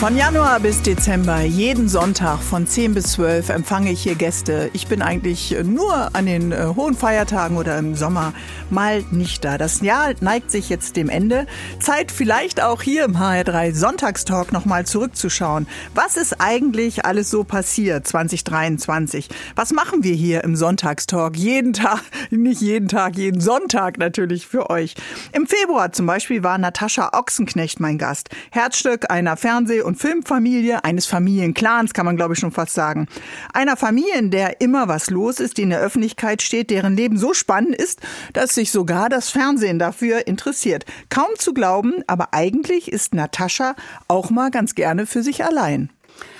Von Januar bis Dezember, jeden Sonntag von 10 bis 12 empfange ich hier Gäste. Ich bin eigentlich nur an den äh, hohen Feiertagen oder im Sommer mal nicht da. Das Jahr neigt sich jetzt dem Ende. Zeit vielleicht auch hier im HR3 Sonntagstalk nochmal zurückzuschauen. Was ist eigentlich alles so passiert 2023? Was machen wir hier im Sonntagstalk? Jeden Tag, nicht jeden Tag, jeden Sonntag natürlich für euch. Im Februar zum Beispiel war Natascha Ochsenknecht mein Gast. Herzstück einer Fernseh- und Filmfamilie, eines Familienclans, kann man glaube ich schon fast sagen. Einer Familie, in der immer was los ist, die in der Öffentlichkeit steht, deren Leben so spannend ist, dass sich sogar das Fernsehen dafür interessiert. Kaum zu glauben, aber eigentlich ist Natascha auch mal ganz gerne für sich allein.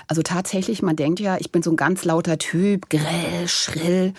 Also tatsächlich, man denkt ja, ich bin so ein ganz lauter Typ, grell, schrill.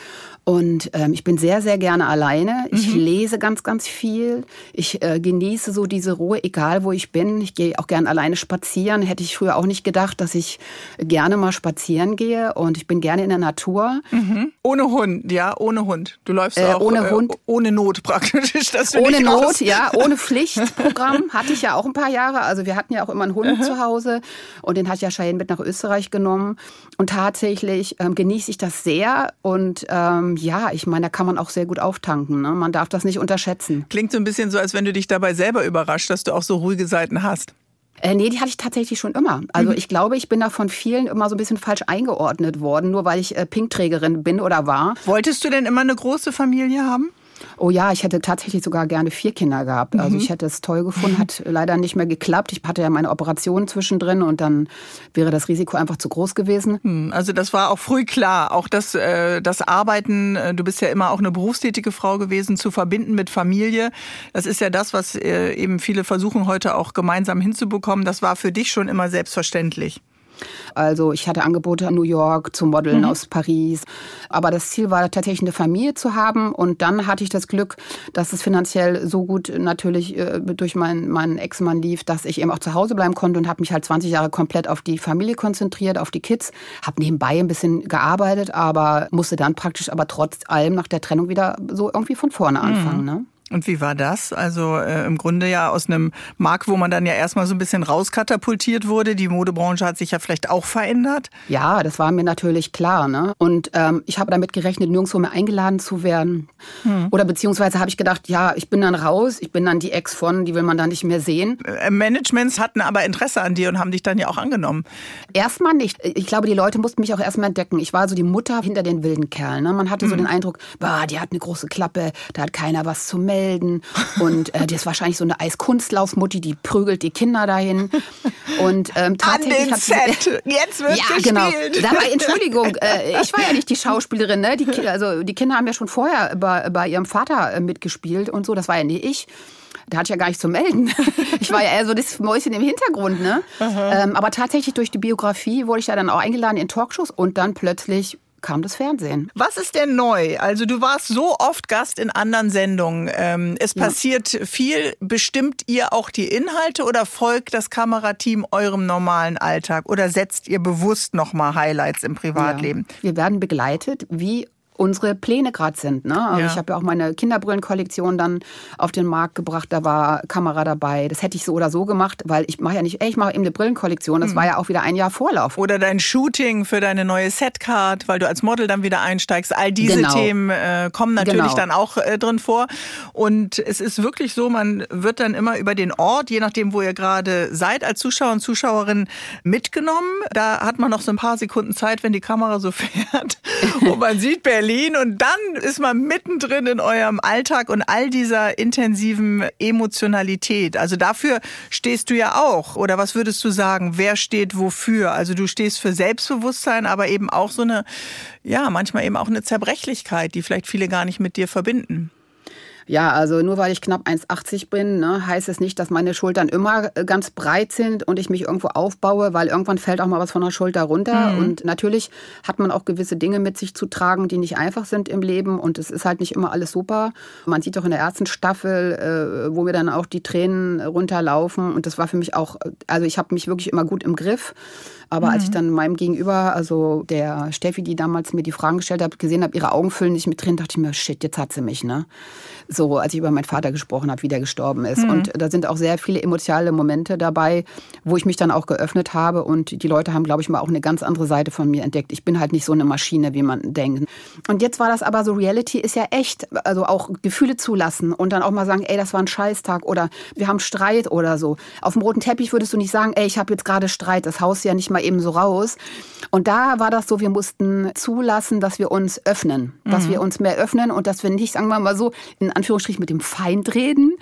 Und ähm, ich bin sehr, sehr gerne alleine. Ich mhm. lese ganz, ganz viel. Ich äh, genieße so diese Ruhe, egal wo ich bin. Ich gehe auch gerne alleine spazieren. Hätte ich früher auch nicht gedacht, dass ich gerne mal spazieren gehe. Und ich bin gerne in der Natur. Mhm. Ohne Hund, ja, ohne Hund. Du läufst äh, auch ohne äh, Hund. Ohne Not praktisch. Das ohne Not, ja, ohne Pflichtprogramm. hatte ich ja auch ein paar Jahre. Also wir hatten ja auch immer einen Hund mhm. zu Hause. Und den hat ja Cheyenne mit nach Österreich genommen. Und tatsächlich ähm, genieße ich das sehr. Und ähm, ja, ich meine, da kann man auch sehr gut auftanken. Ne? Man darf das nicht unterschätzen. Klingt so ein bisschen so, als wenn du dich dabei selber überrascht, dass du auch so ruhige Seiten hast. Äh, nee, die hatte ich tatsächlich schon immer. Also mhm. ich glaube, ich bin da von vielen immer so ein bisschen falsch eingeordnet worden, nur weil ich äh, Pinkträgerin bin oder war. Wolltest du denn immer eine große Familie haben? Oh ja, ich hätte tatsächlich sogar gerne vier Kinder gehabt. Also mhm. ich hätte es toll gefunden, hat leider nicht mehr geklappt. Ich hatte ja meine Operation zwischendrin und dann wäre das Risiko einfach zu groß gewesen. Hm, also das war auch früh klar, auch das, äh, das Arbeiten, äh, du bist ja immer auch eine berufstätige Frau gewesen, zu verbinden mit Familie. Das ist ja das, was äh, eben viele versuchen heute auch gemeinsam hinzubekommen. Das war für dich schon immer selbstverständlich. Also ich hatte Angebote in New York zu Modeln mhm. aus Paris. Aber das Ziel war tatsächlich eine Familie zu haben. Und dann hatte ich das Glück, dass es finanziell so gut natürlich äh, durch meinen, meinen Ex-Mann lief, dass ich eben auch zu Hause bleiben konnte und habe mich halt 20 Jahre komplett auf die Familie konzentriert, auf die Kids. Habe nebenbei ein bisschen gearbeitet, aber musste dann praktisch aber trotz allem nach der Trennung wieder so irgendwie von vorne anfangen. Mhm. Ne? Und wie war das? Also äh, im Grunde ja aus einem Markt, wo man dann ja erstmal so ein bisschen rauskatapultiert wurde. Die Modebranche hat sich ja vielleicht auch verändert. Ja, das war mir natürlich klar. Ne? Und ähm, ich habe damit gerechnet, nirgendwo mehr eingeladen zu werden. Hm. Oder beziehungsweise habe ich gedacht, ja, ich bin dann raus, ich bin dann die Ex von, die will man dann nicht mehr sehen. Äh, Managements hatten aber Interesse an dir und haben dich dann ja auch angenommen. Erstmal nicht. Ich glaube, die Leute mussten mich auch erstmal entdecken. Ich war so die Mutter hinter den wilden Kerlen. Ne? Man hatte hm. so den Eindruck, bah, die hat eine große Klappe, da hat keiner was zu melden melden. Und äh, die ist wahrscheinlich so eine Eiskunstlaufmutti, die prügelt die Kinder dahin. Und ähm, tatsächlich An den Set. Jetzt wird ja, gespielt. genau. Dabei, Entschuldigung, äh, ich war ja nicht die Schauspielerin. Ne? Die, also die Kinder haben ja schon vorher bei, bei ihrem Vater äh, mitgespielt und so. Das war ja nicht ich. Da hatte ich ja gar nicht zu melden. Ich war ja eher so das Mäuschen im Hintergrund. Ne? Ähm, aber tatsächlich durch die Biografie wurde ich ja dann auch eingeladen in Talkshows und dann plötzlich kam das Fernsehen. Was ist denn neu? Also du warst so oft Gast in anderen Sendungen. Ähm, es ja. passiert viel. Bestimmt ihr auch die Inhalte oder folgt das Kamerateam eurem normalen Alltag? Oder setzt ihr bewusst nochmal Highlights im Privatleben? Ja. Wir werden begleitet wie unsere Pläne gerade sind. Ne? Also ja. Ich habe ja auch meine Kinderbrillenkollektion dann auf den Markt gebracht, da war Kamera dabei. Das hätte ich so oder so gemacht, weil ich mache ja nicht, ey, ich mache eben eine Brillenkollektion. Das mhm. war ja auch wieder ein Jahr Vorlauf. Oder dein Shooting für deine neue Setcard, weil du als Model dann wieder einsteigst. All diese genau. Themen äh, kommen natürlich genau. dann auch äh, drin vor. Und es ist wirklich so, man wird dann immer über den Ort, je nachdem, wo ihr gerade seid, als Zuschauer und Zuschauerin mitgenommen. Da hat man noch so ein paar Sekunden Zeit, wenn die Kamera so fährt. Und man sieht Berlin Berlin und dann ist man mittendrin in eurem Alltag und all dieser intensiven Emotionalität. Also dafür stehst du ja auch. Oder was würdest du sagen? Wer steht wofür? Also du stehst für Selbstbewusstsein, aber eben auch so eine, ja, manchmal eben auch eine Zerbrechlichkeit, die vielleicht viele gar nicht mit dir verbinden. Ja, also nur weil ich knapp 1,80 bin, ne, heißt es nicht, dass meine Schultern immer äh, ganz breit sind und ich mich irgendwo aufbaue, weil irgendwann fällt auch mal was von der Schulter runter. Mhm. Und natürlich hat man auch gewisse Dinge mit sich zu tragen, die nicht einfach sind im Leben. Und es ist halt nicht immer alles super. Man sieht auch in der ersten Staffel, äh, wo mir dann auch die Tränen runterlaufen. Und das war für mich auch, also ich habe mich wirklich immer gut im Griff. Aber mhm. als ich mhm. dann meinem Gegenüber, also der Steffi, die damals mir die Fragen gestellt hat, gesehen habe, ihre Augen füllen sich mit Tränen, dachte ich mir, shit, jetzt hat sie mich, ne? So, als ich über meinen Vater gesprochen habe, wie der gestorben ist. Mhm. Und da sind auch sehr viele emotionale Momente dabei, wo ich mich dann auch geöffnet habe. Und die Leute haben, glaube ich, mal auch eine ganz andere Seite von mir entdeckt. Ich bin halt nicht so eine Maschine, wie man denkt. Und jetzt war das aber so, Reality ist ja echt. Also auch Gefühle zulassen und dann auch mal sagen, ey, das war ein Scheißtag oder wir haben Streit oder so. Auf dem roten Teppich würdest du nicht sagen, ey, ich habe jetzt gerade Streit. Das haust du ja nicht mal eben so raus. Und da war das so, wir mussten zulassen, dass wir uns öffnen. Dass mhm. wir uns mehr öffnen und dass wir nicht, sagen wir mal so, in Anführungsstrichen mit dem Feind reden,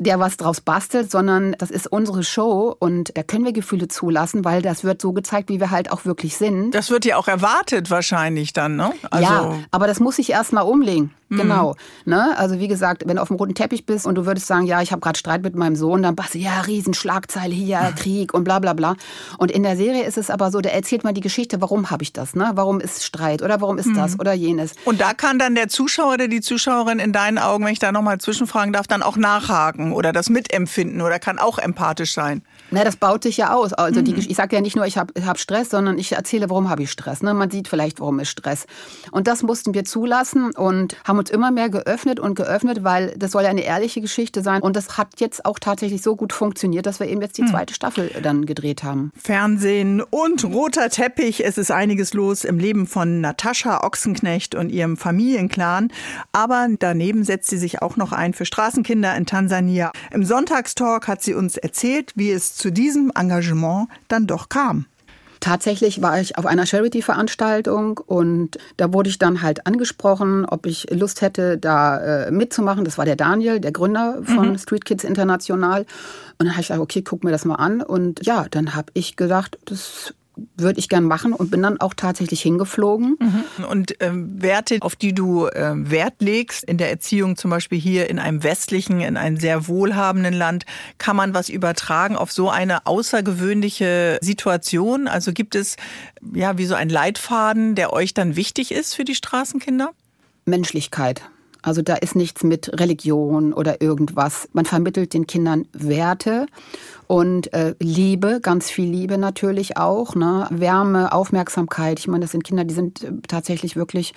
der was draus bastelt, sondern das ist unsere Show und da können wir Gefühle zulassen, weil das wird so gezeigt, wie wir halt auch wirklich sind. Das wird ja auch erwartet wahrscheinlich dann, ne? Also ja, aber das muss ich erst mal umlegen. Mhm. Genau. Ne? Also wie gesagt, wenn du auf dem roten Teppich bist und du würdest sagen, ja, ich habe gerade Streit mit meinem Sohn, dann passt ja, Riesenschlagzeile hier, Krieg und bla bla bla. Und in der Serie ist es aber so, der erzählt mal die Geschichte, warum habe ich das, ne? Warum ist Streit oder warum ist mhm. das oder jenes. Und da kann dann der Zuschauer oder die Zuschauerin in deinen Augen, wenn ich da nochmal zwischenfragen darf, dann auch nachhaken oder das mitempfinden oder kann auch empathisch sein. Na, das baut sich ja aus. Also die, mhm. ich sage ja nicht nur, ich habe hab Stress, sondern ich erzähle, warum habe ich Stress. Ne? Man sieht vielleicht, warum ist Stress. Und das mussten wir zulassen und haben uns immer mehr geöffnet und geöffnet, weil das soll ja eine ehrliche Geschichte sein. Und das hat jetzt auch tatsächlich so gut funktioniert, dass wir eben jetzt die mhm. zweite Staffel dann gedreht haben. Fernsehen und roter Teppich. Es ist einiges los im Leben von Natascha Ochsenknecht und ihrem Familienclan. Aber daneben setzt sie sich auch noch ein für Straßenkinder in Tansania. Im Sonntagstalk hat sie uns erzählt, wie es zu diesem Engagement dann doch kam. Tatsächlich war ich auf einer Charity-Veranstaltung und da wurde ich dann halt angesprochen, ob ich Lust hätte, da äh, mitzumachen. Das war der Daniel, der Gründer von mhm. Street Kids International. Und dann habe ich gesagt, okay, guck mir das mal an. Und ja, dann habe ich gedacht, das würde ich gern machen und bin dann auch tatsächlich hingeflogen. Mhm. Und ähm, Werte, auf die du äh, Wert legst in der Erziehung, zum Beispiel hier in einem westlichen, in einem sehr wohlhabenden Land, kann man was übertragen auf so eine außergewöhnliche Situation? Also gibt es ja wie so ein Leitfaden, der euch dann wichtig ist für die Straßenkinder? Menschlichkeit. Also da ist nichts mit Religion oder irgendwas. Man vermittelt den Kindern Werte und äh, Liebe, ganz viel Liebe natürlich auch, ne? Wärme, Aufmerksamkeit. Ich meine, das sind Kinder, die sind äh, tatsächlich wirklich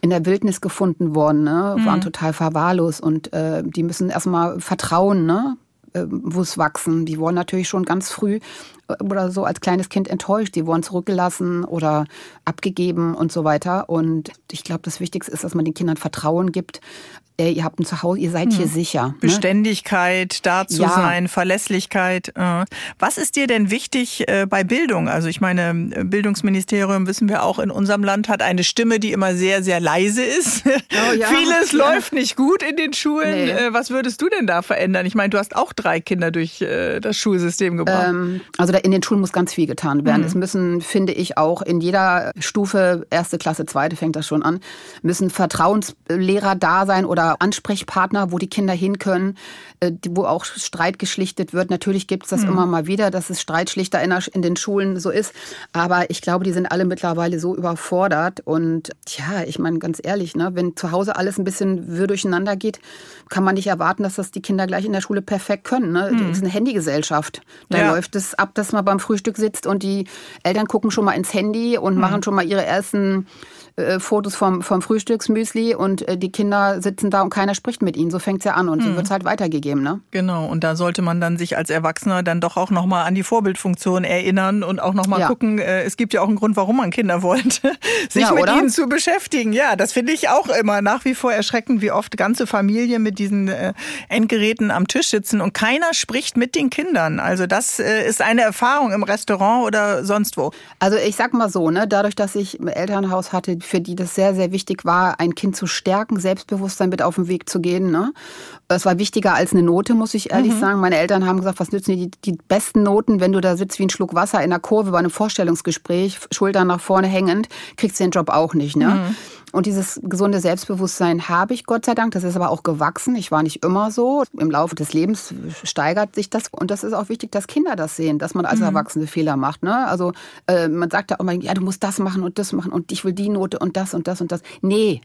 in der Wildnis gefunden worden, ne? waren mhm. total verwahrlos und äh, die müssen erstmal vertrauen, ne? äh, wo es wachsen. Die wurden natürlich schon ganz früh oder so als kleines Kind enttäuscht. Die wurden zurückgelassen oder abgegeben und so weiter. Und ich glaube, das Wichtigste ist, dass man den Kindern Vertrauen gibt, ihr habt ein Zuhause, ihr seid hm. hier sicher. Ne? Beständigkeit, da zu ja. sein, Verlässlichkeit. Äh. Was ist dir denn wichtig äh, bei Bildung? Also ich meine, Bildungsministerium, wissen wir auch, in unserem Land hat eine Stimme, die immer sehr, sehr leise ist. Oh, ja. Vieles ja. läuft nicht gut in den Schulen. Nee. Äh, was würdest du denn da verändern? Ich meine, du hast auch drei Kinder durch das Schulsystem gebracht. Ähm, also in den Schulen muss ganz viel getan werden. Mhm. Es müssen, finde ich, auch in jeder Stufe, erste Klasse, zweite fängt das schon an, müssen Vertrauenslehrer da sein oder Ansprechpartner, wo die Kinder hin können, äh, wo auch Streit geschlichtet wird. Natürlich gibt es das mhm. immer mal wieder, dass es Streitschlichter in den Schulen so ist. Aber ich glaube, die sind alle mittlerweile so überfordert. Und ja, ich meine ganz ehrlich, ne, wenn zu Hause alles ein bisschen wirr durcheinander geht, kann man nicht erwarten, dass das die Kinder gleich in der Schule perfekt können. Ne? Mhm. Das ist eine Handygesellschaft. Da ja. läuft es ab, dass man beim Frühstück sitzt und die Eltern gucken schon mal ins Handy und mhm. machen schon mal ihre ersten äh, Fotos vom, vom Frühstücksmüsli und äh, die Kinder sitzen da und keiner spricht mit ihnen. So fängt es ja an und mhm. so wird es halt weitergegeben. Ne? Genau, und da sollte man dann sich als Erwachsener dann doch auch nochmal an die Vorbildfunktion erinnern und auch nochmal ja. gucken, äh, es gibt ja auch einen Grund, warum man Kinder wollte, sich ja, mit ihnen zu beschäftigen. Ja, das finde ich auch immer nach wie vor erschreckend, wie oft ganze Familien mit diesen äh, Endgeräten am Tisch sitzen und keiner spricht mit den Kindern. Also das äh, ist eine Erfahrung im Restaurant oder sonst wo. Also ich sag mal so, ne, dadurch, dass ich ein Elternhaus hatte, für die das sehr, sehr wichtig war, ein Kind zu stärken, Selbstbewusstsein mit auf den Weg zu gehen. Ne? Das war wichtiger als eine Note, muss ich ehrlich mhm. sagen. Meine Eltern haben gesagt, was nützen die, die besten Noten, wenn du da sitzt wie ein Schluck Wasser in der Kurve bei einem Vorstellungsgespräch, Schultern nach vorne hängend, kriegst du den Job auch nicht. Ne? Mhm. Und dieses gesunde Selbstbewusstsein habe ich, Gott sei Dank. Das ist aber auch gewachsen. Ich war nicht immer so. Im Laufe des Lebens steigert sich das. Und das ist auch wichtig, dass Kinder das sehen, dass man als mhm. Erwachsene Fehler macht. Ne? Also äh, man sagt ja auch immer, ja, du musst das machen und das machen und ich will die Note und das und das und das. Nee,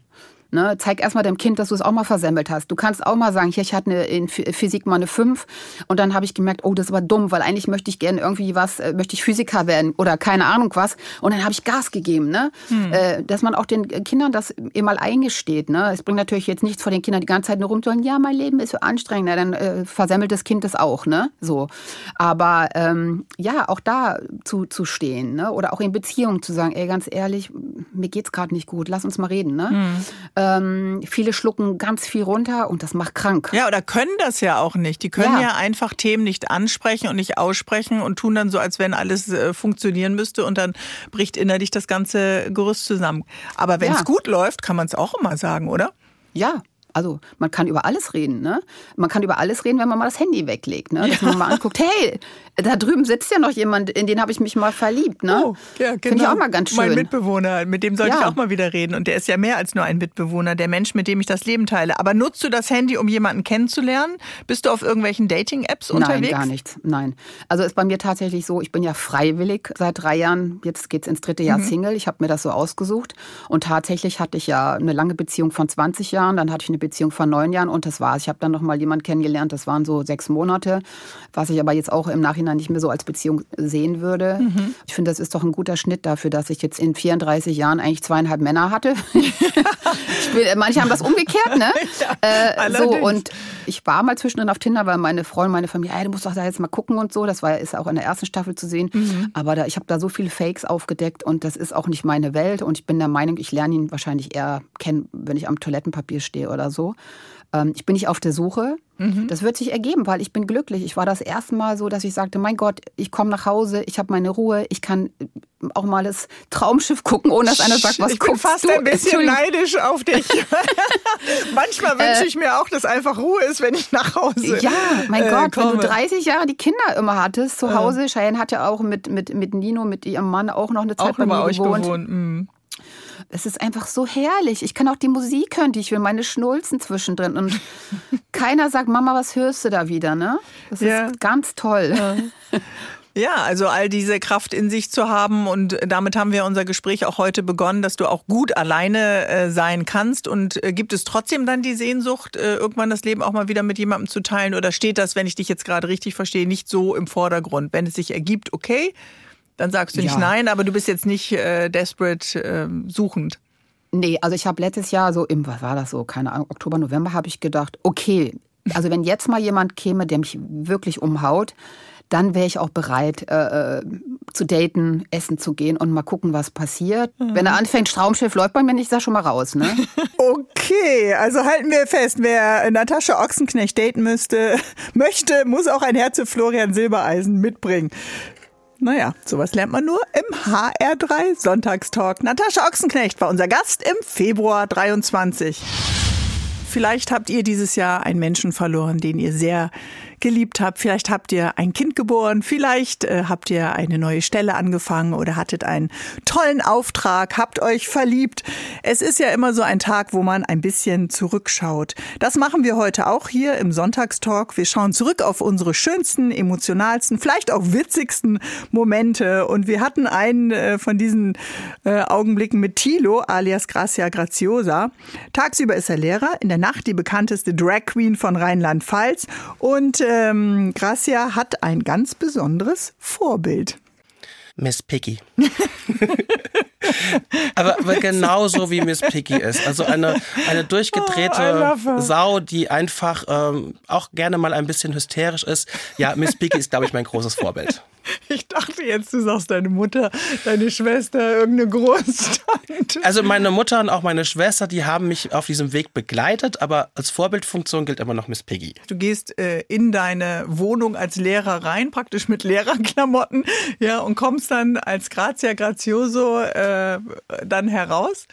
Ne? Zeig erstmal dem Kind, dass du es auch mal versemmelt hast. Du kannst auch mal sagen, hier, ich hatte eine, in Physik mal eine 5 und dann habe ich gemerkt, oh, das ist aber dumm, weil eigentlich möchte ich gerne irgendwie was, äh, möchte ich Physiker werden oder keine Ahnung was. Und dann habe ich Gas gegeben. Ne? Hm. Äh, dass man auch den Kindern das immer mal eingesteht. Ne? Es bringt natürlich jetzt nichts vor den Kindern die ganze Zeit nur rumzuholen, ja, mein Leben ist so anstrengend. Na, dann äh, versemmelt das Kind das auch. Ne? So. Aber ähm, ja, auch da zu, zu stehen. Ne? Oder auch in Beziehungen zu sagen, ey, ganz ehrlich, mir geht's gerade nicht gut, lass uns mal reden. Ne? Hm. Ähm, viele schlucken ganz viel runter und das macht krank. Ja, oder können das ja auch nicht. Die können ja, ja einfach Themen nicht ansprechen und nicht aussprechen und tun dann so, als wenn alles äh, funktionieren müsste und dann bricht innerlich das ganze Gerüst zusammen. Aber wenn es ja. gut läuft, kann man es auch immer sagen, oder? Ja, also man kann über alles reden, ne? Man kann über alles reden, wenn man mal das Handy weglegt, ne? Dass ja. man mal anguckt, hey, da drüben sitzt ja noch jemand, in den habe ich mich mal verliebt, ne? Oh, ja, genau. Finde ich auch mal ganz schön. Mein Mitbewohner, mit dem sollte ja. ich auch mal wieder reden. Und der ist ja mehr als nur ein Mitbewohner, der Mensch, mit dem ich das Leben teile. Aber nutzt du das Handy, um jemanden kennenzulernen? Bist du auf irgendwelchen Dating-Apps unterwegs? Nein, gar nichts. Nein. Also ist bei mir tatsächlich so, ich bin ja freiwillig seit drei Jahren, jetzt geht es ins dritte Jahr mhm. Single. Ich habe mir das so ausgesucht. Und tatsächlich hatte ich ja eine lange Beziehung von 20 Jahren, dann hatte ich eine Beziehung von neun Jahren und das war's. Ich habe dann noch mal jemanden kennengelernt, das waren so sechs Monate, was ich aber jetzt auch im Nachhinein nicht mehr so als Beziehung sehen würde. Mhm. Ich finde, das ist doch ein guter Schnitt dafür, dass ich jetzt in 34 Jahren eigentlich zweieinhalb Männer hatte. will, manche haben das umgekehrt, ne? Ja, äh, so und ich war mal zwischendrin auf Tinder, weil meine Freundin, meine Familie, hey, du musst doch da jetzt mal gucken und so. Das war ist auch in der ersten Staffel zu sehen. Mhm. Aber da, ich habe da so viele Fakes aufgedeckt und das ist auch nicht meine Welt. Und ich bin der Meinung, ich lerne ihn wahrscheinlich eher kennen, wenn ich am Toilettenpapier stehe oder so. Ähm, ich bin nicht auf der Suche. Mhm. Das wird sich ergeben, weil ich bin glücklich. Ich war das erste Mal so, dass ich sagte, mein Gott, ich komme nach Hause, ich habe meine Ruhe, ich kann auch mal das Traumschiff gucken, ohne dass einer sagt, was ich bin fast du? ein bisschen neidisch auf dich. Manchmal wünsche ich mir auch, dass einfach Ruhe ist, wenn ich nach Hause Ja, mein äh, Gott, komme. wenn du 30 Jahre die Kinder immer hattest zu Hause. Äh. Cheyenne hat ja auch mit, mit, mit Nino, mit ihrem Mann auch noch eine Zeit auch bei mir gewohnt. gewohnt. Mhm. Es ist einfach so herrlich. Ich kann auch die Musik hören, die ich will, meine Schnulzen zwischendrin. Und keiner sagt, Mama, was hörst du da wieder? Ne? Das ja. ist ganz toll. Ja. Ja, also all diese Kraft in sich zu haben und damit haben wir unser Gespräch auch heute begonnen, dass du auch gut alleine äh, sein kannst. Und äh, gibt es trotzdem dann die Sehnsucht, äh, irgendwann das Leben auch mal wieder mit jemandem zu teilen? Oder steht das, wenn ich dich jetzt gerade richtig verstehe, nicht so im Vordergrund? Wenn es sich ergibt, okay, dann sagst du nicht ja. nein, aber du bist jetzt nicht äh, desperate äh, suchend. Nee, also ich habe letztes Jahr so im, was war das so, keine Ahnung, Oktober, November habe ich gedacht, okay, also wenn jetzt mal jemand käme, der mich wirklich umhaut, dann wäre ich auch bereit äh, äh, zu daten, essen zu gehen und mal gucken, was passiert. Mhm. Wenn er anfängt, Straumschiff läuft bei mir nicht, ist er schon mal raus, ne? okay, also halten wir fest, wer Natascha Ochsenknecht daten müsste, möchte, muss auch ein Herz für Florian Silbereisen mitbringen. Naja, sowas lernt man nur im HR3 Sonntagstalk. Natascha Ochsenknecht war unser Gast im Februar 23. Vielleicht habt ihr dieses Jahr einen Menschen verloren, den ihr sehr geliebt habt. Vielleicht habt ihr ein Kind geboren, vielleicht äh, habt ihr eine neue Stelle angefangen oder hattet einen tollen Auftrag, habt euch verliebt. Es ist ja immer so ein Tag, wo man ein bisschen zurückschaut. Das machen wir heute auch hier im Sonntagstalk. Wir schauen zurück auf unsere schönsten, emotionalsten, vielleicht auch witzigsten Momente. Und wir hatten einen äh, von diesen äh, Augenblicken mit Tilo, alias Gracia Graziosa. Tagsüber ist er Lehrer, in der Nacht die bekannteste Drag Queen von Rheinland-Pfalz und ähm, Gracia hat ein ganz besonderes Vorbild. Miss Piggy. aber, aber genauso wie Miss Piggy ist. Also eine, eine durchgedrehte oh, Sau, die einfach ähm, auch gerne mal ein bisschen hysterisch ist. Ja, Miss Piggy ist, glaube ich, mein großes Vorbild. Ich dachte jetzt, du sagst deine Mutter, deine Schwester, irgendeine Großtante. Also meine Mutter und auch meine Schwester, die haben mich auf diesem Weg begleitet, aber als Vorbildfunktion gilt immer noch Miss Piggy. Du gehst äh, in deine Wohnung als Lehrer rein, praktisch mit Lehrerklamotten, ja, und kommst dann als Grazia Grazioso äh, dann heraus.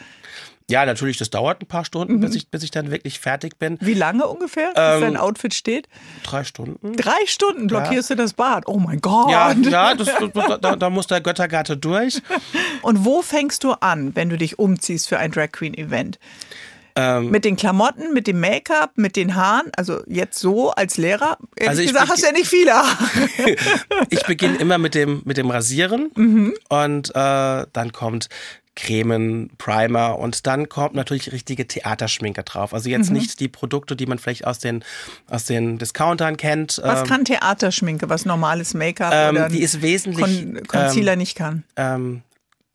Ja, natürlich, das dauert ein paar Stunden, mhm. bis, ich, bis ich dann wirklich fertig bin. Wie lange ungefähr, bis ähm, dein Outfit steht? Drei Stunden. Drei Stunden blockierst ja. du das Bad. Oh mein Gott. Ja, ja das, da, da, muss der Göttergatte durch. Und wo fängst du an, wenn du dich umziehst für ein Drag Queen Event? Ähm, mit den Klamotten, mit dem Make-up, mit den Haaren, also jetzt so als Lehrer, ehrlich also gesagt, hast du ja nicht viele Haare. ich beginne immer mit dem, mit dem Rasieren mhm. und äh, dann kommt Cremen, Primer und dann kommt natürlich richtige Theaterschminke drauf. Also jetzt mhm. nicht die Produkte, die man vielleicht aus den, aus den Discountern kennt. Was ähm, kann Theaterschminke, was normales Make-up ähm, oder die ist wesentlich Con Concealer ähm, nicht kann?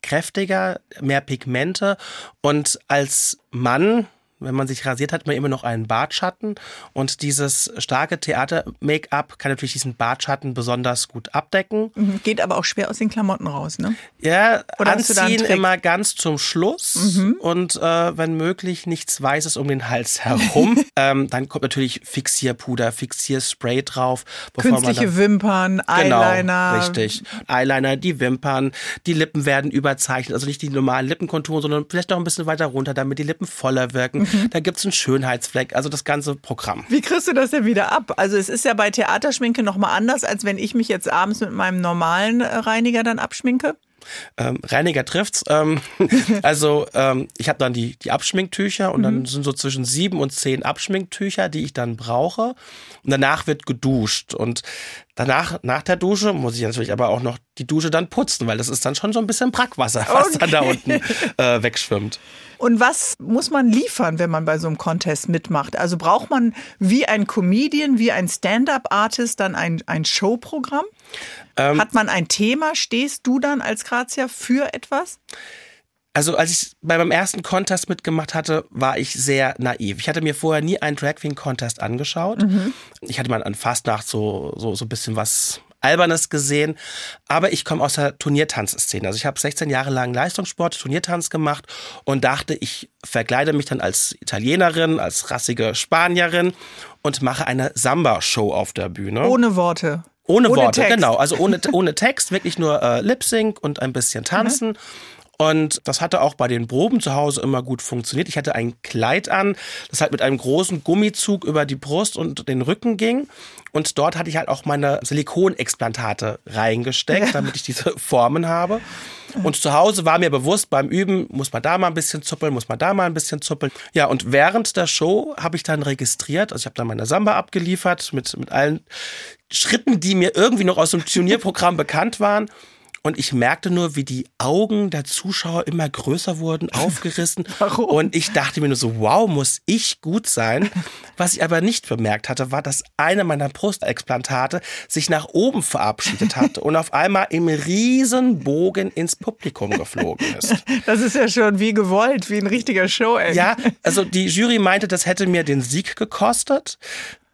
Kräftiger, mehr Pigmente. Und als Mann wenn man sich rasiert, hat man immer noch einen Bartschatten. Und dieses starke Theater-Make-up kann natürlich diesen Bartschatten besonders gut abdecken. Mhm. Geht aber auch schwer aus den Klamotten raus, ne? Ja, Oder anziehen immer ganz zum Schluss mhm. und äh, wenn möglich nichts Weißes um den Hals herum. ähm, dann kommt natürlich Fixierpuder, Fixierspray drauf. Künstliche dann, Wimpern, genau, Eyeliner. Genau, richtig. Eyeliner, die Wimpern, die Lippen werden überzeichnet. Also nicht die normalen Lippenkonturen, sondern vielleicht noch ein bisschen weiter runter, damit die Lippen voller wirken. Mhm. Da gibt es einen Schönheitsfleck, also das ganze Programm. Wie kriegst du das denn wieder ab? Also es ist ja bei Theaterschminke nochmal anders, als wenn ich mich jetzt abends mit meinem normalen äh, Reiniger dann abschminke. Ähm, Reiniger trifft's. Ähm, also ähm, ich habe dann die, die Abschminktücher und mhm. dann sind so zwischen sieben und zehn Abschminktücher, die ich dann brauche. Und danach wird geduscht. Und danach, nach der Dusche, muss ich natürlich aber auch noch die Dusche dann putzen, weil das ist dann schon so ein bisschen Brackwasser, was okay. dann da unten äh, wegschwimmt. Und was muss man liefern, wenn man bei so einem Contest mitmacht? Also braucht man wie ein Comedian, wie ein Stand-up-Artist dann ein, ein Showprogramm? Ähm, Hat man ein Thema? Stehst du dann als Grazia für etwas? Also als ich bei meinem ersten Contest mitgemacht hatte, war ich sehr naiv. Ich hatte mir vorher nie einen Drag Queen Contest angeschaut. Mhm. Ich hatte mal an Fastnacht so, so, so ein bisschen was Albernes gesehen. Aber ich komme aus der Turniertanzszene. Also ich habe 16 Jahre lang Leistungssport, Turniertanz gemacht und dachte, ich verkleide mich dann als Italienerin, als rassige Spanierin und mache eine Samba-Show auf der Bühne. Ohne Worte. Ohne, ohne Worte, Text. genau. Also ohne, ohne Text, wirklich nur äh, Lip Sync und ein bisschen tanzen. Mhm. Und das hatte auch bei den Proben zu Hause immer gut funktioniert. Ich hatte ein Kleid an, das halt mit einem großen Gummizug über die Brust und den Rücken ging. Und dort hatte ich halt auch meine Silikonexplantate reingesteckt, ja. damit ich diese Formen habe. Und zu Hause war mir bewusst, beim Üben muss man da mal ein bisschen zuppeln, muss man da mal ein bisschen zuppeln. Ja, und während der Show habe ich dann registriert, also ich habe dann meine Samba abgeliefert mit, mit allen Schritten, die mir irgendwie noch aus dem Turnierprogramm bekannt waren. Und ich merkte nur, wie die Augen der Zuschauer immer größer wurden, aufgerissen. Warum? Und ich dachte mir nur so, wow, muss ich gut sein. Was ich aber nicht bemerkt hatte, war, dass eine meiner Brustexplantate sich nach oben verabschiedet hatte und auf einmal im Riesenbogen ins Publikum geflogen ist. Das ist ja schon wie gewollt, wie ein richtiger Show. -End. Ja, also die Jury meinte, das hätte mir den Sieg gekostet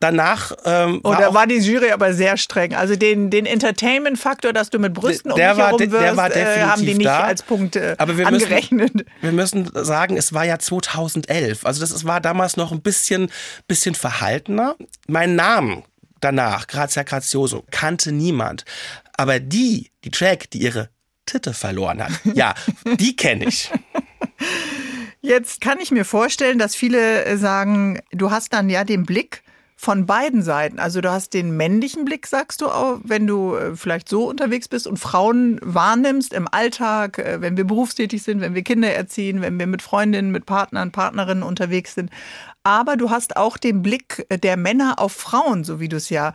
danach. Ähm, war Oder war die Jury aber sehr streng? Also den, den Entertainment-Faktor, dass du mit Brüsten der um dich herum wirst, der war definitiv äh, haben die nicht da. als Punkt äh, aber wir angerechnet. Müssen, wir müssen sagen, es war ja 2011. Also das war damals noch ein bisschen, bisschen verhaltener. Mein Name danach, Grazia Grazioso, kannte niemand. Aber die, die Track, die ihre Titte verloren hat, ja, die kenne ich. Jetzt kann ich mir vorstellen, dass viele äh, sagen, du hast dann ja den Blick von beiden Seiten. Also du hast den männlichen Blick, sagst du auch, wenn du äh, vielleicht so unterwegs bist und Frauen wahrnimmst im Alltag, äh, wenn wir berufstätig sind, wenn wir Kinder erziehen, wenn wir mit Freundinnen, mit Partnern, Partnerinnen unterwegs sind. Aber du hast auch den Blick äh, der Männer auf Frauen, so wie du es ja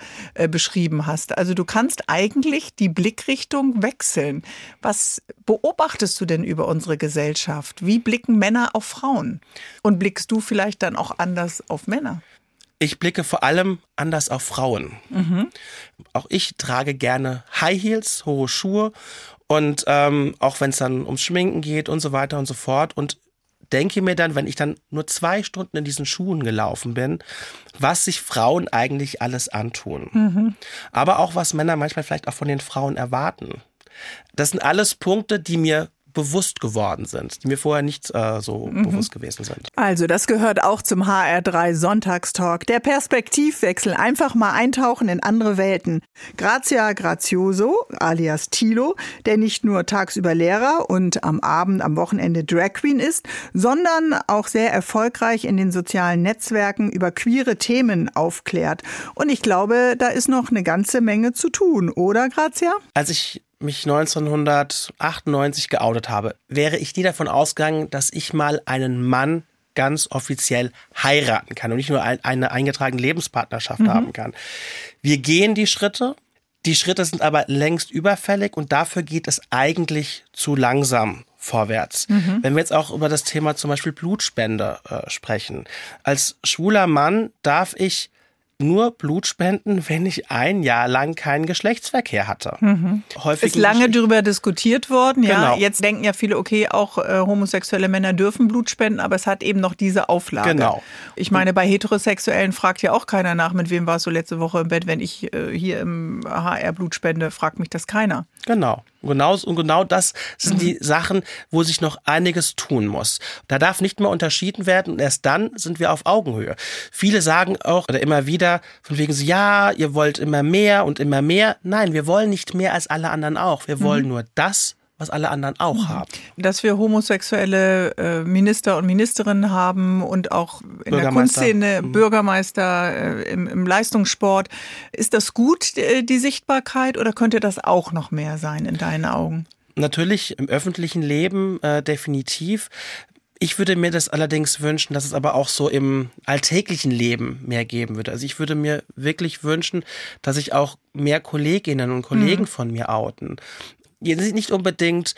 beschrieben hast. Also du kannst eigentlich die Blickrichtung wechseln. Was beobachtest du denn über unsere Gesellschaft? Wie blicken Männer auf Frauen? Und blickst du vielleicht dann auch anders auf Männer? Ich blicke vor allem anders auf Frauen. Mhm. Auch ich trage gerne High Heels, hohe Schuhe und ähm, auch wenn es dann ums Schminken geht und so weiter und so fort und denke mir dann, wenn ich dann nur zwei Stunden in diesen Schuhen gelaufen bin, was sich Frauen eigentlich alles antun. Mhm. Aber auch was Männer manchmal vielleicht auch von den Frauen erwarten. Das sind alles Punkte, die mir bewusst geworden sind, die mir vorher nicht äh, so mhm. bewusst gewesen sind. Also das gehört auch zum HR3 Sonntagstalk. Der Perspektivwechsel, einfach mal eintauchen in andere Welten. Grazia Grazioso, alias Tilo, der nicht nur tagsüber Lehrer und am Abend, am Wochenende Drag Queen ist, sondern auch sehr erfolgreich in den sozialen Netzwerken über queere Themen aufklärt. Und ich glaube, da ist noch eine ganze Menge zu tun, oder Grazia? Als ich mich 1998 geoutet habe, wäre ich nie davon ausgegangen, dass ich mal einen Mann ganz offiziell heiraten kann und nicht nur eine eingetragene Lebenspartnerschaft mhm. haben kann. Wir gehen die Schritte, die Schritte sind aber längst überfällig und dafür geht es eigentlich zu langsam vorwärts. Mhm. Wenn wir jetzt auch über das Thema zum Beispiel Blutspende äh, sprechen. Als schwuler Mann darf ich nur Blut spenden, wenn ich ein Jahr lang keinen Geschlechtsverkehr hatte. Mhm. Häufig ist lange darüber diskutiert worden. Ja, genau. jetzt denken ja viele, okay, auch äh, homosexuelle Männer dürfen Blut spenden, aber es hat eben noch diese Auflage. Genau. Ich meine, bei Heterosexuellen fragt ja auch keiner nach, mit wem warst du letzte Woche im Bett. Wenn ich äh, hier im HR Blut spende, fragt mich das keiner. Genau. Und genau, und genau das sind mhm. die Sachen, wo sich noch einiges tun muss. Da darf nicht mehr unterschieden werden und erst dann sind wir auf Augenhöhe. Viele sagen auch oder immer wieder von wegen so, ja, ihr wollt immer mehr und immer mehr. Nein, wir wollen nicht mehr als alle anderen auch. Wir wollen mhm. nur das, was alle anderen auch mhm. haben. Dass wir homosexuelle äh, Minister und Ministerinnen haben und auch in der Kunstszene mhm. Bürgermeister äh, im, im, Leistungssport. Ist das gut, äh, die Sichtbarkeit, oder könnte das auch noch mehr sein in deinen Augen? Natürlich im öffentlichen Leben äh, definitiv. Ich würde mir das allerdings wünschen, dass es aber auch so im alltäglichen Leben mehr geben würde. Also ich würde mir wirklich wünschen, dass sich auch mehr Kolleginnen und Kollegen mhm. von mir outen nicht unbedingt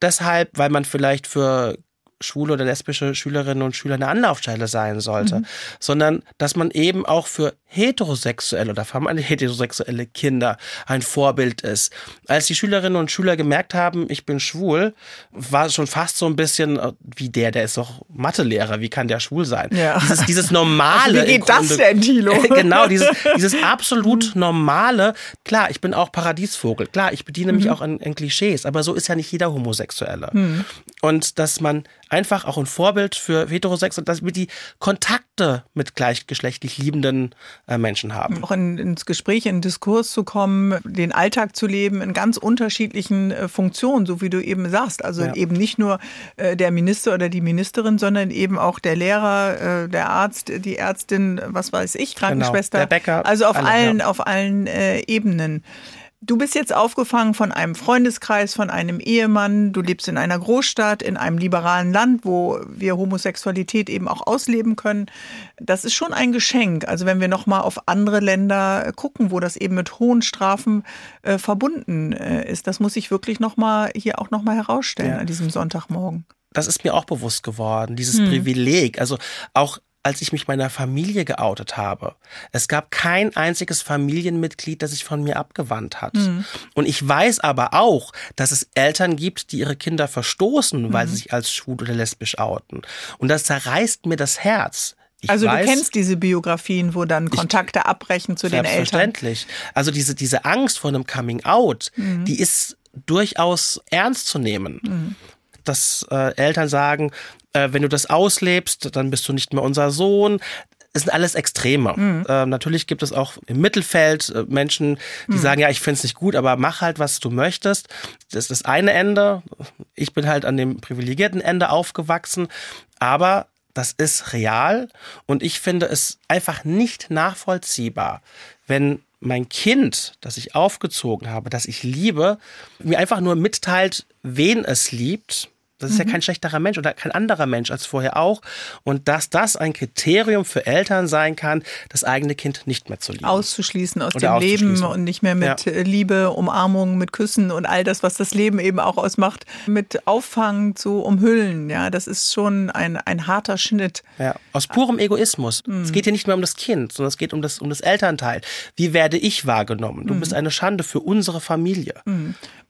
deshalb, weil man vielleicht für schwule oder lesbische Schülerinnen und Schüler eine Anlaufstelle sein sollte, mhm. sondern dass man eben auch für heterosexuelle oder allem heterosexuelle Kinder ein Vorbild ist. Als die Schülerinnen und Schüler gemerkt haben, ich bin schwul, war es schon fast so ein bisschen äh, wie der, der ist doch Mathelehrer, wie kann der schwul sein? Ja. Dieses, dieses normale. Also wie geht das denn, Thilo? genau, dieses, dieses absolut normale. Klar, ich bin auch Paradiesvogel. Klar, ich bediene mich mhm. auch an, an, Klischees, aber so ist ja nicht jeder Homosexuelle. Mhm. Und dass man einfach auch ein Vorbild für Heterosexuelle, dass wir die Kontakte mit gleichgeschlechtlich liebenden äh, Menschen haben. Auch in, ins Gespräch, in den Diskurs zu kommen, den Alltag zu leben in ganz unterschiedlichen äh, Funktionen, so wie du eben sagst. Also ja. eben nicht nur äh, der Minister oder die Ministerin, sondern eben auch der Lehrer, der Arzt, die Ärztin, was weiß ich, Krankenschwester. Genau. Der Bäcker. Also auf alle, allen, ja. auf allen Ebenen. Du bist jetzt aufgefangen von einem Freundeskreis, von einem Ehemann. Du lebst in einer Großstadt, in einem liberalen Land, wo wir Homosexualität eben auch ausleben können. Das ist schon ein Geschenk. Also wenn wir noch mal auf andere Länder gucken, wo das eben mit hohen Strafen äh, verbunden äh, ist, das muss ich wirklich noch mal hier auch noch mal herausstellen ja. an diesem Sonntagmorgen. Das ist mir auch bewusst geworden, dieses hm. Privileg. Also auch als ich mich meiner Familie geoutet habe. Es gab kein einziges Familienmitglied, das sich von mir abgewandt hat. Mhm. Und ich weiß aber auch, dass es Eltern gibt, die ihre Kinder verstoßen, weil mhm. sie sich als schwul oder lesbisch outen. Und das zerreißt mir das Herz. Ich also weiß, du kennst diese Biografien, wo dann Kontakte ich, abbrechen zu den Eltern. Selbstverständlich. Also diese, diese Angst vor einem Coming Out, mhm. die ist durchaus ernst zu nehmen. Mhm dass äh, Eltern sagen, äh, wenn du das auslebst, dann bist du nicht mehr unser Sohn. Es sind alles Extreme. Mhm. Äh, natürlich gibt es auch im Mittelfeld äh, Menschen, die mhm. sagen, ja, ich finde es nicht gut, aber mach halt, was du möchtest. Das ist das eine Ende. Ich bin halt an dem privilegierten Ende aufgewachsen. Aber das ist real und ich finde es einfach nicht nachvollziehbar, wenn mein Kind, das ich aufgezogen habe, das ich liebe, mir einfach nur mitteilt, wen es liebt das ist mhm. ja kein schlechterer Mensch oder kein anderer Mensch als vorher auch. Und dass das ein Kriterium für Eltern sein kann, das eigene Kind nicht mehr zu lieben. Auszuschließen aus oder dem Leben und nicht mehr mit ja. Liebe, Umarmung, mit Küssen und all das, was das Leben eben auch ausmacht, mit Auffangen zu umhüllen. Ja, das ist schon ein, ein harter Schnitt. Ja, aus purem Egoismus. Mhm. Es geht hier nicht mehr um das Kind, sondern es geht um das, um das Elternteil. Wie werde ich wahrgenommen? Du mhm. bist eine Schande für unsere Familie.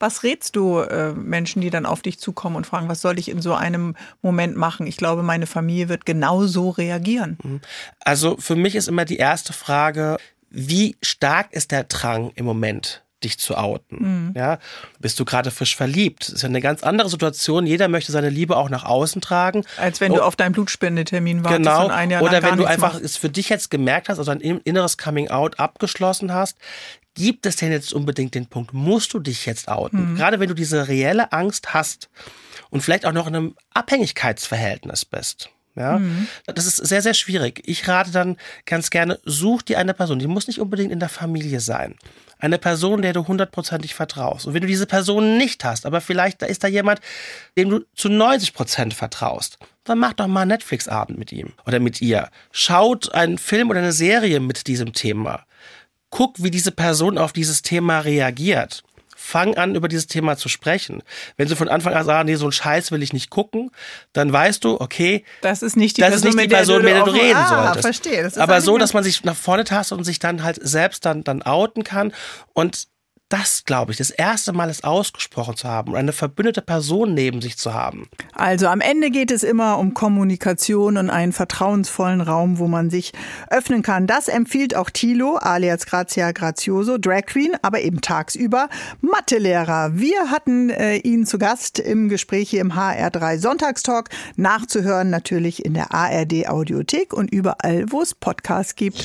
Was rätst du äh, Menschen, die dann auf dich zukommen und fragen, was soll ich in so einem Moment machen? Ich glaube, meine Familie wird genau so reagieren. Mhm. Also für mich ist immer die erste Frage, wie stark ist der Drang im Moment? dich zu outen. Mhm. Ja, bist du gerade frisch verliebt? Das ist ja eine ganz andere Situation. Jeder möchte seine Liebe auch nach außen tragen. Als wenn oh, du auf deinen Blutspendetermin wartest genau. und ein Jahr Oder wenn du einfach machst. es für dich jetzt gemerkt hast, also ein inneres Coming Out abgeschlossen hast, gibt es denn jetzt unbedingt den Punkt, musst du dich jetzt outen? Mhm. Gerade wenn du diese reelle Angst hast und vielleicht auch noch in einem Abhängigkeitsverhältnis bist. Ja, mhm. das ist sehr, sehr schwierig. Ich rate dann ganz gerne, such dir eine Person, die muss nicht unbedingt in der Familie sein. Eine Person, der du hundertprozentig vertraust. Und wenn du diese Person nicht hast, aber vielleicht da ist da jemand, dem du zu 90 Prozent vertraust, dann mach doch mal einen Netflix-Abend mit ihm oder mit ihr. Schaut einen Film oder eine Serie mit diesem Thema. Guck, wie diese Person auf dieses Thema reagiert fang an, über dieses Thema zu sprechen. Wenn sie von Anfang an sagen, nee, so ein Scheiß will ich nicht gucken, dann weißt du, okay, das ist nicht die Person, nicht die Person, mit der du, reden ah, solltest. Verstehe. Aber so, dass man sich nach vorne tastet und sich dann halt selbst dann, dann outen kann und das, glaube ich, das erste Mal es ausgesprochen zu haben und eine verbündete Person neben sich zu haben. Also am Ende geht es immer um Kommunikation und einen vertrauensvollen Raum, wo man sich öffnen kann. Das empfiehlt auch Thilo, alias Grazia Grazioso, Drag Queen, aber eben tagsüber Mathelehrer. Wir hatten äh, ihn zu Gast im Gespräch hier im HR3 Sonntagstalk. Nachzuhören natürlich in der ARD Audiothek und überall, wo es Podcasts gibt.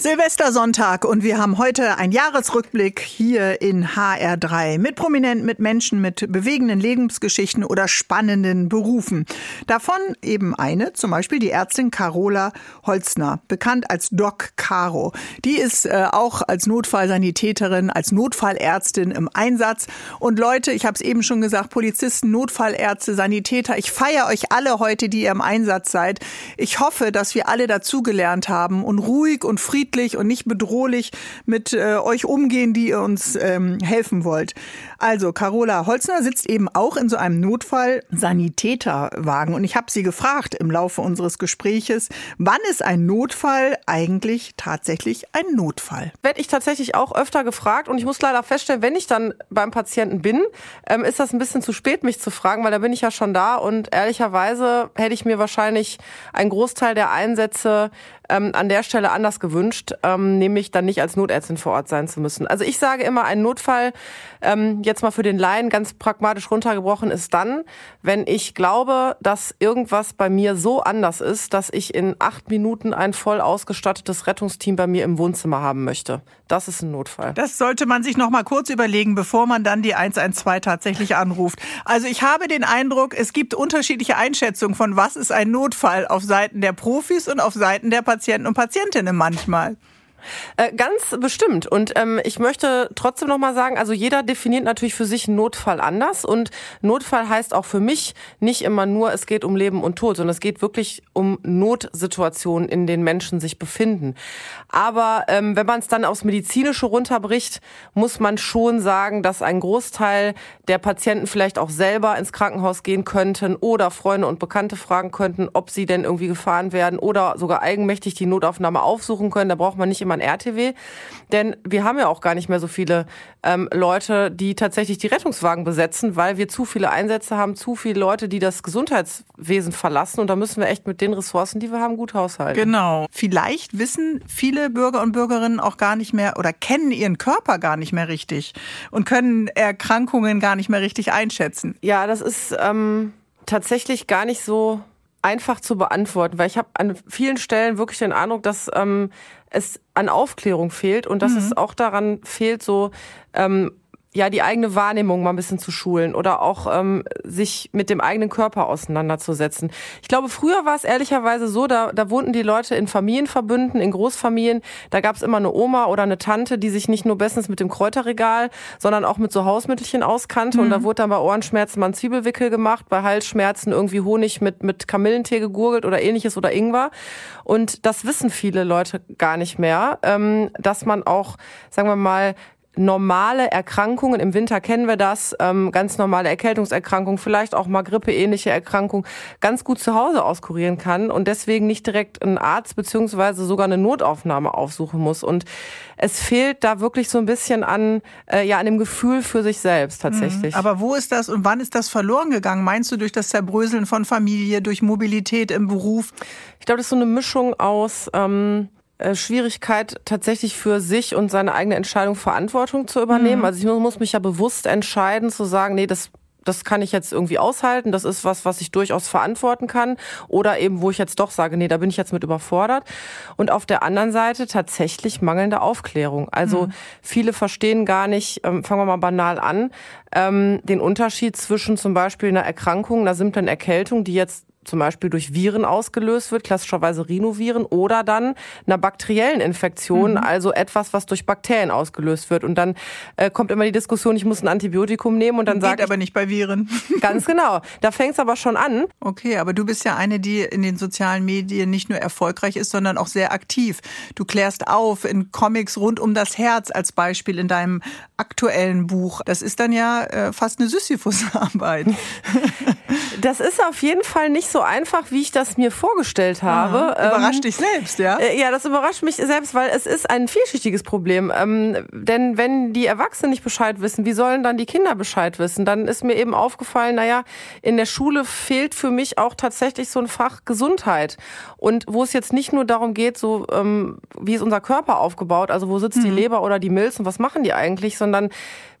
Silvestersonntag und wir haben heute einen Jahresrückblick hier in HR3 mit Prominenten, mit Menschen, mit bewegenden Lebensgeschichten oder spannenden Berufen. Davon eben eine, zum Beispiel die Ärztin Carola Holzner, bekannt als Doc Caro. Die ist äh, auch als Notfallsanitäterin, als Notfallärztin im Einsatz. Und Leute, ich habe es eben schon gesagt, Polizisten, Notfallärzte, Sanitäter, ich feiere euch alle heute, die ihr im Einsatz seid. Ich hoffe, dass wir alle dazugelernt haben und ruhig und friedlich friedlich und nicht bedrohlich mit äh, euch umgehen, die ihr uns ähm, helfen wollt. Also Carola Holzner sitzt eben auch in so einem Notfall-Sanitäterwagen und ich habe sie gefragt im Laufe unseres Gespräches, wann ist ein Notfall eigentlich tatsächlich ein Notfall? Werde ich tatsächlich auch öfter gefragt und ich muss leider feststellen, wenn ich dann beim Patienten bin, ähm, ist das ein bisschen zu spät, mich zu fragen, weil da bin ich ja schon da und ehrlicherweise hätte ich mir wahrscheinlich einen Großteil der Einsätze ähm, an der Stelle anders gewünscht, ähm, nämlich dann nicht als Notärztin vor Ort sein zu müssen. Also ich sage immer, ein Notfall, ähm, jetzt mal für den Laien ganz pragmatisch runtergebrochen, ist dann, wenn ich glaube, dass irgendwas bei mir so anders ist, dass ich in acht Minuten ein voll ausgestattetes Rettungsteam bei mir im Wohnzimmer haben möchte. Das ist ein Notfall. Das sollte man sich noch mal kurz überlegen, bevor man dann die 112 tatsächlich anruft. Also ich habe den Eindruck, es gibt unterschiedliche Einschätzungen von was ist ein Notfall auf Seiten der Profis und auf Seiten der Patienten. Patienten und Patientinnen manchmal. Äh, ganz bestimmt. Und ähm, ich möchte trotzdem noch mal sagen, also jeder definiert natürlich für sich Notfall anders. Und Notfall heißt auch für mich nicht immer nur, es geht um Leben und Tod, sondern es geht wirklich um Notsituationen, in denen Menschen sich befinden. Aber ähm, wenn man es dann aufs Medizinische runterbricht, muss man schon sagen, dass ein Großteil der Patienten vielleicht auch selber ins Krankenhaus gehen könnten oder Freunde und Bekannte fragen könnten, ob sie denn irgendwie gefahren werden oder sogar eigenmächtig die Notaufnahme aufsuchen können. Da braucht man nicht immer ein RTW. Denn wir haben ja auch gar nicht mehr so viele ähm, Leute, die tatsächlich die Rettungswagen besetzen, weil wir zu viele Einsätze haben, zu viele Leute, die das Gesundheitswesen verlassen. Und da müssen wir echt mit den Ressourcen, die wir haben, gut haushalten. Genau. Vielleicht wissen viele Bürger und Bürgerinnen auch gar nicht mehr oder kennen ihren Körper gar nicht mehr richtig und können Erkrankungen gar nicht mehr richtig einschätzen. Ja, das ist ähm, tatsächlich gar nicht so einfach zu beantworten, weil ich habe an vielen Stellen wirklich den Eindruck, dass ähm, es an Aufklärung fehlt und dass mhm. es auch daran fehlt, so ähm, ja die eigene Wahrnehmung mal ein bisschen zu schulen oder auch ähm, sich mit dem eigenen Körper auseinanderzusetzen. Ich glaube, früher war es ehrlicherweise so, da, da wohnten die Leute in Familienverbünden, in Großfamilien. Da gab es immer eine Oma oder eine Tante, die sich nicht nur bestens mit dem Kräuterregal, sondern auch mit so Hausmittelchen auskannte. Mhm. Und da mhm. wurde dann bei Ohrenschmerzen mal ein Zwiebelwickel gemacht, bei Halsschmerzen irgendwie Honig mit, mit Kamillentee gegurgelt oder ähnliches oder Ingwer. Und das wissen viele Leute gar nicht mehr, ähm, dass man auch, sagen wir mal, normale Erkrankungen, im Winter kennen wir das, ähm, ganz normale Erkältungserkrankungen, vielleicht auch mal grippeähnliche Erkrankungen, ganz gut zu Hause auskurieren kann und deswegen nicht direkt einen Arzt beziehungsweise sogar eine Notaufnahme aufsuchen muss. Und es fehlt da wirklich so ein bisschen an, äh, ja, an dem Gefühl für sich selbst tatsächlich. Mhm. Aber wo ist das und wann ist das verloren gegangen? Meinst du durch das Zerbröseln von Familie, durch Mobilität im Beruf? Ich glaube, das ist so eine Mischung aus ähm, äh, Schwierigkeit, tatsächlich für sich und seine eigene Entscheidung Verantwortung zu übernehmen. Mhm. Also ich muss mich ja bewusst entscheiden, zu sagen, nee, das das kann ich jetzt irgendwie aushalten, das ist was, was ich durchaus verantworten kann. Oder eben, wo ich jetzt doch sage, nee, da bin ich jetzt mit überfordert. Und auf der anderen Seite tatsächlich mangelnde Aufklärung. Also mhm. viele verstehen gar nicht, ähm, fangen wir mal banal an, ähm, den Unterschied zwischen zum Beispiel einer Erkrankung, einer simplen Erkältung, die jetzt zum Beispiel durch Viren ausgelöst wird, klassischerweise Rhinoviren, oder dann einer bakteriellen Infektion, mhm. also etwas, was durch Bakterien ausgelöst wird. Und dann äh, kommt immer die Diskussion, ich muss ein Antibiotikum nehmen und dann sage ich... aber nicht bei Viren. Ganz genau. Da fängt es aber schon an. Okay, aber du bist ja eine, die in den sozialen Medien nicht nur erfolgreich ist, sondern auch sehr aktiv. Du klärst auf in Comics rund um das Herz als Beispiel in deinem aktuellen Buch. Das ist dann ja äh, fast eine Sisyphus-Arbeit. Das ist auf jeden Fall nicht so einfach, wie ich das mir vorgestellt habe. Aha, überrascht ähm, dich selbst, ja? Äh, ja, das überrascht mich selbst, weil es ist ein vielschichtiges Problem. Ähm, denn wenn die Erwachsenen nicht Bescheid wissen, wie sollen dann die Kinder Bescheid wissen? Dann ist mir eben aufgefallen, naja, in der Schule fehlt für mich auch tatsächlich so ein Fach Gesundheit. Und wo es jetzt nicht nur darum geht, so ähm, wie ist unser Körper aufgebaut, also wo sitzt mhm. die Leber oder die Milz und was machen die eigentlich, sondern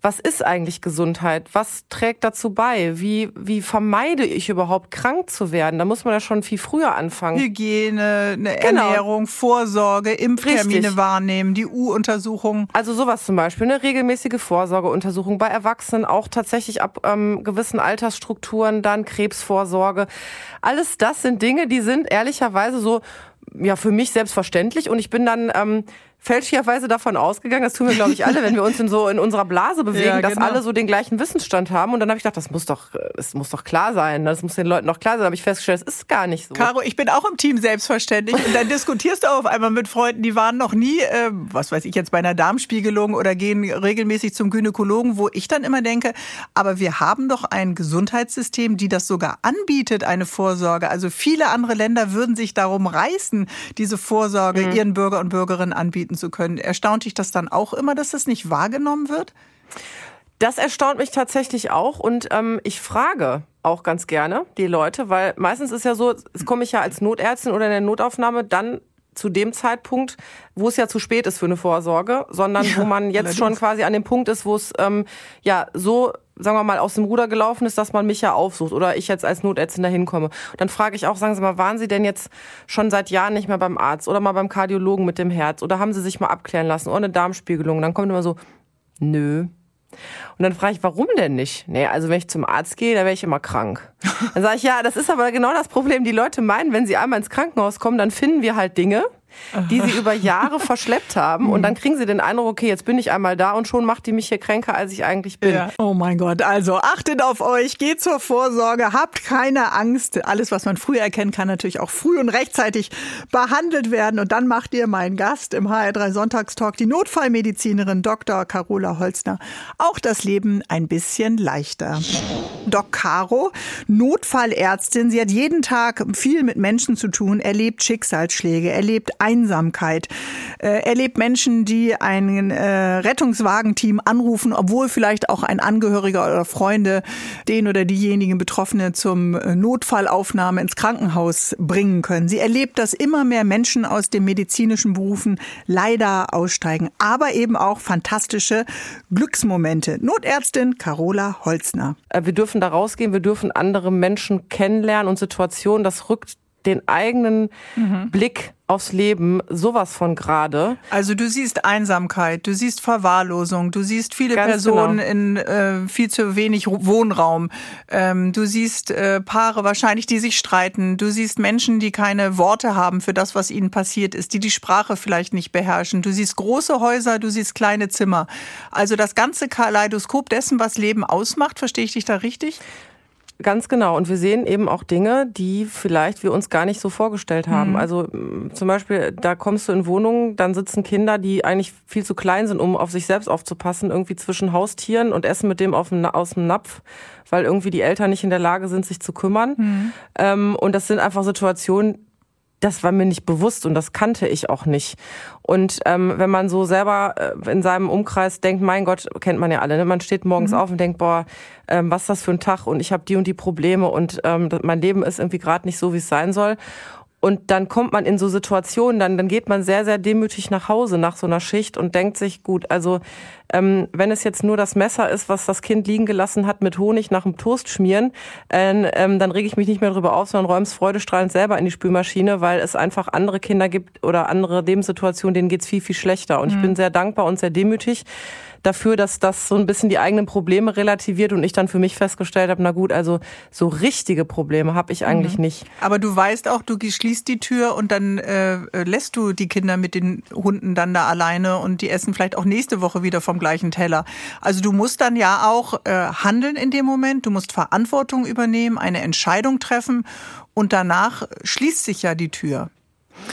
was ist eigentlich Gesundheit? Was trägt dazu bei? Wie, wie vermeide ich überhaupt krank zu werden? Da muss man ja schon viel früher anfangen. Hygiene, eine genau. Ernährung, Vorsorge, Impftermine Richtig. wahrnehmen, die U-Untersuchung. Also sowas zum Beispiel, eine regelmäßige Vorsorgeuntersuchung bei Erwachsenen, auch tatsächlich ab ähm, gewissen Altersstrukturen, dann Krebsvorsorge. Alles das sind Dinge, die sind ehrlicherweise so ja für mich selbstverständlich und ich bin dann ähm, fälschlicherweise davon ausgegangen, das tun wir, glaube ich, alle, wenn wir uns in so in unserer Blase bewegen, ja, genau. dass alle so den gleichen Wissensstand haben. Und dann habe ich gedacht, das muss doch, es muss doch klar sein. Das muss den Leuten doch klar sein. Da habe ich festgestellt, es ist gar nicht so. Caro, ich bin auch im Team selbstverständlich. Und dann diskutierst du auf einmal mit Freunden, die waren noch nie, äh, was weiß ich jetzt, bei einer Darmspiegelung oder gehen regelmäßig zum Gynäkologen, wo ich dann immer denke, aber wir haben doch ein Gesundheitssystem, die das sogar anbietet, eine Vorsorge. Also viele andere Länder würden sich darum reißen, diese Vorsorge mhm. ihren Bürger und Bürgerinnen anbieten anbieten zu können. Erstaunt dich das dann auch immer, dass das nicht wahrgenommen wird? Das erstaunt mich tatsächlich auch und ähm, ich frage auch ganz gerne die Leute, weil meistens ist ja so, es komme ich ja als Notärztin oder in der Notaufnahme dann zu dem Zeitpunkt, wo es ja zu spät ist für eine Vorsorge, sondern ja, wo man jetzt allerdings. schon quasi an dem Punkt ist, wo es ähm, ja so sagen wir mal, aus dem Ruder gelaufen ist, dass man mich ja aufsucht oder ich jetzt als Notärztin da hinkomme. Dann frage ich auch, sagen Sie mal, waren Sie denn jetzt schon seit Jahren nicht mehr beim Arzt oder mal beim Kardiologen mit dem Herz oder haben Sie sich mal abklären lassen oder eine Darmspiegelung? Dann kommt immer so, nö. Und dann frage ich, warum denn nicht? Nee, also wenn ich zum Arzt gehe, da wäre ich immer krank. Dann sage ich, ja, das ist aber genau das Problem. Die Leute meinen, wenn sie einmal ins Krankenhaus kommen, dann finden wir halt Dinge, die sie über Jahre verschleppt haben. Und dann kriegen sie den Eindruck, okay, jetzt bin ich einmal da und schon macht die mich hier kränker, als ich eigentlich bin. Ja. Oh mein Gott. Also achtet auf euch, geht zur Vorsorge, habt keine Angst. Alles, was man früh erkennen kann, natürlich auch früh und rechtzeitig behandelt werden. Und dann macht ihr meinen Gast im HR3 Sonntagstalk, die Notfallmedizinerin Dr. Carola Holzner, auch das Leben ein bisschen leichter. Doc Caro, Notfallärztin. Sie hat jeden Tag viel mit Menschen zu tun, erlebt Schicksalsschläge, erlebt Einsamkeit. Äh, erlebt Menschen, die ein äh, Rettungswagenteam anrufen, obwohl vielleicht auch ein Angehöriger oder Freunde den oder diejenigen Betroffene zum äh, Notfallaufnahme ins Krankenhaus bringen können. Sie erlebt, dass immer mehr Menschen aus den medizinischen Berufen leider aussteigen, aber eben auch fantastische Glücksmomente. Notärztin Carola Holzner. Wir dürfen da rausgehen, wir dürfen andere Menschen kennenlernen und Situationen. Das rückt den eigenen mhm. Blick aufs Leben sowas von gerade. Also du siehst Einsamkeit, du siehst Verwahrlosung, du siehst viele Ganz Personen genau. in äh, viel zu wenig Wohnraum, ähm, du siehst äh, Paare wahrscheinlich, die sich streiten, du siehst Menschen, die keine Worte haben für das, was ihnen passiert ist, die die Sprache vielleicht nicht beherrschen, du siehst große Häuser, du siehst kleine Zimmer. Also das ganze Kaleidoskop dessen, was Leben ausmacht, verstehe ich dich da richtig? Ganz genau. Und wir sehen eben auch Dinge, die vielleicht wir uns gar nicht so vorgestellt haben. Mhm. Also zum Beispiel, da kommst du in Wohnungen, dann sitzen Kinder, die eigentlich viel zu klein sind, um auf sich selbst aufzupassen, irgendwie zwischen Haustieren und essen mit dem dem, aus dem Napf, weil irgendwie die Eltern nicht in der Lage sind, sich zu kümmern. Mhm. Ähm, und das sind einfach Situationen, das war mir nicht bewusst und das kannte ich auch nicht. Und ähm, wenn man so selber äh, in seinem Umkreis denkt, mein Gott, kennt man ja alle, ne? man steht morgens mhm. auf und denkt, boah, ähm, was ist das für ein Tag und ich habe die und die Probleme und ähm, mein Leben ist irgendwie gerade nicht so, wie es sein soll. Und dann kommt man in so Situationen, dann, dann geht man sehr, sehr demütig nach Hause nach so einer Schicht und denkt sich, gut, also ähm, wenn es jetzt nur das Messer ist, was das Kind liegen gelassen hat, mit Honig nach dem Toast schmieren, äh, ähm, dann rege ich mich nicht mehr drüber auf, sondern räume es freudestrahlend selber in die Spülmaschine, weil es einfach andere Kinder gibt oder andere Lebenssituationen, denen geht's viel, viel schlechter. Und mhm. ich bin sehr dankbar und sehr demütig dafür, dass das so ein bisschen die eigenen Probleme relativiert und ich dann für mich festgestellt habe, na gut, also so richtige Probleme habe ich eigentlich mhm. nicht. Aber du weißt auch, du schließt die Tür und dann äh, lässt du die Kinder mit den Hunden dann da alleine und die essen vielleicht auch nächste Woche wieder vom gleichen Teller. Also du musst dann ja auch äh, handeln in dem Moment, du musst Verantwortung übernehmen, eine Entscheidung treffen und danach schließt sich ja die Tür.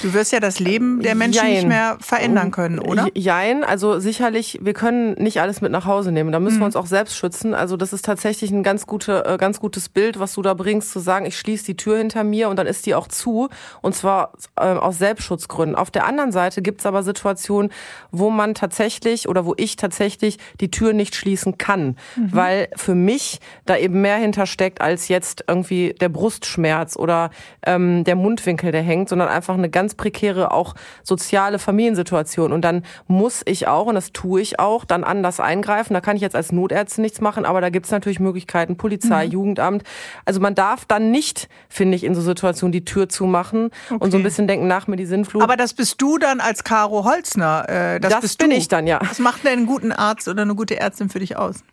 Du wirst ja das Leben der Menschen Jein. nicht mehr verändern können, oder? Jein, also sicherlich, wir können nicht alles mit nach Hause nehmen. Da müssen mhm. wir uns auch selbst schützen. Also das ist tatsächlich ein ganz, gute, äh, ganz gutes Bild, was du da bringst, zu sagen, ich schließe die Tür hinter mir und dann ist die auch zu. Und zwar äh, aus Selbstschutzgründen. Auf der anderen Seite gibt es aber Situationen, wo man tatsächlich oder wo ich tatsächlich die Tür nicht schließen kann. Mhm. Weil für mich da eben mehr hintersteckt als jetzt irgendwie der Brustschmerz oder ähm, der Mundwinkel, der hängt, sondern einfach eine ganz prekäre auch soziale Familiensituation. Und dann muss ich auch, und das tue ich auch, dann anders eingreifen. Da kann ich jetzt als Notärztin nichts machen, aber da gibt es natürlich Möglichkeiten, Polizei, mhm. Jugendamt. Also man darf dann nicht, finde ich, in so Situationen die Tür zumachen okay. und so ein bisschen denken, nach mir die Sinnflut. Aber das bist du dann als Caro Holzner. Äh, das, das bin du. ich dann, ja. Was macht denn einen guten Arzt oder eine gute Ärztin für dich aus?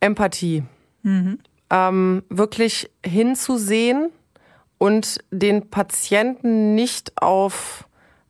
Empathie. Mhm. Ähm, wirklich hinzusehen, und den Patienten nicht auf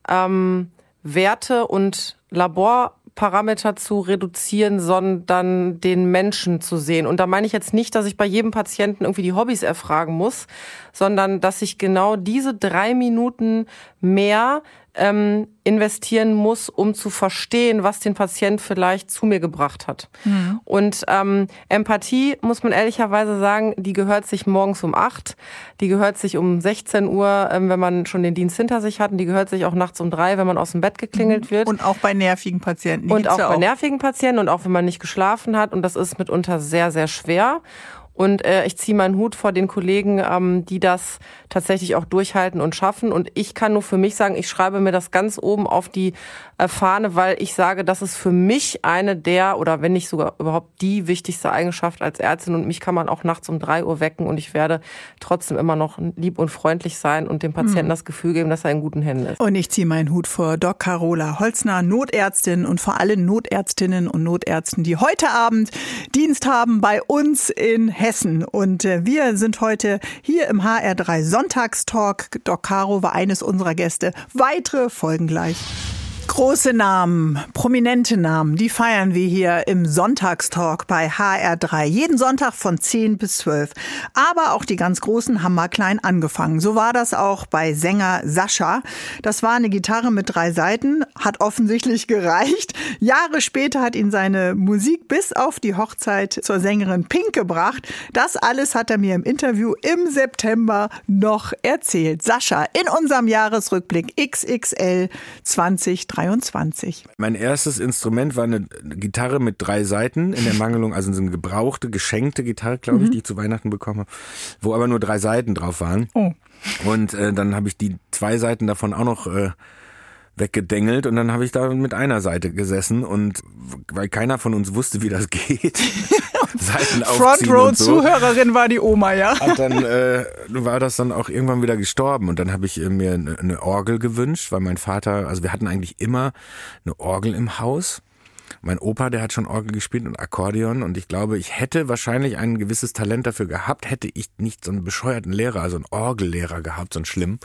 ähm, Werte und Laborparameter zu reduzieren, sondern den Menschen zu sehen. Und da meine ich jetzt nicht, dass ich bei jedem Patienten irgendwie die Hobbys erfragen muss, sondern dass ich genau diese drei Minuten mehr ähm, investieren muss, um zu verstehen, was den Patient vielleicht zu mir gebracht hat. Mhm. Und ähm, Empathie, muss man ehrlicherweise sagen, die gehört sich morgens um acht, die gehört sich um 16 Uhr, ähm, wenn man schon den Dienst hinter sich hat, und die gehört sich auch nachts um drei, wenn man aus dem Bett geklingelt mhm. wird. Und auch bei nervigen Patienten. Die und auch ja bei nervigen Patienten und auch wenn man nicht geschlafen hat. Und das ist mitunter sehr, sehr schwer. Und äh, ich ziehe meinen Hut vor den Kollegen, ähm, die das tatsächlich auch durchhalten und schaffen. Und ich kann nur für mich sagen, ich schreibe mir das ganz oben auf die äh, Fahne, weil ich sage, das ist für mich eine der oder wenn nicht sogar überhaupt die wichtigste Eigenschaft als Ärztin. Und mich kann man auch nachts um drei Uhr wecken und ich werde trotzdem immer noch lieb und freundlich sein und dem Patienten hm. das Gefühl geben, dass er in guten Händen ist. Und ich ziehe meinen Hut vor Doc Carola Holzner, Notärztin und vor allem Notärztinnen und Notärzten, die heute Abend Dienst haben bei uns in Hessen. Und äh, wir sind heute hier im HR3 Sonntagstalk. Doc Caro war eines unserer Gäste. Weitere folgen gleich. Große Namen, prominente Namen, die feiern wir hier im Sonntagstalk bei HR3. Jeden Sonntag von 10 bis 12. Aber auch die ganz Großen haben mal klein angefangen. So war das auch bei Sänger Sascha. Das war eine Gitarre mit drei Seiten, hat offensichtlich gereicht. Jahre später hat ihn seine Musik bis auf die Hochzeit zur Sängerin Pink gebracht. Das alles hat er mir im Interview im September noch erzählt. Sascha in unserem Jahresrückblick XXL 2023. 23. Mein erstes Instrument war eine Gitarre mit drei Seiten in der Mangelung, also so eine gebrauchte, geschenkte Gitarre, glaube ich, mhm. die ich zu Weihnachten bekomme, wo aber nur drei Seiten drauf waren. Oh. Und äh, dann habe ich die zwei Seiten davon auch noch äh, weggedengelt und dann habe ich da mit einer Seite gesessen und weil keiner von uns wusste, wie das geht. Seiten Front Row so. Zuhörerin war die Oma, ja. Und dann äh, war das dann auch irgendwann wieder gestorben und dann habe ich mir eine Orgel gewünscht, weil mein Vater, also wir hatten eigentlich immer eine Orgel im Haus mein Opa, der hat schon Orgel gespielt und Akkordeon und ich glaube, ich hätte wahrscheinlich ein gewisses Talent dafür gehabt, hätte ich nicht so einen bescheuerten Lehrer, also einen Orgellehrer gehabt, so einen schlimm.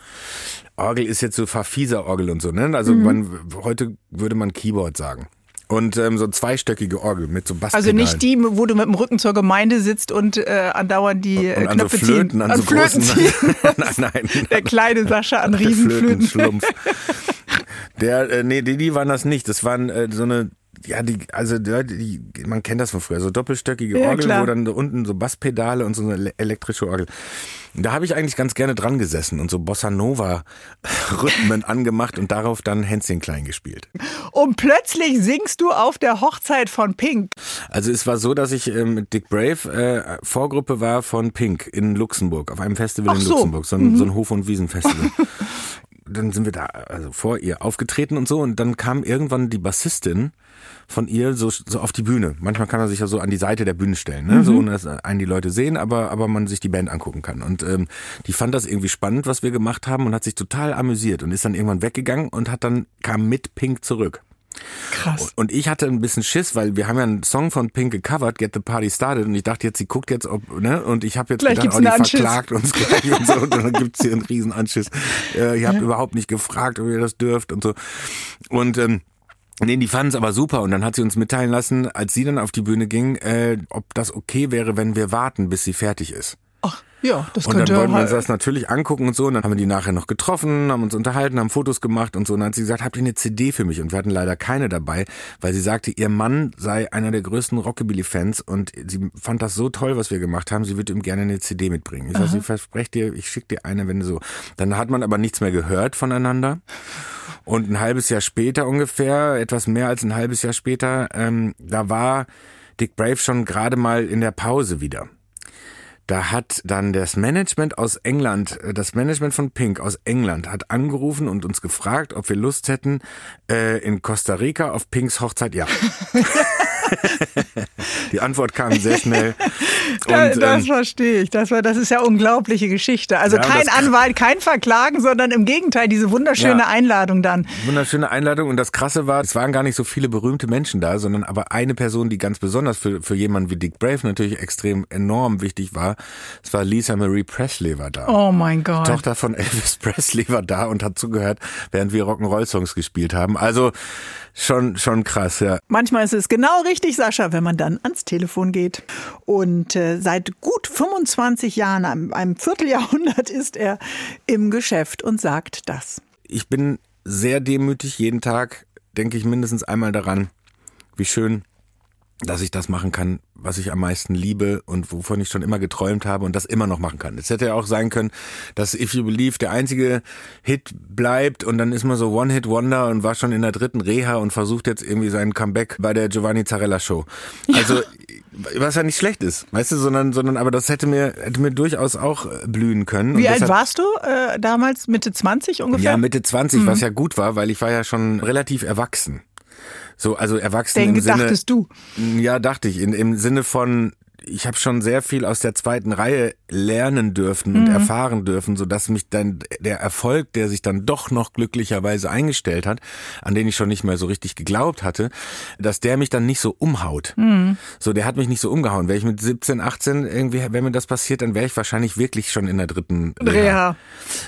Orgel ist jetzt so verfieser Orgel und so, ne? Also mhm. man, heute würde man Keyboard sagen. Und ähm, so zweistöckige Orgel mit so Basspedalen. Also nicht die, wo du mit dem Rücken zur Gemeinde sitzt und äh, andauernd die äh, und an Knöpfe so Flöten, ziehen. An, an so Flöten großen, nein, nein. Der kleine Sascha an Riesenflöten. Flötenschlumpf. Der, äh, nee, die, die waren das nicht. Das waren äh, so eine ja, die, also die, die, man kennt das von früher, so doppelstöckige ja, Orgel, klar. wo dann unten so Basspedale und so eine elektrische Orgel. Da habe ich eigentlich ganz gerne dran gesessen und so Bossa Nova Rhythmen angemacht und darauf dann Hänschen klein gespielt. Und plötzlich singst du auf der Hochzeit von Pink. Also es war so, dass ich äh, mit Dick Brave äh, Vorgruppe war von Pink in Luxemburg, auf einem Festival Ach in so. Luxemburg, so ein, so ein Hof- und Wiesenfestival. dann sind wir da also vor ihr aufgetreten und so und dann kam irgendwann die Bassistin von ihr so, so auf die Bühne. Manchmal kann man sich ja so an die Seite der Bühne stellen, ne? so ohne dass einen die Leute sehen, aber aber man sich die Band angucken kann. Und ähm, die fand das irgendwie spannend, was wir gemacht haben und hat sich total amüsiert und ist dann irgendwann weggegangen und hat dann kam mit Pink zurück. Krass. Und ich hatte ein bisschen Schiss, weil wir haben ja einen Song von Pink gecovert, Get the Party Started, und ich dachte jetzt, sie guckt jetzt, ob, ne, und ich habe jetzt Gleich gedacht, oh, die Anschiss. verklagt uns gleich und so, und dann gibt's hier einen riesen Anschiss. Äh, ihr habt überhaupt nicht gefragt, ob ihr das dürft und so. Und ähm, Nee, die fanden es aber super und dann hat sie uns mitteilen lassen, als sie dann auf die Bühne ging, äh, ob das okay wäre, wenn wir warten, bis sie fertig ist. Ach, ja, das Und dann könnte wollten wir uns das natürlich angucken und so. Und dann haben wir die nachher noch getroffen, haben uns unterhalten, haben Fotos gemacht und so. Und dann hat sie gesagt, habt ihr eine CD für mich? Und wir hatten leider keine dabei, weil sie sagte, ihr Mann sei einer der größten Rockabilly-Fans und sie fand das so toll, was wir gemacht haben. Sie würde ihm gerne eine CD mitbringen. Ich sag, sie versprecht dir, ich schicke dir eine, wenn du so. Dann hat man aber nichts mehr gehört voneinander. Und ein halbes Jahr später ungefähr, etwas mehr als ein halbes Jahr später, ähm, da war Dick Brave schon gerade mal in der Pause wieder. Da hat dann das Management aus England, äh, das Management von Pink aus England hat angerufen und uns gefragt, ob wir Lust hätten, äh, in Costa Rica auf Pinks Hochzeit, ja. Die Antwort kam sehr schnell. Und, das ähm, verstehe ich. Das, war, das ist ja unglaubliche Geschichte. Also Ja, kein das- Anwalt, kein Verklagen, sondern im Gegenteil, diese wunderschöne Ja. Einladung dann. Wunderschöne Einladung und das Krasse war, es waren gar nicht so viele berühmte Menschen da, sondern aber eine Person, die ganz besonders für, für jemanden wie Dick Brave natürlich extrem enorm wichtig war. Es war Lisa Marie Presley war da. Oh mein Gott. Tochter von Elvis Presley war da und hat zugehört, während wir Rock'n'Roll-Songs gespielt haben. Also schon, schon krass, ja. Manchmal ist es genau richtig, Sascha, wenn man dann ans Telefon geht. Und äh, seit gut 25 Jahren, einem, einem Vierteljahrhundert, ist er im Geschäft und sagt das. Ich bin sehr demütig. Jeden Tag denke ich mindestens einmal daran, wie schön, dass ich das machen kann, was ich am meisten liebe und wovon ich schon immer geträumt habe und das immer noch machen kann. Es hätte ja auch sein können, dass If You Believe der einzige Hit bleibt und dann ist man so One-Hit-Wonder und war schon in der dritten Reha und versucht jetzt irgendwie seinen Comeback bei der Giovanni Zarella Show. Also, was ja nicht schlecht ist, weißt du, sondern, sondern, aber das hätte mir, hätte mir durchaus auch äh, blühen können. Wie alt warst du äh, damals? Mitte 20 ungefähr? ja, Mitte 20, was ja gut war, weil ich war ja schon relativ erwachsen. So, also erwachsen Denke, im Sinne. dachtest du. Ja, dachte ich. In, Im Sinne von, ich habe schon sehr viel aus der zweiten Reihe lernen dürfen und erfahren dürfen, so dass mich dann der Erfolg, der sich dann doch noch glücklicherweise eingestellt hat, an den ich schon nicht mehr so richtig geglaubt hatte, dass der mich dann nicht so umhaut. So, der hat mich nicht so umgehauen. Wäre ich mit 17, 18 irgendwie, wenn mir das passiert, dann wäre ich wahrscheinlich wirklich schon in der dritten Reha.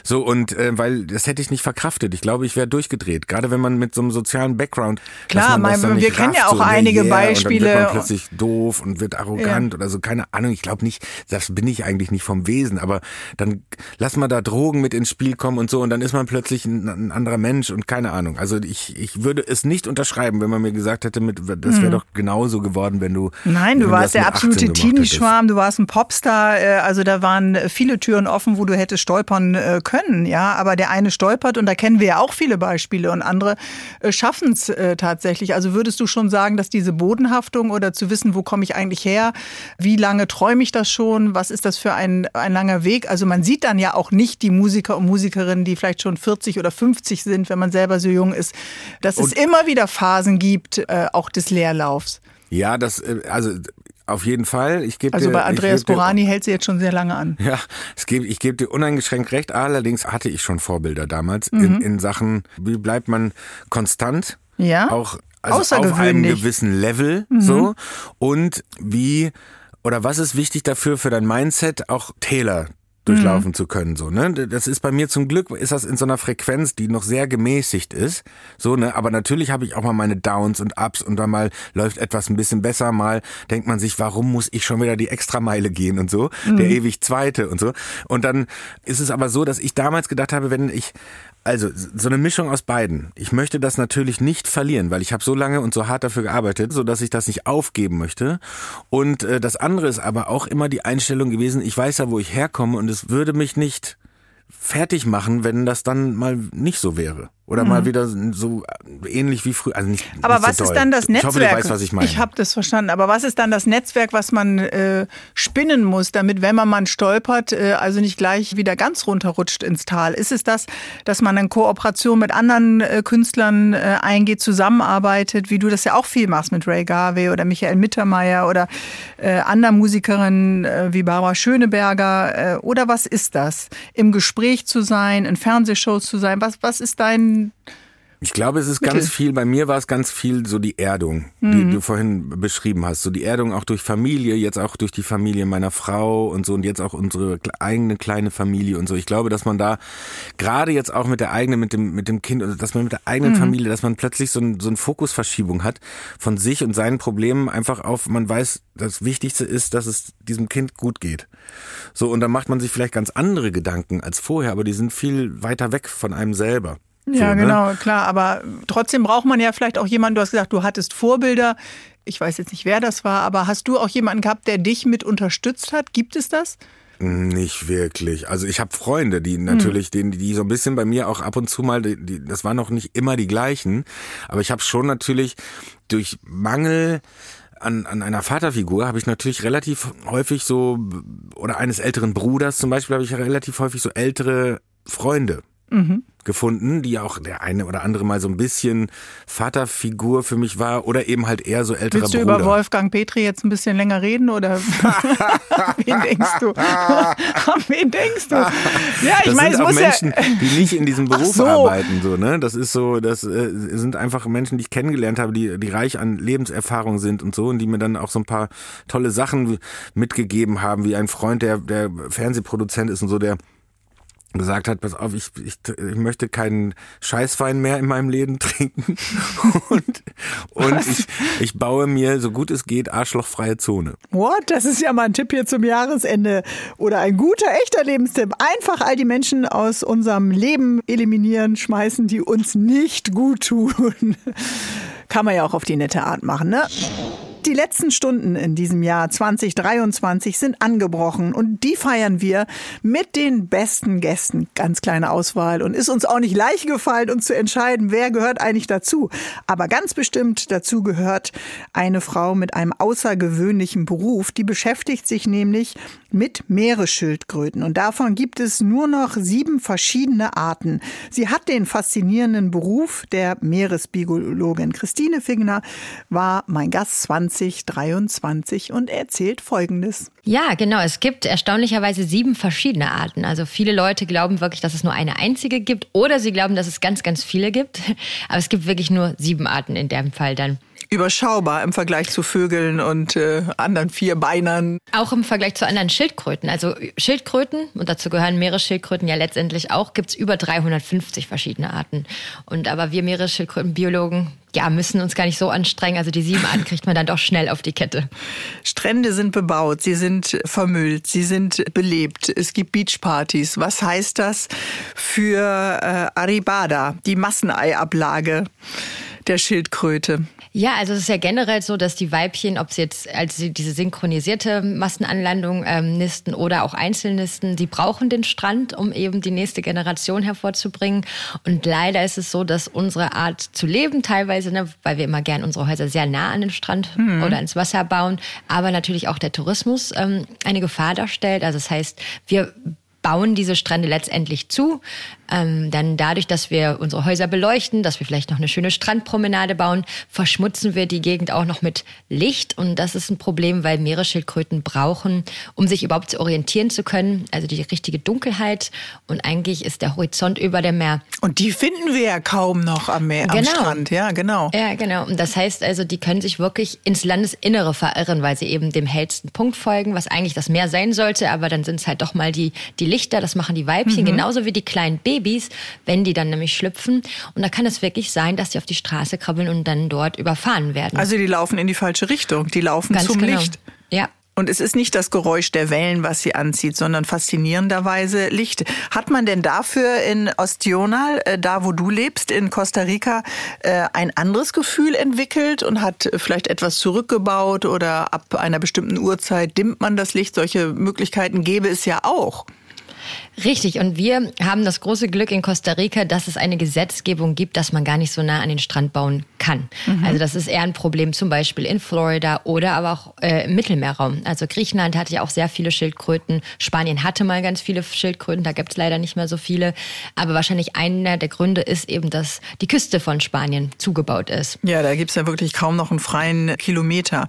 so, und äh, weil das hätte ich nicht verkraftet. Ich glaube, ich wäre durchgedreht. Gerade wenn man mit so einem sozialen Background. Klar, mein- wir nicht kennen ja rafft, auch so, einige yeah, Und Beispiele. dann wird man plötzlich doof und wird arrogant oder so. Keine Ahnung. Ich glaube nicht, das bin ich eigentlich nicht vom Wesen. Aber dann lass mal da Drogen mit ins Spiel kommen und so. Und dann ist man plötzlich ein, ein anderer Mensch und keine Ahnung. Also ich, ich würde es nicht unterschreiben, wenn man mir gesagt hätte, mit, das wäre doch genauso geworden, wenn du. Mhm. Nein, du warst der mit 18 absolute. Teenie-Schwarm, du warst ein Popstar, äh, also da waren äh, viele Türen offen, wo du hättest stolpern äh, können, ja, aber der eine stolpert und da kennen wir ja auch viele Beispiele und andere schaffen es tatsächlich. Also würdest du schon sagen, dass diese Bodenhaftung oder zu wissen, wo komme ich eigentlich her, wie lange träume ich das schon, was ist das für ein, ein langer Weg? Also man sieht dann ja auch nicht die Musiker und Musikerinnen, die vielleicht schon 40 oder 50 sind, wenn man selber so jung ist, dass es Und- immer wieder Phasen gibt, äh, auch des Leerlaufs. Ja, das, äh, also auf jeden Fall. Ich gebe Also bei Andreas geb Borani hält sie jetzt schon sehr lange an. Ja, es gebe, ich gebe dir uneingeschränkt recht. Allerdings hatte ich schon Vorbilder damals Mhm. in, in Sachen, wie bleibt man konstant? Ja. Auch also auf einem gewissen Level Mhm. so und wie oder was ist wichtig dafür für dein Mindset auch Täler durchlaufen Mhm. zu können so ne? Das ist bei mir zum Glück ist das in so einer Frequenz die noch sehr gemäßigt ist so ne? Aber natürlich habe ich auch mal meine Downs und Ups und dann mal läuft etwas ein bisschen besser mal denkt man sich warum muss ich schon wieder die Extrameile gehen und so? Der ewig zweite und so. Und dann ist es aber so dass ich damals gedacht habe wenn ich Also so eine Mischung aus beiden. Ich möchte das natürlich nicht verlieren, weil ich habe so lange und so hart dafür gearbeitet, so dass ich das nicht aufgeben möchte. Und äh, das andere ist aber auch immer die Einstellung gewesen. Ich weiß ja, wo ich herkomme und es würde mich nicht fertig machen, wenn das dann mal nicht so wäre. Oder mhm. mal wieder so ähnlich wie früher. Also nicht, aber nicht was so ist dann das Netzwerk? Ich hoffe, du weißt, was ich meine. Ich habe das verstanden. Aber was ist dann das Netzwerk, was man äh, spinnen muss, damit, wenn man mal stolpert, äh, also nicht gleich wieder ganz runterrutscht ins Tal? Ist es das, dass man in Kooperation mit anderen äh, Künstlern äh, eingeht, zusammenarbeitet, wie du das ja auch viel machst mit Ray Garvey oder Michael Mittermeier oder äh, anderen Musikerinnen äh, wie Barbara Schöneberger? Äh, oder was ist das? Im Gespräch zu sein, in Fernsehshows zu sein? Was, was ist dein ich glaube, es ist Mittel. ganz viel, bei mir war es ganz viel so die Erdung, mhm. die du vorhin beschrieben hast. So die Erdung auch durch Familie, jetzt auch durch die Familie meiner Frau und so und jetzt auch unsere eigene kleine Familie und so. Ich glaube, dass man da gerade jetzt auch mit der eigenen, mit dem, mit dem Kind, dass man mit der eigenen mhm. Familie, dass man plötzlich so, ein, so eine Fokusverschiebung hat von sich und seinen Problemen einfach auf, man weiß, das Wichtigste ist, dass es diesem Kind gut geht. So, und dann macht man sich vielleicht ganz andere Gedanken als vorher, aber die sind viel weiter weg von einem selber. Ja, so, ne? genau, klar. Aber trotzdem braucht man ja vielleicht auch jemanden, du hast gesagt, du hattest Vorbilder. Ich weiß jetzt nicht, wer das war, aber hast du auch jemanden gehabt, der dich mit unterstützt hat? Gibt es das? Nicht wirklich. Also ich habe Freunde, die natürlich, hm. die, die so ein bisschen bei mir auch ab und zu mal, die, das waren noch nicht immer die gleichen, aber ich habe schon natürlich durch Mangel an, an einer Vaterfigur habe ich natürlich relativ häufig so, oder eines älteren Bruders zum Beispiel, habe ich relativ häufig so ältere Freunde. Mhm gefunden, die auch der eine oder andere mal so ein bisschen Vaterfigur für mich war oder eben halt eher so älterer Willst du Bruder. über Wolfgang Petri jetzt ein bisschen länger reden oder wen denkst du? An wen denkst du? Ja, ich meine, es muss Menschen, ja die nicht in diesem Beruf so. arbeiten so, ne? Das ist so, das äh, sind einfach Menschen, die ich kennengelernt habe, die die reich an Lebenserfahrung sind und so und die mir dann auch so ein paar tolle Sachen mitgegeben haben, wie ein Freund, der der Fernsehproduzent ist und so, der gesagt hat, pass auf, ich, ich, ich möchte keinen Scheißwein mehr in meinem Leben trinken und, und ich, ich baue mir, so gut es geht, arschlochfreie Zone. What? Das ist ja mal ein Tipp hier zum Jahresende oder ein guter, echter Lebenstipp. Einfach all die Menschen aus unserem Leben eliminieren, schmeißen, die uns nicht gut tun. Kann man ja auch auf die nette Art machen, ne? Die letzten Stunden in diesem Jahr 2023 sind angebrochen und die feiern wir mit den besten Gästen. Ganz kleine Auswahl und ist uns auch nicht leicht gefallen, uns zu entscheiden, wer gehört eigentlich dazu. Aber ganz bestimmt dazu gehört eine Frau mit einem außergewöhnlichen Beruf. Die beschäftigt sich nämlich mit Meeresschildkröten und davon gibt es nur noch sieben verschiedene Arten. Sie hat den faszinierenden Beruf der Meeresbiologin. Christine Figner war mein Gast 20 2023 und erzählt Folgendes. Ja, genau. Es gibt erstaunlicherweise sieben verschiedene Arten. Also viele Leute glauben wirklich, dass es nur eine einzige gibt oder sie glauben, dass es ganz, ganz viele gibt. Aber es gibt wirklich nur sieben Arten in dem Fall dann überschaubar im Vergleich zu Vögeln und äh, anderen Vierbeinern. Auch im Vergleich zu anderen Schildkröten. Also Schildkröten, und dazu gehören Meeresschildkröten ja letztendlich auch, gibt es über 350 verschiedene Arten. Und aber wir Meeresschildkrötenbiologen, ja, müssen uns gar nicht so anstrengen. Also die sieben Arten kriegt man dann doch schnell auf die Kette. Strände sind bebaut, sie sind vermüllt, sie sind belebt. Es gibt Beachpartys. Was heißt das für äh, Aribada, die Masseneiablage der Schildkröte? Ja, also es ist ja generell so, dass die Weibchen, ob sie jetzt als sie diese synchronisierte Massenanlandung ähm, nisten oder auch Einzelnisten, die brauchen den Strand, um eben die nächste Generation hervorzubringen. Und leider ist es so, dass unsere Art zu leben teilweise, ne, weil wir immer gern unsere Häuser sehr nah an den Strand mhm. oder ins Wasser bauen, aber natürlich auch der Tourismus ähm, eine Gefahr darstellt. Also das heißt, wir bauen diese Strände letztendlich zu. Ähm, dann dadurch, dass wir unsere Häuser beleuchten, dass wir vielleicht noch eine schöne Strandpromenade bauen, verschmutzen wir die Gegend auch noch mit Licht. Und das ist ein Problem, weil Meeresschildkröten brauchen, um sich überhaupt zu orientieren zu können. Also die richtige Dunkelheit. Und eigentlich ist der Horizont über dem Meer. Und die finden wir ja kaum noch am Meer, genau. am Strand. Ja, genau. Ja, genau. Und das heißt also, die können sich wirklich ins Landesinnere verirren, weil sie eben dem hellsten Punkt folgen, was eigentlich das Meer sein sollte. Aber dann sind es halt doch mal die, die Lichter. Das machen die Weibchen, mhm. genauso wie die kleinen Babys. Babys, wenn die dann nämlich schlüpfen. Und da kann es wirklich sein, dass sie auf die Straße krabbeln und dann dort überfahren werden. Also die laufen in die falsche Richtung. Die laufen Ganz zum genau. Licht. Ja, Und es ist nicht das Geräusch der Wellen, was sie anzieht, sondern faszinierenderweise Licht. Hat man denn dafür in Ostional, äh, da wo du lebst, in Costa Rica, äh, ein anderes Gefühl entwickelt und hat vielleicht etwas zurückgebaut oder ab einer bestimmten Uhrzeit dimmt man das Licht? Solche Möglichkeiten gäbe es ja auch. Richtig. Und wir haben das große Glück in Costa Rica, dass es eine Gesetzgebung gibt, dass man gar nicht so nah an den Strand bauen kann. Mhm. Also das ist eher ein Problem zum Beispiel in Florida oder aber auch äh, im Mittelmeerraum. Also Griechenland hatte ja auch sehr viele Schildkröten. Spanien hatte mal ganz viele Schildkröten. Da gibt es leider nicht mehr so viele. Aber wahrscheinlich einer der Gründe ist eben, dass die Küste von Spanien zugebaut ist. Ja, da gibt es ja wirklich kaum noch einen freien Kilometer.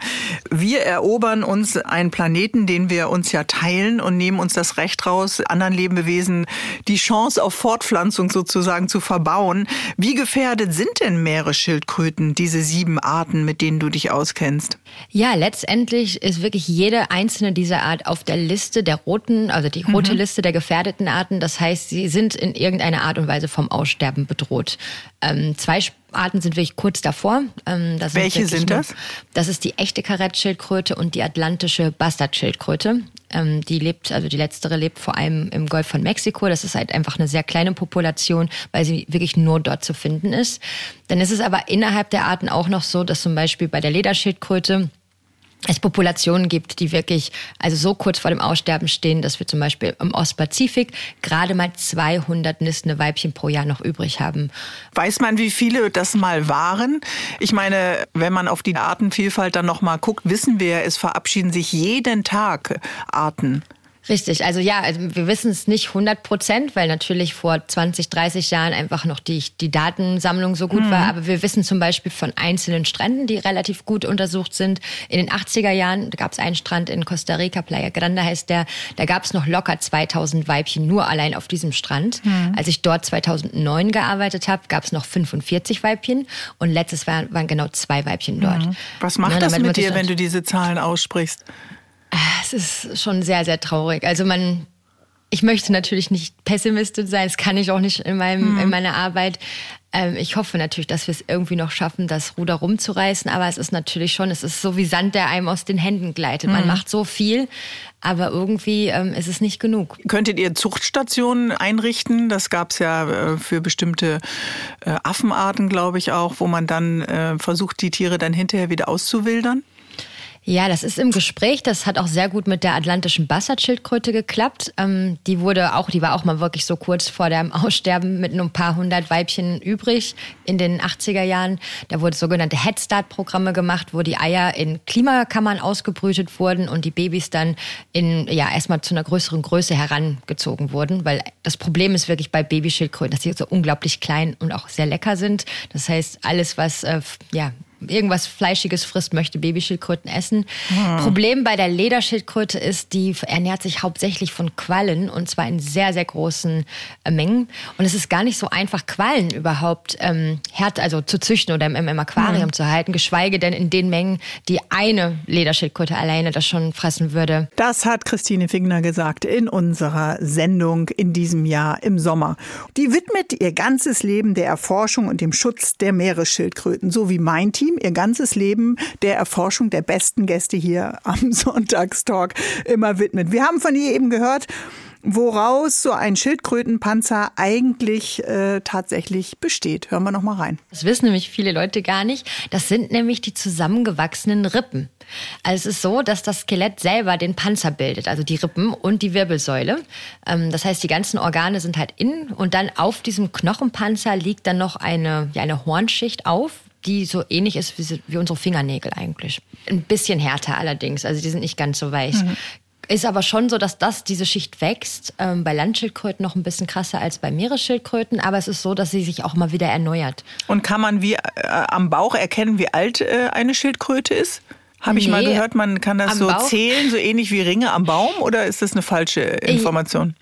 Wir erobern uns einen Planeten, den wir uns ja teilen und nehmen uns das Recht raus, anderen Lebewesen die Chance auf Fortpflanzung sozusagen zu verbauen. Wie gefährdet sind denn Meeresschildkröten, diese sieben Arten, mit denen du dich auskennst? Ja, letztendlich ist wirklich jede einzelne dieser Art auf der Liste der roten, also die rote mhm. Liste der gefährdeten Arten. Das heißt, sie sind in irgendeiner Art und Weise vom Aussterben bedroht. Ähm, zwei Arten sind wirklich kurz davor. Ähm, Welche sind das? das ist die echte Karettschildkröte und die atlantische Bastardschildkröte. Ähm, die lebt, also die letztere lebt vor allem im Golf von Mexiko. Das ist halt einfach eine sehr kleine Population, weil sie wirklich nur dort zu finden ist. Dann ist es aber innerhalb der Arten auch noch so, dass zum Beispiel bei der Lederschildkröte es Populationen gibt, die wirklich also so kurz vor dem Aussterben stehen, dass wir zum Beispiel im Ostpazifik gerade mal 200 nistende Weibchen pro Jahr noch übrig haben. Weiß man, wie viele das mal waren? Ich meine, wenn man auf die Artenvielfalt dann noch mal guckt, wissen wir, es verabschieden sich jeden Tag Arten. Richtig, also ja, also wir wissen es nicht 100 Prozent, weil natürlich vor 20, 30 Jahren einfach noch die, die Datensammlung so gut mhm. war. Aber wir wissen zum Beispiel von einzelnen Stränden, die relativ gut untersucht sind. In den 80er Jahren gab es einen Strand in Costa Rica, Playa Grande heißt der. Da gab es noch locker 2000 Weibchen nur allein auf diesem Strand. Mhm. Als ich dort 2009 gearbeitet habe, gab es noch 45 Weibchen und letztes Jahr waren genau zwei Weibchen dort. Mhm. Was macht ja, das mit dir, wenn du diese Zahlen aussprichst? Es ist schon sehr, sehr traurig. Also man, ich möchte natürlich nicht pessimistisch sein, das kann ich auch nicht in, meinem, mhm. in meiner Arbeit. Ähm, ich hoffe natürlich, dass wir es irgendwie noch schaffen, das Ruder rumzureißen, aber es ist natürlich schon, es ist so wie Sand, der einem aus den Händen gleitet. Man mhm. macht so viel, aber irgendwie ähm, ist es nicht genug. Könntet ihr Zuchtstationen einrichten? Das gab es ja äh, für bestimmte äh, Affenarten, glaube ich, auch, wo man dann äh, versucht, die Tiere dann hinterher wieder auszuwildern? Ja, das ist im Gespräch. Das hat auch sehr gut mit der atlantischen Bassardschildkröte geklappt. Ähm, die wurde auch, die war auch mal wirklich so kurz vor dem Aussterben mit nur ein paar hundert Weibchen übrig in den 80er Jahren. Da wurde sogenannte Head Start Programme gemacht, wo die Eier in Klimakammern ausgebrütet wurden und die Babys dann in, ja, erstmal zu einer größeren Größe herangezogen wurden, weil das Problem ist wirklich bei Babyschildkröten, dass sie so unglaublich klein und auch sehr lecker sind. Das heißt, alles, was, äh, ja, irgendwas Fleischiges frisst, möchte Babyschildkröten essen. Hm. Problem bei der Lederschildkröte ist, die ernährt sich hauptsächlich von Quallen und zwar in sehr, sehr großen äh, Mengen. Und es ist gar nicht so einfach, Quallen überhaupt ähm, hart, also zu züchten oder im, im Aquarium hm. zu halten, geschweige denn in den Mengen, die eine Lederschildkröte alleine das schon fressen würde. Das hat Christine Figner gesagt in unserer Sendung in diesem Jahr im Sommer. Die widmet ihr ganzes Leben der Erforschung und dem Schutz der Meeresschildkröten, so wie mein Team Team ihr ganzes Leben der Erforschung der besten Gäste hier am Sonntagstalk immer widmet. Wir haben von ihr eben gehört, woraus so ein Schildkrötenpanzer eigentlich äh, tatsächlich besteht. Hören wir noch mal rein. Das wissen nämlich viele Leute gar nicht. Das sind nämlich die zusammengewachsenen Rippen. Also es ist so, dass das Skelett selber den Panzer bildet, also die Rippen und die Wirbelsäule. Ähm, das heißt, die ganzen Organe sind halt innen und dann auf diesem Knochenpanzer liegt dann noch eine, ja, eine Hornschicht auf, die so ähnlich ist wie, wie unsere Fingernägel eigentlich. Ein bisschen härter allerdings, also die sind nicht ganz so weich. Mhm. Ist aber schon so, dass das, diese Schicht wächst. Ähm, bei Landschildkröten noch ein bisschen krasser als bei Meeresschildkröten, aber es ist so, dass sie sich auch mal wieder erneuert. Und kann man wie äh, am Bauch erkennen, wie alt äh, eine Schildkröte ist? Habe ich nee, mal gehört, man kann das so Bauch? zählen, so ähnlich wie Ringe am Baum, oder ist das eine falsche Information?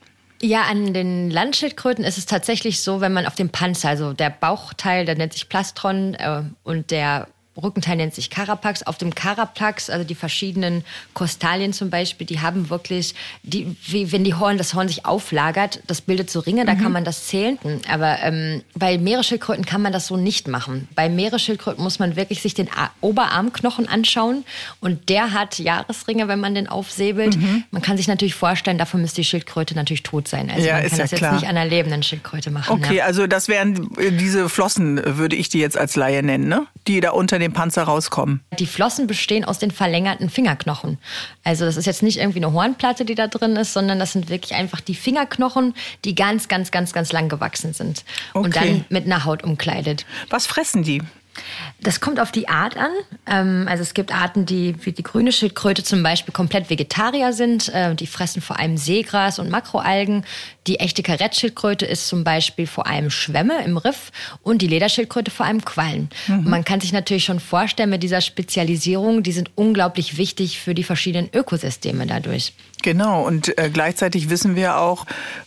Ja, an den Landschildkröten ist es tatsächlich so, wenn man auf dem Panzer, also der Bauchteil, der nennt sich Plastron äh, und der Rückenteil nennt sich Carapax. Auf dem Carapax, also die verschiedenen Kostalien zum Beispiel, die haben wirklich, die, wie wenn die Horn, das Horn sich auflagert, das bildet so Ringe, da kann man das zählen. Aber ähm, bei Meeresschildkröten kann man das so nicht machen. Bei Meeresschildkröten muss man wirklich sich den Oberarmknochen anschauen und der hat Jahresringe, wenn man den aufsäbelt. Man kann sich natürlich vorstellen, dafür müsste die Schildkröte natürlich tot sein. Also Ja, man ist kann ja das jetzt klar. nicht an einer lebenden Schildkröte machen. Okay, ja. also das wären äh, diese Flossen, äh, würde ich die jetzt als Laie nennen, ne? Die da unter dem Panzer rauskommen. Die Flossen bestehen aus den verlängerten Fingerknochen. Also das ist jetzt nicht irgendwie eine Hornplatte, die da drin ist, sondern das sind wirklich einfach die Fingerknochen, die ganz, ganz, ganz, ganz lang gewachsen sind. Und Okay. dann mit einer Haut umkleidet. Was fressen die? Das kommt auf die Art an. Ähm, also es gibt Arten, die wie die grüne Schildkröte zum Beispiel komplett Vegetarier sind. Äh, die fressen vor allem Seegras und Makroalgen. Die echte Karettschildkröte ist zum Beispiel vor allem Schwämme im Riff und die Lederschildkröte vor allem Quallen. Und man kann sich natürlich schon vorstellen, mit dieser Spezialisierung, die sind unglaublich wichtig für die verschiedenen Ökosysteme dadurch. Genau, und äh, gleichzeitig wissen wir auch,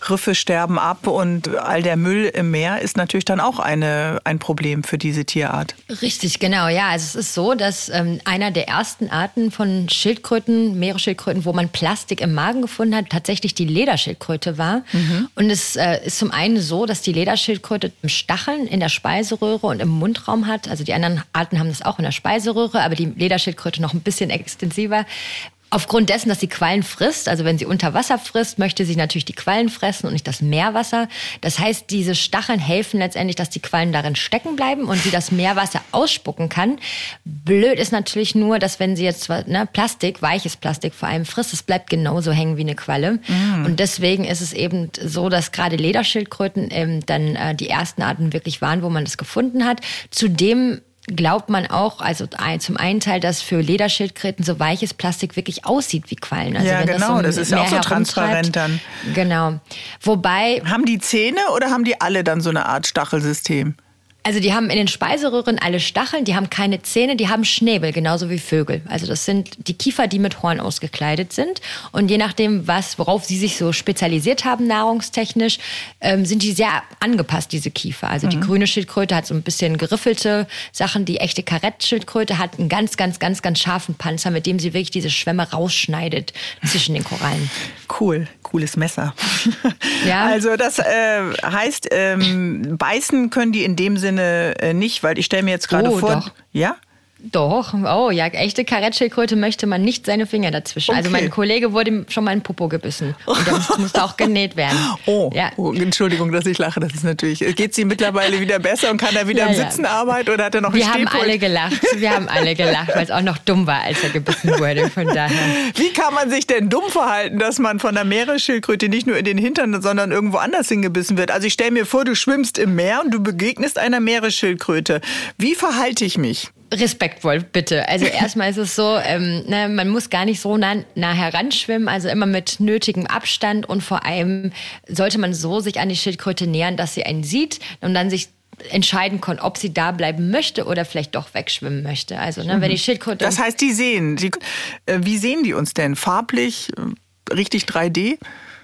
Riffe sterben ab und all der Müll im Meer ist natürlich dann auch eine, ein Problem für diese Tierart. Richtig, genau. Ja, also es ist so, dass ähm, einer der ersten Arten von Schildkröten, Meeresschildkröten, wo man Plastik im Magen gefunden hat, tatsächlich die Lederschildkröte war. Und es äh, ist zum einen so, dass die Lederschildkröte Stacheln in der Speiseröhre und im Mundraum hat. Also die anderen Arten haben das auch in der Speiseröhre, aber die Lederschildkröte noch ein bisschen extensiver. Aufgrund dessen, dass sie Quallen frisst, also wenn sie unter Wasser frisst, möchte sie natürlich die Quallen fressen und nicht das Meerwasser. Das heißt, diese Stacheln helfen letztendlich, dass die Quallen darin stecken bleiben und sie das Meerwasser ausspucken kann. Blöd ist natürlich nur, dass wenn sie jetzt ne, Plastik, weiches Plastik vor allem frisst, es bleibt genauso hängen wie eine Qualle. Und deswegen ist es eben so, dass gerade Lederschildkröten ähm, dann äh, die ersten Arten wirklich waren, wo man das gefunden hat. Zudem glaubt man auch, also zum einen Teil, dass für Lederschildkröten so weiches Plastik wirklich aussieht wie Quallen. Also Ja, wenn genau, im das ist ja auch so transparent dann. Genau. Wobei, Haben die Zähne oder haben die alle dann so eine Art Stachelsystem? Also die haben in den Speiseröhren alle Stacheln, die haben keine Zähne, die haben Schnäbel, genauso wie Vögel. Also das sind die Kiefer, die mit Horn ausgekleidet sind. Und je nachdem, was, worauf sie sich so spezialisiert haben, nahrungstechnisch, ähm, sind die sehr angepasst, diese Kiefer. Also die grüne Schildkröte hat so ein bisschen geriffelte Sachen. Die echte Karettschildkröte hat einen ganz, ganz, ganz, ganz scharfen Panzer, mit dem sie wirklich diese Schwämme rausschneidet zwischen den Korallen. Cool, cooles Messer. Ja. Also das äh, heißt, ähm, beißen können die in dem Sinne äh, nicht, weil ich stelle mir jetzt gerade Oh, vor. doch. Ja? Doch, oh ja, echte Karettschildkröte möchte man nicht seine Finger dazwischen. Also Okay. mein Kollege wurde ihm schon mal in den Popo gebissen und der muss- musste auch genäht werden. Oh, ja. oh, Entschuldigung, dass ich lache. Das ist natürlich. Geht sie mittlerweile wieder besser und kann er wieder Ja, im ja. Sitzen arbeiten oder hat er noch Wir ein haben alle gelacht. Wir haben alle gelacht, weil es auch noch dumm war, als er gebissen wurde. Von daher. Wie kann man sich denn dumm verhalten, dass man von der Meeresschildkröte nicht nur in den Hintern, sondern irgendwo anders hingebissen wird? Also ich stelle mir vor, du schwimmst im Meer und du begegnest einer Meeresschildkröte. Wie verhalte ich mich? Respektvoll, bitte. Also erstmal ist es so, ähm, ne, man muss gar nicht so nah, nah heranschwimmen, also immer mit nötigem Abstand und vor allem sollte man so sich an die Schildkröte nähern, dass sie einen sieht und dann sich entscheiden kann, ob sie da bleiben möchte oder vielleicht doch wegschwimmen möchte. Also ne, wenn die Schildkröte Das heißt, die sehen. Die, äh, wie sehen die uns denn? Farblich? Äh, Richtig 3D?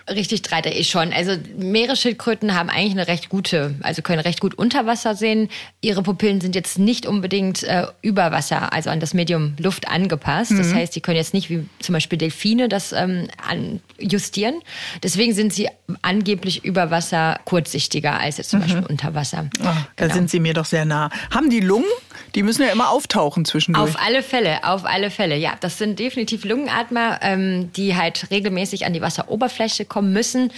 Richtig 3D schon. Also Meeresschildkröten haben eigentlich eine recht gute, also können recht gut unter Wasser sehen. Ihre Pupillen sind jetzt nicht unbedingt äh, über Wasser, also an das Medium Luft angepasst. Das heißt, sie können jetzt nicht wie zum Beispiel Delfine das ähm, justieren. Deswegen sind sie angeblich über Wasser kurzsichtiger als jetzt zum Beispiel unter Wasser. Da Genau. sind sie mir doch sehr nah. Haben die Lungen? Die müssen ja immer auftauchen zwischendurch. Auf alle Fälle, auf alle Fälle. Ja, das sind definitiv Lungenatmer, ähm, die halt regelmäßig an die Wasseroberfläche kommen müssen.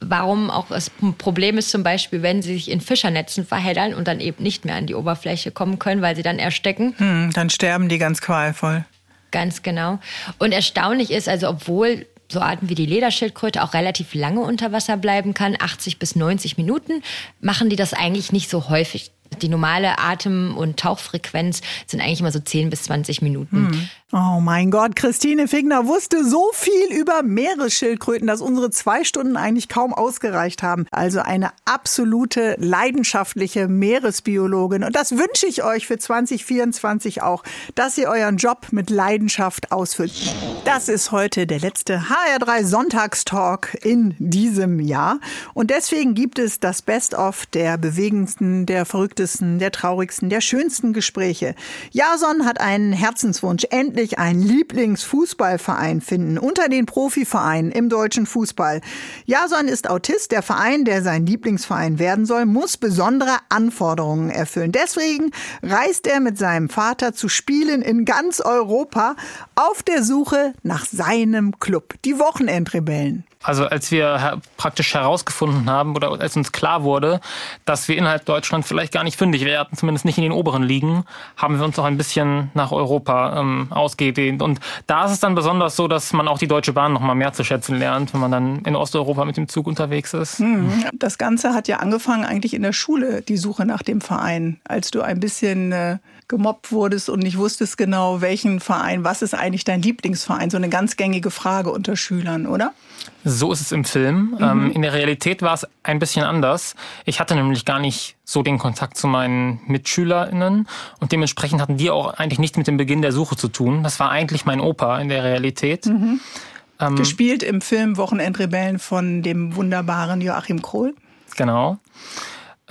Warum auch das Problem ist zum Beispiel, wenn sie sich in Fischernetzen verheddern und dann eben nicht mehr an die Oberfläche kommen können, weil sie dann erstecken. hm, dann sterben die ganz qualvoll. Ganz genau. Und erstaunlich ist, also obwohl so Arten wie die Lederschildkröte auch relativ lange unter Wasser bleiben kann, 80 bis 90 Minuten, machen die das eigentlich nicht so häufig. Die normale Atem- und Tauchfrequenz sind eigentlich immer so 10 bis 20 Minuten. Oh mein Gott, Christine Figner wusste so viel über Meeresschildkröten, dass unsere zwei Stunden eigentlich kaum ausgereicht haben. Also eine absolute leidenschaftliche Meeresbiologin. Und das wünsche ich euch für 2024 auch, dass ihr euren Job mit Leidenschaft ausfüllt. Das ist heute der letzte HR3 Sonntagstalk in diesem Jahr. Und deswegen gibt es das Best-of der bewegendsten, der verrücktesten der traurigsten, der schönsten Gespräche. Jason hat einen Herzenswunsch, endlich einen Lieblingsfußballverein finden unter den Profivereinen im deutschen Fußball. Jason ist Autist. Der Verein, der sein Lieblingsverein werden soll, muss besondere Anforderungen erfüllen. Deswegen reist er mit seinem Vater zu Spielen in ganz Europa auf der Suche nach seinem Club, die Wochenendrebellen. Also als wir praktisch herausgefunden haben oder als uns klar wurde, dass wir innerhalb Deutschland vielleicht gar nicht fündig werden, zumindest nicht in den oberen Ligen, haben wir uns auch ein bisschen nach Europa ähm, ausgedehnt. Und da ist es dann besonders so, dass man auch die Deutsche Bahn noch mal mehr zu schätzen lernt, wenn man dann in Osteuropa mit dem Zug unterwegs ist. Mhm. Das Ganze hat ja angefangen eigentlich in der Schule, die Suche nach dem Verein, als du ein bisschen äh, gemobbt wurdest und nicht wusstest genau, welchen Verein, was ist eigentlich dein Lieblingsverein? So eine ganz gängige Frage unter Schülern, oder? So ist es im Film. Mhm. Ähm, in der Realität war es ein bisschen anders. Ich hatte nämlich gar nicht so den Kontakt zu meinen MitschülerInnen und dementsprechend hatten die auch eigentlich nichts mit dem Beginn der Suche zu tun. Das war eigentlich mein Opa in der Realität. Mhm. Ähm, Gespielt im Film Wochenendrebellen von dem wunderbaren Joachim Krohl. Genau.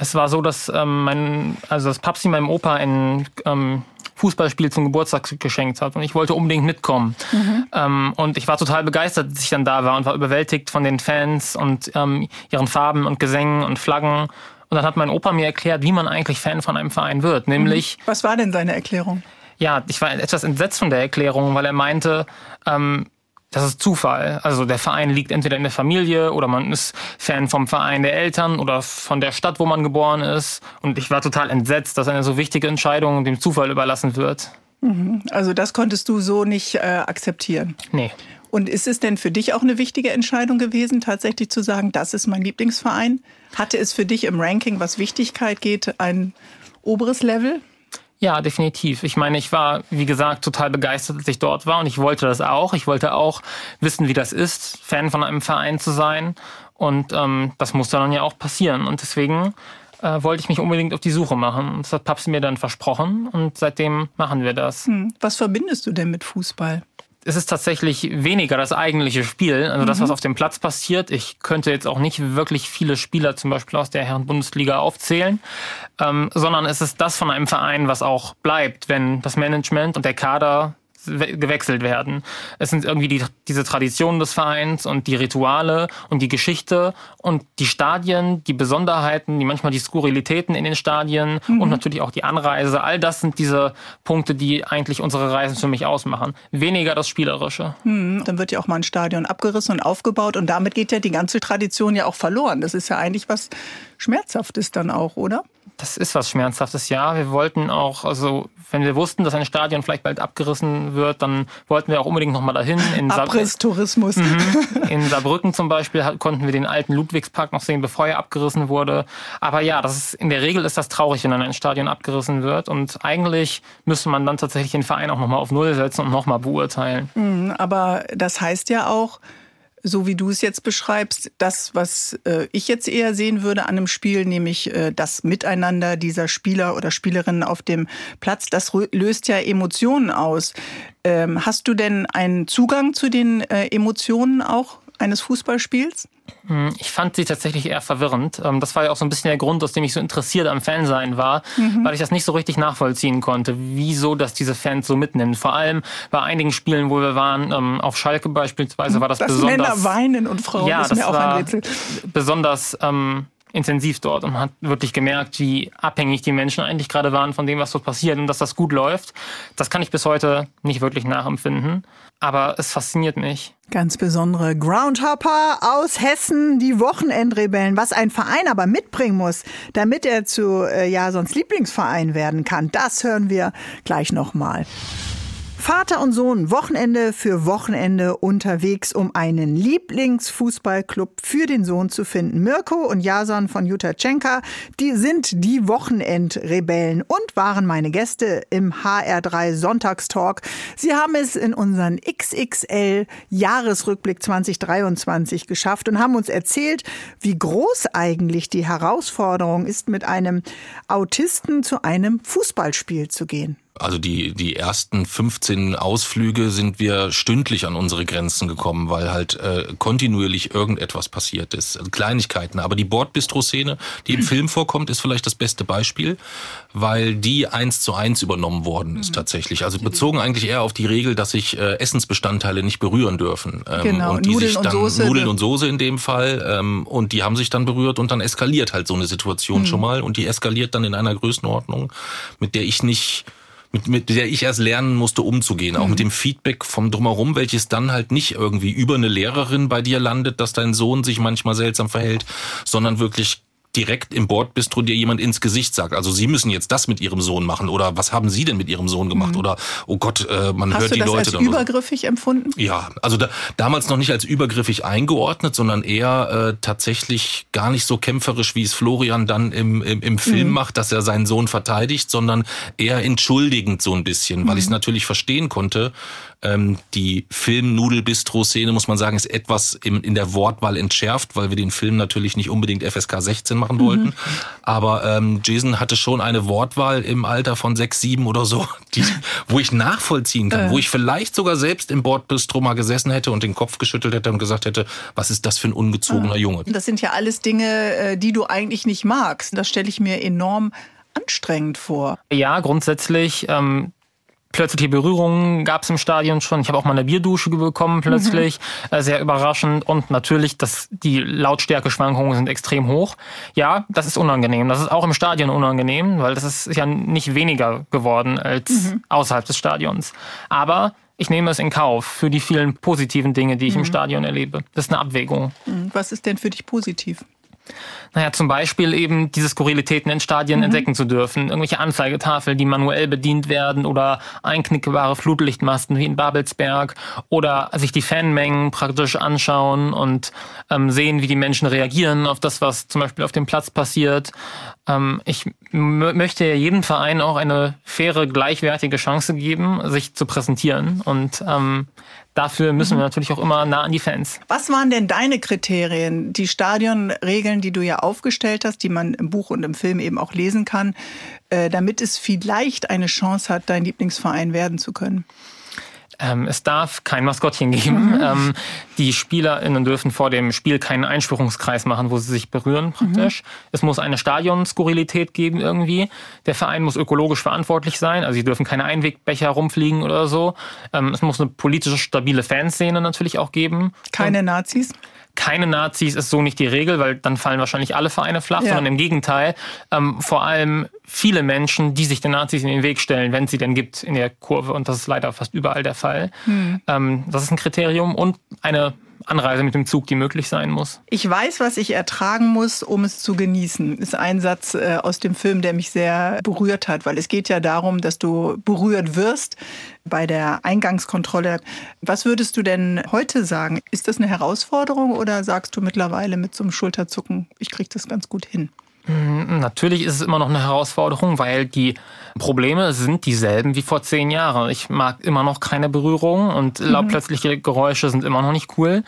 Es war so, dass ähm, mein, also das Papsi meinem Opa ein ähm, Fußballspiel zum Geburtstag geschenkt hat und ich wollte unbedingt mitkommen. Mhm. Ähm, und ich war total begeistert, dass ich dann da war und war überwältigt von den Fans und ähm, ihren Farben und Gesängen und Flaggen. Und dann hat mein Opa mir erklärt, wie man eigentlich Fan von einem Verein wird, nämlich. Mhm. Was war denn seine Erklärung? Ja, ich war etwas entsetzt von der Erklärung, weil er meinte, ähm, das ist Zufall. Also der Verein liegt entweder in der Familie oder man ist Fan vom Verein der Eltern oder von der Stadt, wo man geboren ist. Und ich war total entsetzt, dass eine so wichtige Entscheidung dem Zufall überlassen wird. Mhm. Also das konntest du so nicht äh, akzeptieren? Nee. Und ist es denn für dich auch eine wichtige Entscheidung gewesen, tatsächlich zu sagen, das ist mein Lieblingsverein? Hatte es für dich im Ranking, was Wichtigkeit geht, ein oberes Level? Ja, definitiv. Ich meine, ich war, wie gesagt, total begeistert, als ich dort war und ich wollte das auch. Ich wollte auch wissen, wie das ist, Fan von einem Verein zu sein. Und ähm, das musste dann ja auch passieren. Und deswegen äh, wollte ich mich unbedingt auf die Suche machen. Das hat Papst mir dann versprochen und seitdem machen wir das. Hm. Was verbindest du denn mit Fußball? Es ist tatsächlich weniger das eigentliche Spiel, also das, was mhm. auf dem Platz passiert. Ich könnte jetzt auch nicht wirklich viele Spieler zum Beispiel aus der Herren-Bundesliga aufzählen, ähm, sondern es ist das von einem Verein, was auch bleibt, wenn das Management und der Kader gewechselt werden. Es sind irgendwie die, diese Traditionen des Vereins und die Rituale und die Geschichte und die Stadien, die Besonderheiten, die manchmal die Skurrilitäten in den Stadien mhm. und natürlich auch die Anreise. All das sind diese Punkte, die eigentlich unsere Reisen für mich ausmachen. Weniger das Spielerische. Mhm. Dann wird ja auch mal ein Stadion abgerissen und aufgebaut und damit geht ja die ganze Tradition ja auch verloren. Das ist ja eigentlich was Schmerzhaftes dann auch, oder? Das ist was Schmerzhaftes, ja. Wir wollten auch, also wenn wir wussten, dass ein Stadion vielleicht bald abgerissen wird, dann wollten wir auch unbedingt nochmal dahin. In Abrisstourismus. Mhm. In Saarbrücken zum Beispiel konnten wir den alten Ludwigspark noch sehen, bevor er abgerissen wurde. Aber ja, das ist, in der Regel ist das traurig, wenn dann ein Stadion abgerissen wird. Und eigentlich müsste man dann tatsächlich den Verein auch nochmal auf Null setzen und nochmal beurteilen. Mhm, aber das heißt ja auch, so wie du es jetzt beschreibst, das, was äh, ich jetzt eher sehen würde an einem Spiel, nämlich äh, das Miteinander dieser Spieler oder Spielerinnen auf dem Platz, das löst ja Emotionen aus. Ähm, hast du denn einen Zugang zu den äh, Emotionen auch eines Fußballspiels? Hm, ich fand sie tatsächlich eher verwirrend. Ähm, das war ja auch so ein bisschen der Grund, aus dem ich so interessiert am Fansein war, mhm. weil ich das nicht so richtig nachvollziehen konnte, wieso das diese Fans so mitnehmen. Vor allem bei einigen Spielen, wo wir waren, ähm, auf Schalke beispielsweise, war das, das besonders... Männer weinen und Frauen, ja, das ist mir auch ein Rätsel. Besonders ähm, intensiv dort und man hat wirklich gemerkt, wie abhängig die Menschen eigentlich gerade waren von dem, was dort passiert und dass das gut läuft. Das kann ich bis heute nicht wirklich nachempfinden, aber es fasziniert mich. Ganz besondere Groundhopper aus Hessen, die Wochenendrebellen, was ein Verein aber mitbringen muss, damit er zu äh, ja sonst Lieblingsverein werden kann. Das hören wir gleich nochmal. Vater und Sohn Wochenende für Wochenende unterwegs, um einen Lieblingsfußballclub für den Sohn zu finden. Mirko und Jason von Jutachenka, die sind die Wochenendrebellen und waren meine Gäste im HR3 Sonntagstalk. Sie haben es in unseren XXL Jahresrückblick 2023 geschafft und haben uns erzählt, wie groß eigentlich die Herausforderung ist, mit einem Autisten zu einem Fußballspiel zu gehen. Also die, die ersten 15 Ausflüge sind wir stündlich an unsere Grenzen gekommen, weil halt äh, kontinuierlich irgendetwas passiert ist. Also Kleinigkeiten. Aber die Bordbistro-Szene, die im Film vorkommt, ist vielleicht das beste Beispiel, weil die eins zu eins übernommen worden ist tatsächlich. Also bezogen eigentlich eher auf die Regel, dass sich äh, Essensbestandteile nicht berühren dürfen. Ähm, genau, und die Nudeln sich dann, und Soße. Nudeln und Soße in dem Fall. Ähm, und die haben sich dann berührt und dann eskaliert halt so eine Situation mhm. schon mal. Und die eskaliert dann in einer Größenordnung, mit der ich nicht mit, mit der ich erst lernen musste, umzugehen. Auch mit mhm. dem Feedback vom Drumherum, welches dann halt nicht irgendwie über eine Lehrerin bei dir landet, dass dein Sohn sich manchmal seltsam verhält, sondern wirklich direkt im Bordbistro dir jemand ins Gesicht sagt. Also Sie müssen jetzt das mit Ihrem Sohn machen oder was haben Sie denn mit Ihrem Sohn gemacht? Mhm. Oder oh Gott, äh, man Hast hört du die das Leute als übergriffig empfunden? Ja, also da, damals noch nicht als übergriffig eingeordnet, sondern eher äh, tatsächlich gar nicht so kämpferisch, wie es Florian dann im, im, im Film mhm. macht, dass er seinen Sohn verteidigt, sondern eher entschuldigend so ein bisschen, weil mhm. ich es natürlich verstehen konnte, ähm, die Film-Nudel-Bistro-Szene, muss man sagen, ist etwas in, in der Wortwahl entschärft, weil wir den Film natürlich nicht unbedingt FSK 16 machen wollten. Mhm. Aber ähm, Jason hatte schon eine Wortwahl im Alter von sechs, sieben oder so, die, wo ich nachvollziehen kann, äh. wo ich vielleicht sogar selbst im Bordbistro mal gesessen hätte und den Kopf geschüttelt hätte und gesagt hätte, was ist das für ein ungezogener ah. Junge? Das sind ja alles Dinge, äh, die du eigentlich nicht magst. Das stelle ich mir enorm anstrengend vor. Ja, grundsätzlich ähm, plötzliche Berührungen gab es im Stadion schon. Ich habe auch mal eine Bierdusche bekommen plötzlich, mhm. äh, sehr überraschend. Und natürlich, dass die Lautstärke-Schwankungen sind extrem hoch. Ja, das ist unangenehm. Das ist auch im Stadion unangenehm, weil das ist ja nicht weniger geworden als mhm. außerhalb des Stadions. Aber ich nehme es in Kauf für die vielen positiven Dinge, die ich mhm. im Stadion erlebe. Das ist eine Abwägung. Mhm. Was ist denn für dich positiv? Naja, zum Beispiel eben diese Skurrilitäten in Stadien mhm. entdecken zu dürfen. Irgendwelche Anzeigetafeln, die manuell bedient werden oder einknickbare Flutlichtmasten wie in Babelsberg oder sich die Fanmengen praktisch anschauen und ähm, sehen, wie die Menschen reagieren auf das, was zum Beispiel auf dem Platz passiert. Ähm, ich möchte jedem Verein auch eine faire, gleichwertige Chance geben, sich zu präsentieren und ähm, Dafür müssen wir mhm. natürlich auch immer nah an die Fans. Was waren denn deine Kriterien, die Stadionregeln, die du ja aufgestellt hast, die man im Buch und im Film eben auch lesen kann, äh, damit es vielleicht eine Chance hat, dein Lieblingsverein werden zu können? Ähm, es darf kein Maskottchen geben. Mhm. Ähm, die SpielerInnen dürfen vor dem Spiel keinen Einspruchungskreis machen, wo sie sich berühren praktisch. Mhm. Es muss eine Stadionskurrilität geben irgendwie. Der Verein muss ökologisch verantwortlich sein. Also sie dürfen keine Einwegbecher rumfliegen oder so. Ähm, es muss eine politische stabile Fanszene natürlich auch geben. Keine Und Nazis? Keine Nazis ist so nicht die Regel, weil dann fallen wahrscheinlich alle Vereine flach, ja. sondern im Gegenteil, ähm, vor allem viele Menschen, die sich den Nazis in den Weg stellen, wenn es sie denn gibt in der Kurve. Und das ist leider fast überall der Fall. Hm. Ähm, das ist ein Kriterium und eine Anreise mit dem Zug, die möglich sein muss. Ich weiß, was ich ertragen muss, um es zu genießen. Ist ein Satz äh, aus dem Film, der mich sehr berührt hat, weil es geht ja darum, dass du berührt wirst bei der Eingangskontrolle. Was würdest du denn heute sagen? Ist das eine Herausforderung oder sagst du mittlerweile mit so einem Schulterzucken, ich kriege das ganz gut hin? Mm, natürlich ist es immer noch eine Herausforderung, weil die Probleme sind dieselben wie vor zehn Jahren. Ich mag immer noch keine Berührung und mhm. plötzliche Geräusche sind immer noch nicht cool.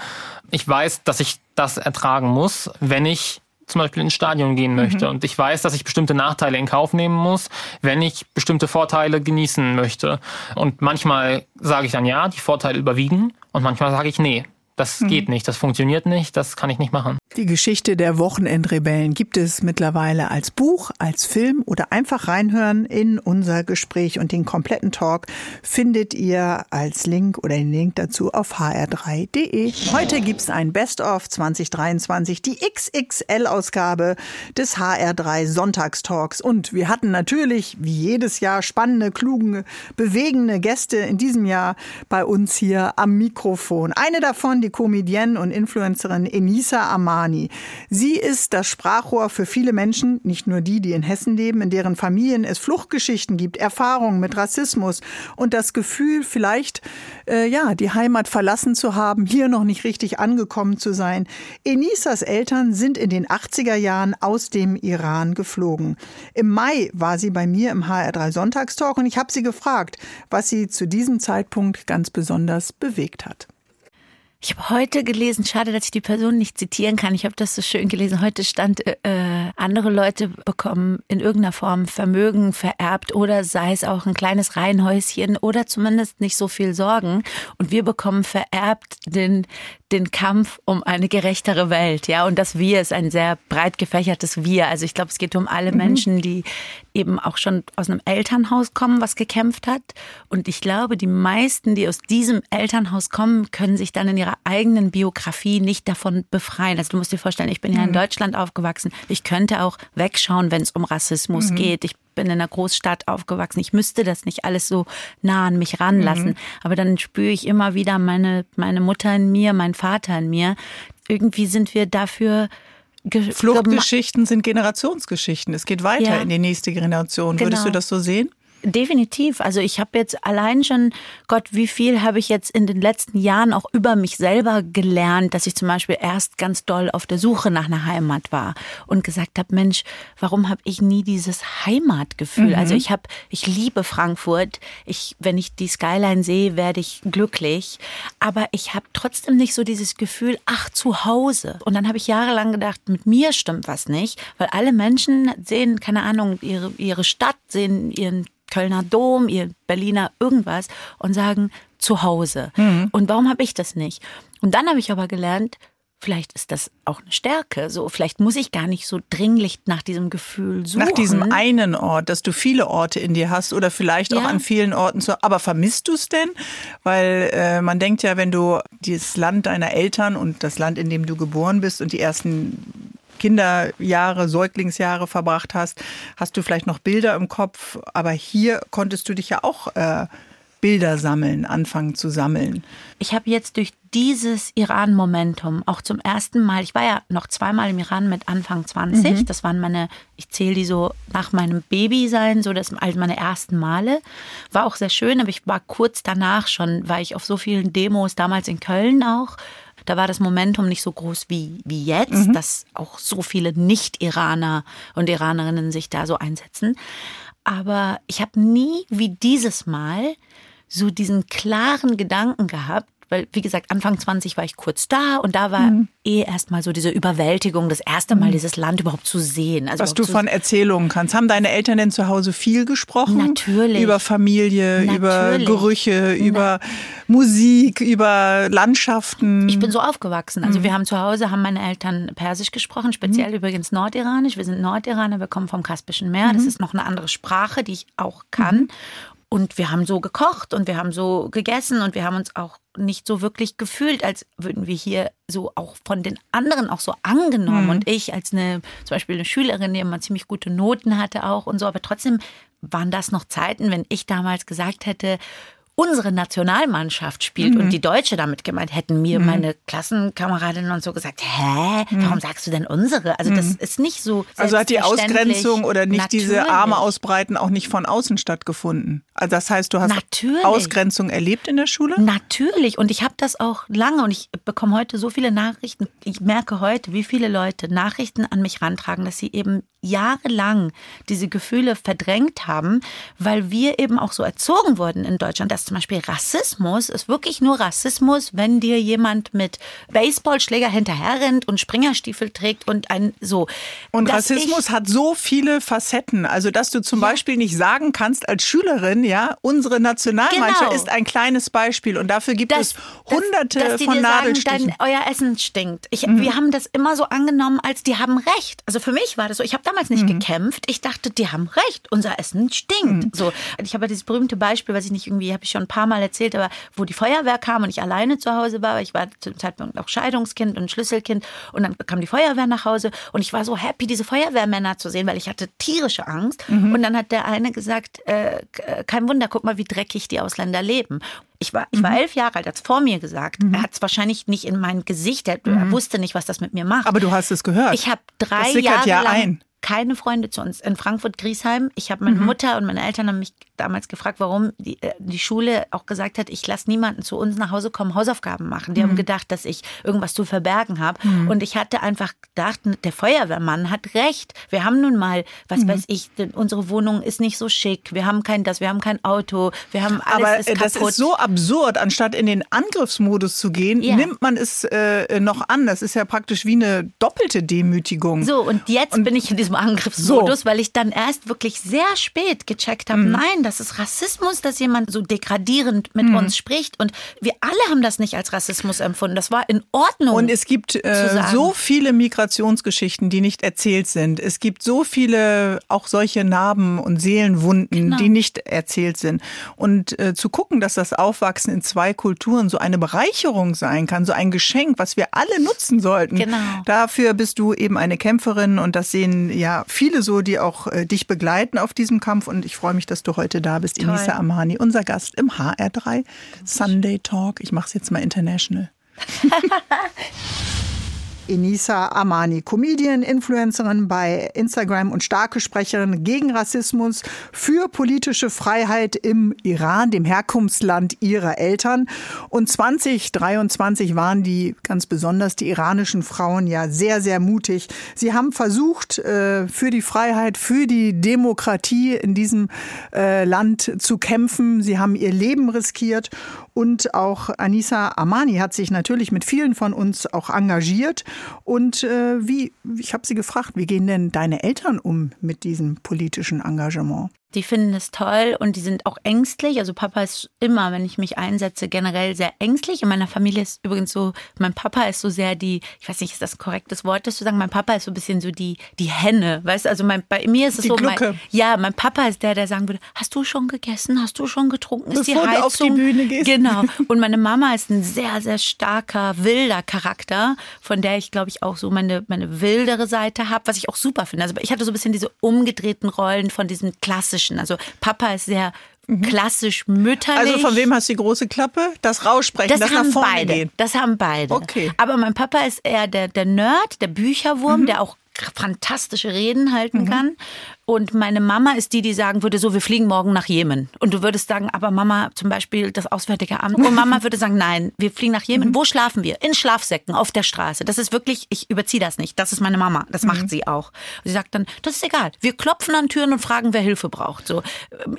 Ich weiß, dass ich das ertragen muss, wenn ich zum Beispiel ins Stadion gehen möchte. Mhm. Und ich weiß, dass ich bestimmte Nachteile in Kauf nehmen muss, wenn ich bestimmte Vorteile genießen möchte. Und manchmal sage ich dann ja, die Vorteile überwiegen. Und manchmal sage ich nee, das mhm. geht nicht, das funktioniert nicht, das kann ich nicht machen. Die Geschichte der Wochenendrebellen gibt es mittlerweile als Buch, als Film oder einfach reinhören in unser Gespräch und den kompletten Talk findet ihr als Link oder den Link dazu auf hr3.de. Heute gibt es ein Best-of 2023, die XXL-Ausgabe des HR3 Sonntagstalks und wir hatten natürlich wie jedes Jahr spannende, kluge, bewegende Gäste in diesem Jahr bei uns hier am Mikrofon. Eine davon, die Comedienne und Influencerin Enisa Amar Romani. Sie ist das Sprachrohr für viele Menschen, nicht nur die, die in Hessen leben, in deren Familien es Fluchtgeschichten gibt, Erfahrungen mit Rassismus und das Gefühl, vielleicht äh, ja die Heimat verlassen zu haben, hier noch nicht richtig angekommen zu sein. Enisas Eltern sind in den 80er Jahren aus dem Iran geflogen. Im Mai war sie bei mir im HR3 Sonntagstalk und ich habe sie gefragt, was sie zu diesem Zeitpunkt ganz besonders bewegt hat. Ich habe heute gelesen, schade, dass ich die Person nicht zitieren kann. Ich habe das so schön gelesen. Heute stand, äh, andere Leute bekommen in irgendeiner Form Vermögen vererbt oder sei es auch ein kleines Reihenhäuschen oder zumindest nicht so viel Sorgen. Und wir bekommen vererbt den, den Kampf um eine gerechtere Welt. Ja, und das Wir ist ein sehr breit gefächertes Wir. Also ich glaube, es geht um alle mhm. Menschen, die eben auch schon aus einem Elternhaus kommen, was gekämpft hat. Und ich glaube, die meisten, die aus diesem Elternhaus kommen, können sich dann in ihrer eigenen Biografie nicht davon befreien. Also du musst dir vorstellen, ich bin mhm. ja in mhm. Deutschland aufgewachsen. Ich könnte auch wegschauen, wenn es um Rassismus mhm. geht. Ich bin in einer Großstadt aufgewachsen. Ich müsste das nicht alles so nah an mich ranlassen. Mhm. Aber dann spüre ich immer wieder meine, meine Mutter in mir, mein Vater in mir. Irgendwie sind wir dafür Fluchtgeschichten sind Generationsgeschichten. Es geht weiter ja. in die nächste Generation. Genau. Würdest du das so sehen? Definitiv. Also ich habe jetzt allein schon, Gott, wie viel habe ich jetzt in den letzten Jahren auch über mich selber gelernt, dass ich zum Beispiel erst ganz doll auf der Suche nach einer Heimat war und gesagt habe, Mensch, warum habe ich nie dieses Heimatgefühl? Mhm. Also ich habe, ich liebe Frankfurt. Ich, wenn ich die Skyline sehe, werde ich glücklich. Aber ich habe trotzdem nicht so dieses Gefühl, ach, zu Hause. Und dann habe ich jahrelang gedacht, mit mir stimmt was nicht, weil alle Menschen sehen, keine Ahnung, ihre, ihre Stadt, sehen ihren Kölner Dom, ihr Berliner irgendwas und sagen zu Hause. Mhm. Und warum habe ich das nicht? Und dann habe ich aber gelernt, vielleicht ist das auch eine Stärke. So, vielleicht muss ich gar nicht so dringlich nach diesem Gefühl suchen. Nach diesem einen Ort, dass du viele Orte in dir hast oder vielleicht ja. auch an vielen Orten. Zu, aber vermisst du es denn? Weil äh, man denkt ja, wenn du das Land deiner Eltern und das Land, in dem du geboren bist und die ersten Kinderjahre, Säuglingsjahre verbracht hast, hast du vielleicht noch Bilder im Kopf. Aber hier konntest du dich ja auch äh, Bilder sammeln, anfangen zu sammeln. Ich habe jetzt durch dieses Iran-Momentum auch zum ersten Mal, ich war ja noch zweimal im Iran mit Anfang 20, mhm. das waren meine, ich zähle die so nach meinem Babysein, so das also meine ersten Male. War auch sehr schön, aber ich war kurz danach schon, war ich auf so vielen Demos, damals in Köln auch, da war das Momentum nicht so groß wie, wie jetzt, mhm. dass auch so viele Nicht-Iraner und Iranerinnen sich da so einsetzen. Aber ich habe nie wie dieses Mal so diesen klaren Gedanken gehabt, weil, wie gesagt, Anfang 20 war ich kurz da und da war mhm. eh erstmal so diese Überwältigung, das erste Mal mhm. dieses Land überhaupt zu sehen. Also Was du von Erzählungen kannst. Haben deine Eltern denn zu Hause viel gesprochen? Natürlich. Über Familie, Natürlich. über Gerüche, über Na. Musik, über Landschaften? Ich bin so aufgewachsen. Also mhm. wir haben zu Hause, haben meine Eltern Persisch gesprochen, speziell mhm. übrigens Nordiranisch. Wir sind Nordiraner, wir kommen vom Kaspischen Meer. Das mhm. ist noch eine andere Sprache, die ich auch kann. Und wir haben so gekocht und wir haben so gegessen und wir haben uns auch nicht so wirklich gefühlt, als würden wir hier so auch von den anderen auch so angenommen. Mhm. Und ich als eine, zum Beispiel eine Schülerin, die immer ziemlich gute Noten hatte auch und so, aber trotzdem waren das noch Zeiten, wenn ich damals gesagt hätte, unsere Nationalmannschaft spielt mhm. und die Deutsche damit gemeint, hätten mir mhm. meine Klassenkameradinnen und so gesagt, hä, mhm. warum sagst du denn unsere? Also das mhm. ist nicht so Also hat die Ausgrenzung oder nicht Natürlich. diese Arme ausbreiten auch nicht von außen stattgefunden? Also das heißt, du hast Natürlich. Ausgrenzung erlebt in der Schule? Natürlich und ich habe das auch lange und ich bekomme heute so viele Nachrichten. Ich merke heute, wie viele Leute Nachrichten an mich rantragen, dass sie eben jahrelang diese Gefühle verdrängt haben, weil wir eben auch so erzogen wurden in Deutschland, dass zum Beispiel Rassismus ist wirklich nur Rassismus, wenn dir jemand mit Baseballschläger hinterherrennt und Springerstiefel trägt und ein so. Und Rassismus hat so viele Facetten. Also, dass du zum ja. Beispiel nicht sagen kannst als Schülerin, ja, unsere Nationalmannschaft genau. ist ein kleines Beispiel und dafür gibt das, es hunderte dass, dass von Nadelstichen. Sagen, dein, euer Essen stinkt. Ich, mhm. Wir haben das immer so angenommen, als die haben recht. Also für mich war das so. Ich habe damals nicht mhm. gekämpft. Ich dachte, die haben recht. Unser Essen stinkt. Mhm. So. Ich habe ja dieses berühmte Beispiel, was ich nicht irgendwie, habe ich schon ein paar Mal erzählt, aber wo die Feuerwehr kam und ich alleine zu Hause war. Ich war zum Zeitpunkt auch Scheidungskind und Schlüsselkind. Und dann kam die Feuerwehr nach Hause und ich war so happy, diese Feuerwehrmänner zu sehen, weil ich hatte tierische Angst. Mhm. Und dann hat der eine gesagt, äh, kein Wunder, guck mal, wie dreckig die Ausländer leben. Ich war, ich war mhm. elf Jahre alt, hat es vor mir gesagt. Mhm. Er hat es wahrscheinlich nicht in mein Gesicht, er, mhm. er, wusste nicht, was das mit mir macht. Aber du hast es gehört. Ich habe drei das Jahre ja lang, ein. Keine Freunde zu uns in Frankfurt-Griesheim. Ich habe meine mhm. Mutter und meine Eltern haben mich damals gefragt, warum die, äh, die Schule auch gesagt hat, ich lasse niemanden zu uns nach Hause kommen, Hausaufgaben machen. Die mhm. haben gedacht, dass ich irgendwas zu verbergen habe. Mhm. Und ich hatte einfach gedacht, der Feuerwehrmann hat recht. Wir haben nun mal, was mhm. weiß ich, unsere Wohnung ist nicht so schick. Wir haben kein das, wir haben kein Auto, wir haben alles Aber ist kaputt. das ist so absurd, anstatt in den Angriffsmodus zu gehen, ja. nimmt man es äh, noch an. Das ist ja praktisch wie eine doppelte Demütigung. So, und jetzt und bin ich in diesem Angriffsmodus, so. weil ich dann erst wirklich sehr spät gecheckt habe, mhm. nein, das ist Rassismus, dass jemand so degradierend mit mhm. uns spricht. Und wir alle haben das nicht als Rassismus empfunden. Das war in Ordnung. Und es gibt äh, so viele Migrationsgeschichten, die nicht erzählt sind. Es gibt so viele auch solche Narben und Seelenwunden, genau. die nicht erzählt sind. Und äh, zu gucken, dass das Aufwachsen in zwei Kulturen so eine Bereicherung sein kann, so ein Geschenk, was wir alle nutzen sollten. Genau. Dafür bist du eben eine Kämpferin und das sehen ja viele so, die auch äh, dich begleiten auf diesem Kampf. Und ich freue mich, dass du heute da bist, Toll. Inisa Amani, unser Gast im HR3 Sunday Talk. Ich mache es jetzt mal international. Enisa Amani, Comedian, Influencerin bei Instagram und starke Sprecherin gegen Rassismus, für politische Freiheit im Iran, dem Herkunftsland ihrer Eltern. Und 2023 waren die ganz besonders die iranischen Frauen ja sehr, sehr mutig. Sie haben versucht, äh, für die Freiheit, für die Demokratie in diesem äh, Land zu kämpfen. Sie haben ihr Leben riskiert und auch Anissa Amani hat sich natürlich mit vielen von uns auch engagiert. Und äh, wie, ich habe sie gefragt, wie gehen denn deine Eltern um mit diesem politischen Engagement? Die finden es toll und die sind auch ängstlich. Also Papa ist immer, wenn ich mich einsetze, generell sehr ängstlich. In meiner Familie ist übrigens so, mein Papa ist so sehr die, ich weiß nicht, ist das ein korrektes Wort, das zu sagen, mein Papa ist so ein bisschen so die, die Henne. Weißt du, also mein, bei mir ist es die so, Glucke. Mein, ja, mein Papa ist der, der sagen würde, hast du schon gegessen? Hast du schon getrunken? Ist Bevor die Heizung? Du auf die Bühne gehst. Genau. Und meine Mama ist ein sehr, sehr starker, wilder Charakter, von der ich, glaube ich, auch so meine, meine wildere Seite habe, was ich auch super finde. Also ich hatte so ein bisschen diese umgedrehten Rollen von diesem klassischen klassischen. Also Papa ist sehr mhm. klassisch mütterlich. Also von wem hast du die große Klappe? Das Raussprechen, das, das haben nach vorne beide. gehen. Das haben beide. Okay. Aber mein Papa ist eher der, der Nerd, der Bücherwurm, mhm. der auch fantastische Reden halten mhm. kann. Und meine Mama ist die, die sagen würde, so, wir fliegen morgen nach Jemen. Und du würdest sagen, aber Mama, zum Beispiel das Auswärtige Amt. Und Mama würde sagen, nein, wir fliegen nach Jemen. Mhm. Wo schlafen wir? In Schlafsäcken, auf der Straße. Das ist wirklich, ich überziehe das nicht. Das ist meine Mama. Das mhm. macht sie auch. Und sie sagt dann, das ist egal. Wir klopfen an Türen und fragen, wer Hilfe braucht. So.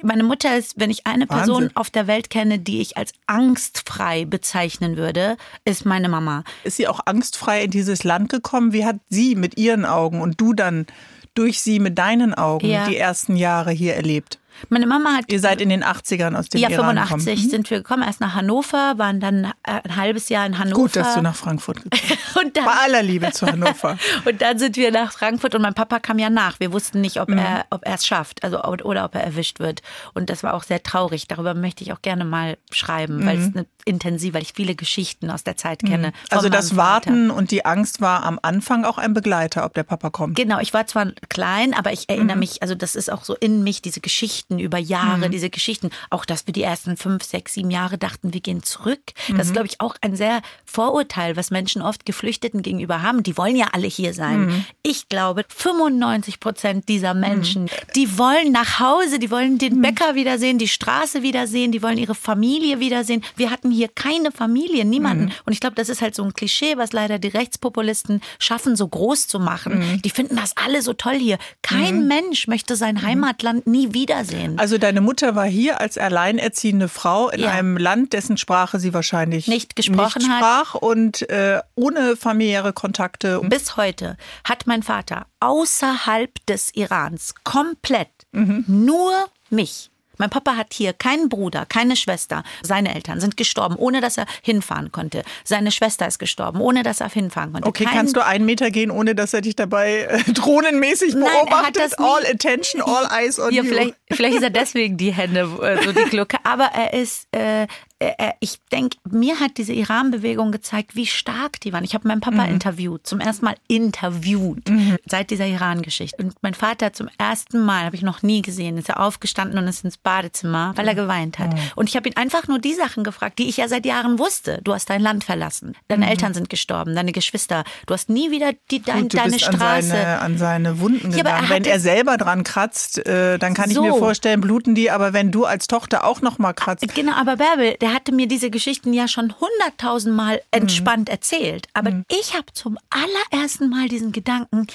Meine Mutter ist, wenn ich eine Person Wahnsinn. auf der Welt kenne, die ich als angstfrei bezeichnen würde, ist meine Mama. Ist sie auch angstfrei in dieses Land gekommen? Wie hat sie mit ihren Augen und du dann durch sie mit deinen Augen ja. die ersten Jahre hier erlebt? Meine Mama hat. Ihr seid in den 80ern aus dem ja, Iran 85 gekommen. Mhm. sind wir gekommen, erst nach Hannover, waren dann ein halbes Jahr in Hannover. Gut, dass du nach Frankfurt gekommen bist. Bei aller Liebe zu Hannover. und dann sind wir nach Frankfurt und mein Papa kam ja nach. Wir wussten nicht, ob mhm. er ob er es schafft, also oder ob er erwischt wird. Und das war auch sehr traurig. Darüber möchte ich auch gerne mal schreiben, mhm. weil es eine intensiv, weil ich viele Geschichten aus der Zeit kenne. Mhm. Also das Warten und die Angst war am Anfang auch ein Begleiter, ob der Papa kommt. Genau, ich war zwar klein, aber ich erinnere mhm. mich, also das ist auch so in mich, diese Geschichten über Jahre mhm. diese Geschichten. Auch, dass wir die ersten fünf, sechs, sieben Jahre dachten, wir gehen zurück. Mhm. Das ist, glaube ich, auch ein sehr Vorurteil, was Menschen oft Geflüchteten gegenüber haben. Die wollen ja alle hier sein. Mhm. Ich glaube, 95 Prozent dieser Menschen, mhm. die wollen nach Hause, die wollen den mhm. Bäcker wiedersehen, die Straße wiedersehen, die wollen ihre Familie wiedersehen. Wir hatten hier keine Familie, niemanden. Mhm. Und ich glaube, das ist halt so ein Klischee, was leider die Rechtspopulisten schaffen, so groß zu machen. Die finden das alle so toll hier. Kein Mensch möchte sein Heimatland nie wiedersehen. Also deine Mutter Mutter war hier als alleinerziehende Frau in ja. einem Land, dessen Sprache sie wahrscheinlich nicht gesprochen nicht sprach hat. und äh, ohne familiäre Kontakte. Bis heute hat mein Vater außerhalb des Irans komplett mhm. nur mich mein Papa hat hier keinen Bruder, keine Schwester. Seine Eltern sind gestorben, ohne dass er hinfahren konnte. Seine Schwester ist gestorben, ohne dass er hinfahren konnte. Okay, Kein kannst du einen Meter gehen, ohne dass er dich dabei äh, drohnenmäßig Nein, beobachtet? all attention, all eyes on ja, you. Vielleicht, vielleicht ist er deswegen die Hände, äh, so die Glucke. Aber er ist, äh, äh, äh ich denke, mir hat diese Iran-Bewegung gezeigt, wie stark die waren. Ich habe meinen Papa mhm. interviewt, zum ersten Mal interviewt, mhm. seit dieser Iran-Geschichte. Und mein Vater zum ersten Mal, habe ich noch nie gesehen, ist er aufgestanden und ist ins Badezimmer, weil er geweint hat. Mhm. Und ich habe ihn einfach nur die Sachen gefragt, die ich ja seit Jahren wusste. Du hast dein Land verlassen, deine mhm. Eltern sind gestorben, deine Geschwister, du hast nie wieder die, dein, Gut, deine Straße. An seine, an seine Wunden gegangen. Ja, er wenn er selber dran kratzt, äh, dann kann so. ich mir vorstellen, bluten die. Aber wenn du als Tochter auch noch mal kratzt. Genau, aber Bärbel, der hatte mir diese Geschichten ja schon hunderttausendmal entspannt mhm. erzählt. Aber mhm. ich habe zum allerersten Mal diesen Gedanken,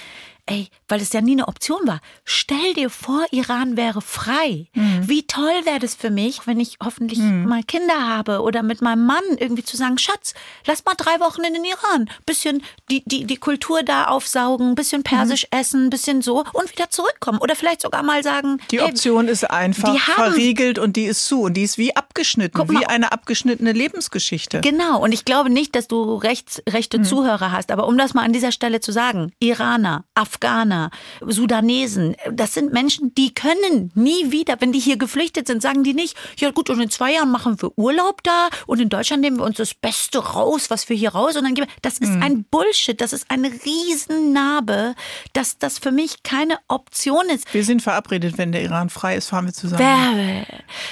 ey, weil es ja nie eine Option war. Stell dir vor, Iran wäre frei. Mhm. Wie toll wäre das für mich, wenn ich hoffentlich mhm. mal Kinder habe oder mit meinem Mann irgendwie zu sagen, Schatz, lass mal drei Wochen in den Iran, bisschen die, die, die Kultur da aufsaugen, bisschen persisch mhm. essen, bisschen so und wieder zurückkommen. Oder vielleicht sogar mal sagen, die Option ey, ist einfach verriegelt und die ist zu und die ist wie abgeschnitten, wie eine abgeschnittene Lebensgeschichte. Genau, und ich glaube nicht, dass du rechts, rechte mhm. Zuhörer hast, aber um das mal an dieser Stelle zu sagen, Iraner, Afghaner, Afghaner, Sudanesen. Das sind Menschen, die können nie wieder, wenn die hier geflüchtet sind, sagen die nicht, ja gut, und in zwei Jahren machen wir Urlaub da und in Deutschland nehmen wir uns das Beste raus, was wir hier raus und dann geben Das ist mhm. ein Bullshit, das ist eine Riesennarbe, dass das für mich keine Option ist. Wir sind verabredet, wenn der Iran frei ist, fahren wir zusammen.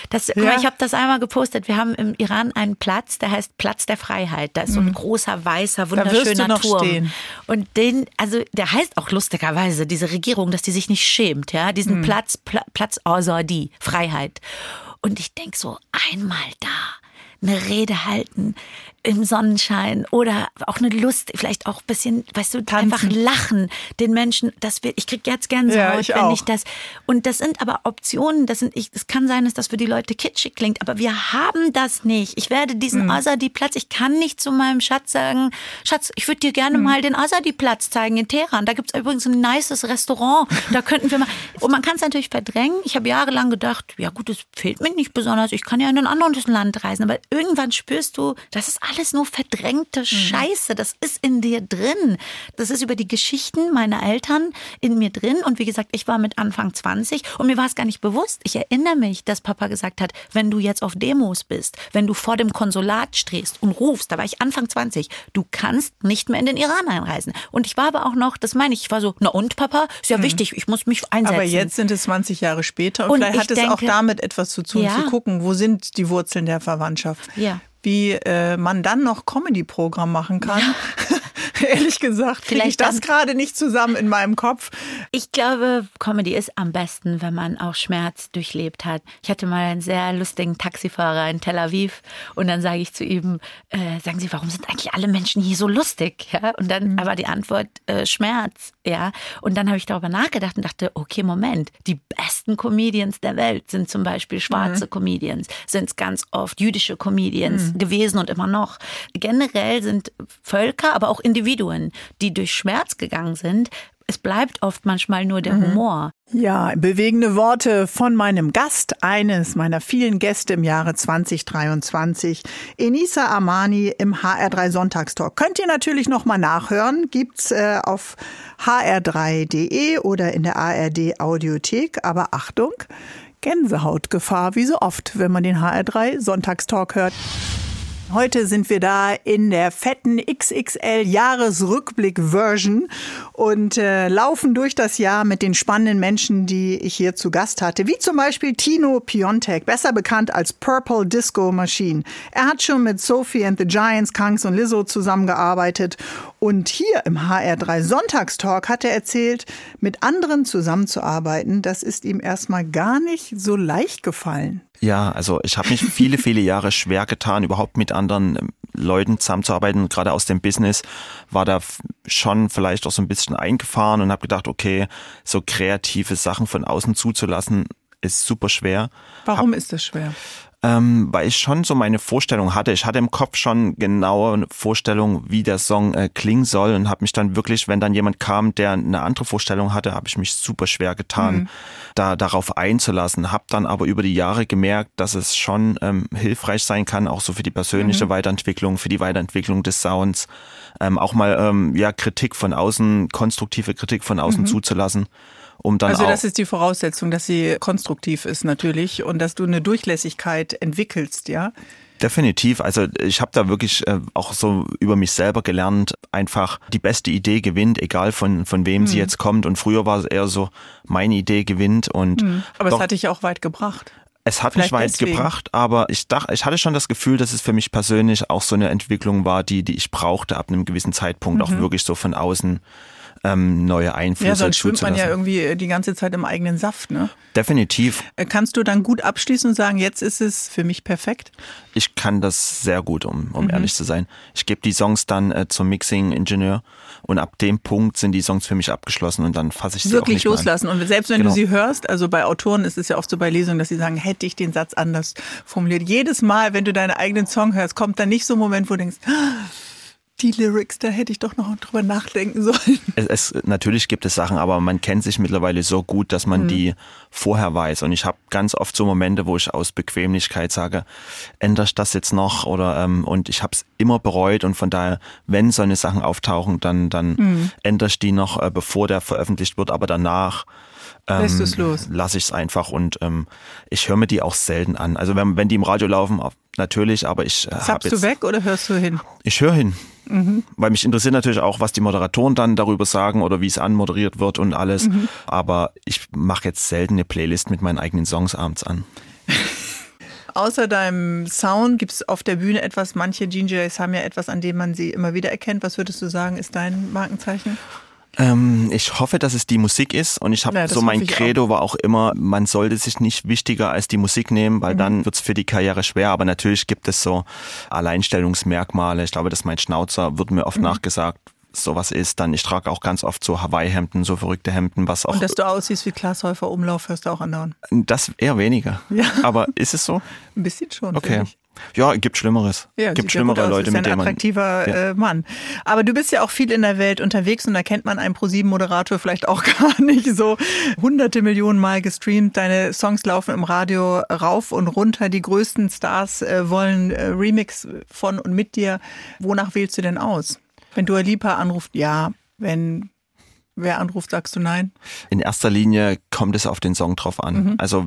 Das, ja. mal, ich habe das einmal gepostet. Wir haben im Iran einen Platz, der heißt Platz der Freiheit. Da ist so ein mhm. großer, weißer, wunderschöner Turm. Stehen. Und den, also der heißt auch lustig lustigerweise, diese Regierung, dass die sich nicht schämt, ja, diesen mhm. Platz, Pla Platz außer die Freiheit. Und ich denke so, einmal da eine Rede halten, im Sonnenschein oder auch eine Lust, vielleicht auch ein bisschen, weißt du, Tanzen. einfach lachen den Menschen. Das wird, ich krieg jetzt Gänsehaut, ja, ich wenn auch. ich das. Und das sind aber Optionen. Das sind, ich, es kann sein, dass das für die Leute kitschig klingt, aber wir haben das nicht. Ich werde diesen mhm. Azadi-Platz, ich kann nicht zu meinem Schatz sagen, Schatz, ich würde dir gerne mhm. mal den Azadi-Platz zeigen in Teheran. Da gibt's übrigens ein nices Restaurant. Da könnten wir mal. Und man kann es natürlich verdrängen. Ich habe jahrelang gedacht, ja gut, es fehlt mir nicht besonders. Ich kann ja in ein anderes Land reisen. Aber irgendwann spürst du, das ist alles nur verdrängte mhm. Scheiße. Das ist in dir drin. Das ist über die Geschichten meiner Eltern in mir drin. Und wie gesagt, ich war mit Anfang 20 und mir war es gar nicht bewusst. Ich erinnere mich, dass Papa gesagt hat, wenn du jetzt auf Demos bist, wenn du vor dem Konsulat stehst und rufst, da war ich Anfang 20, du kannst nicht mehr in den Iran einreisen. Und ich war aber auch noch, das meine ich, ich war so, na und Papa, ist ja mhm. wichtig, ich muss mich einsetzen. Aber jetzt sind es 20 Jahre später und, und vielleicht hat es denke, auch damit etwas zu tun, ja. zu gucken, wo sind die Wurzeln der Verwandtschaft. Ja wie äh, man dann noch Comedy-Programm machen kann. Ja. Ehrlich gesagt, kriege ich das gerade nicht zusammen in meinem Kopf. Ich glaube, Comedy ist am besten, wenn man auch Schmerz durchlebt hat. Ich hatte mal einen sehr lustigen Taxifahrer in Tel Aviv und dann sage ich zu ihm, äh, sagen Sie, warum sind eigentlich alle Menschen hier so lustig? Ja? Und dann mhm. war die Antwort äh, Schmerz. Ja? Und dann habe ich darüber nachgedacht und dachte, okay, Moment, die besten Comedians der Welt sind zum Beispiel schwarze mhm. Comedians, sind es ganz oft jüdische Comedians mhm. Gewesen und immer noch. Generell sind Völker, aber auch Individuen Individuen, die durch Schmerz gegangen sind, es bleibt oft manchmal nur der mhm. Humor. Ja, bewegende Worte von meinem Gast, eines meiner vielen Gäste im Jahre 2023, Enisa Amani im HR3 Sonntagstalk. Könnt ihr natürlich nochmal nachhören, gibt's äh, auf hr3.de oder in der ARD Audiothek. Aber Achtung, Gänsehautgefahr, wie so oft, wenn man den HR3 Sonntagstalk hört. Heute sind wir da in der fetten XXL Jahresrückblick-Version und äh, laufen durch das Jahr mit den spannenden Menschen, die ich hier zu Gast hatte, wie zum Beispiel Tino Piontek, besser bekannt als Purple Disco Machine. Er hat schon mit Sophie and the Giants, Kangs und Lizzo zusammengearbeitet und hier im HR3 Sonntagstalk hat er erzählt, mit anderen zusammenzuarbeiten, das ist ihm erstmal gar nicht so leicht gefallen. Ja, also ich habe mich viele, viele Jahre schwer getan, überhaupt mit anderen ähm, Leuten zusammenzuarbeiten. Gerade aus dem Business war da schon vielleicht auch so ein bisschen eingefahren und habe gedacht, okay, so kreative Sachen von außen zuzulassen, ist super schwer. Warum hab, ist das schwer? Ähm, weil ich schon so meine Vorstellung hatte. Ich hatte im Kopf schon genaue eine Vorstellung, wie der Song äh, klingen soll und habe mich dann wirklich, wenn dann jemand kam, der eine andere Vorstellung hatte, habe ich mich super schwer getan, mhm. da darauf einzulassen. Habe dann aber über die Jahre gemerkt, dass es schon ähm, hilfreich sein kann, auch so für die persönliche mhm. Weiterentwicklung, für die Weiterentwicklung des Sounds, ähm, auch mal ähm, ja Kritik von außen, konstruktive Kritik von außen mhm. zuzulassen um dann also auch. das ist die Voraussetzung, dass sie konstruktiv ist natürlich und dass du eine Durchlässigkeit entwickelst, ja? Definitiv. Also ich habe da wirklich äh, auch so über mich selber gelernt, einfach die beste Idee gewinnt, egal von, von wem mhm. sie jetzt kommt. Und früher war es eher so, meine Idee gewinnt. Und mhm. Aber doch, es hat dich auch weit gebracht. Es hat Vielleicht mich weit deswegen. gebracht, aber ich dachte, ich hatte schon das Gefühl, dass es für mich persönlich auch so eine Entwicklung war, die, die ich brauchte ab einem gewissen Zeitpunkt, mhm. auch wirklich so von außen ähm, neue Einflüsse. Ja, sonst schwimmt man ja irgendwie äh, die ganze Zeit im eigenen Saft, ne? Definitiv. Äh, kannst du dann gut abschließen und sagen, jetzt ist es für mich perfekt? Ich kann das sehr gut, um, um mhm. ehrlich zu sein. Ich gebe die Songs dann äh, zum Mixing-Ingenieur und ab dem Punkt sind die Songs für mich abgeschlossen und dann fasse ich sie Wirklich auch nicht loslassen. Und selbst wenn genau. du sie hörst, also bei Autoren ist es ja oft so bei Lesungen, dass sie sagen, hätte ich den Satz anders formuliert. Jedes Mal, wenn du deinen eigenen Song hörst, kommt dann nicht so ein Moment, wo du denkst, die Lyrics, da hätte ich doch noch drüber nachdenken sollen. Es, es, natürlich gibt es Sachen, aber man kennt sich mittlerweile so gut, dass man mhm. die vorher weiß. Und ich habe ganz oft so Momente, wo ich aus Bequemlichkeit sage, ändere ich das jetzt noch? Oder ähm, und ich habe es immer bereut und von daher, wenn so eine Sachen auftauchen, dann dann mhm. ändere ich die noch, äh, bevor der veröffentlicht wird, aber danach Lässt es los. lasse ich es einfach und ähm, ich höre mir die auch selten an. Also wenn, wenn die im Radio laufen, natürlich, aber ich äh, Zappst du weg oder hörst du hin? Ich höre hin. Mhm. Weil mich interessiert natürlich auch, was die Moderatoren dann darüber sagen oder wie es anmoderiert wird und alles. Mhm. Aber ich mache jetzt selten eine Playlist mit meinen eigenen Songs abends an. Außer deinem Sound gibt es auf der Bühne etwas, manche DJs haben ja etwas, an dem man sie immer wieder erkennt. Was würdest du sagen, ist dein Markenzeichen? Ähm, ich hoffe, dass es die Musik ist und ich habe so mein Credo auch. war auch immer, man sollte sich nicht wichtiger als die Musik nehmen, weil mhm. dann wird's für die Karriere schwer. Aber natürlich gibt es so Alleinstellungsmerkmale. Ich glaube, dass mein Schnauzer wird mir oft mhm. nachgesagt, sowas ist, dann ich trage auch ganz oft so Hawaii-Hemden, so verrückte Hemden, was auch. Und dass du aussiehst wie Glashäufer Umlauf, hörst du auch andauern? Das eher weniger. Ja. Aber ist es so? Ein bisschen schon. Okay. Ja, gibt Schlimmeres. Ja, gibt schlimmere ja Leute, mit denen man. Ein attraktiver ja. Äh, Mann. Aber du bist ja auch viel in der Welt unterwegs und da kennt man einen Pro7-Moderator vielleicht auch gar nicht so. Hunderte Millionen Mal gestreamt, deine Songs laufen im Radio rauf und runter. Die größten Stars äh, wollen äh, Remix von und mit dir. Wonach wählst du denn aus? Wenn du Lipa anruft, ja. Wenn wer anruft, sagst du nein? In erster Linie kommt es auf den Song drauf an. Mhm. Also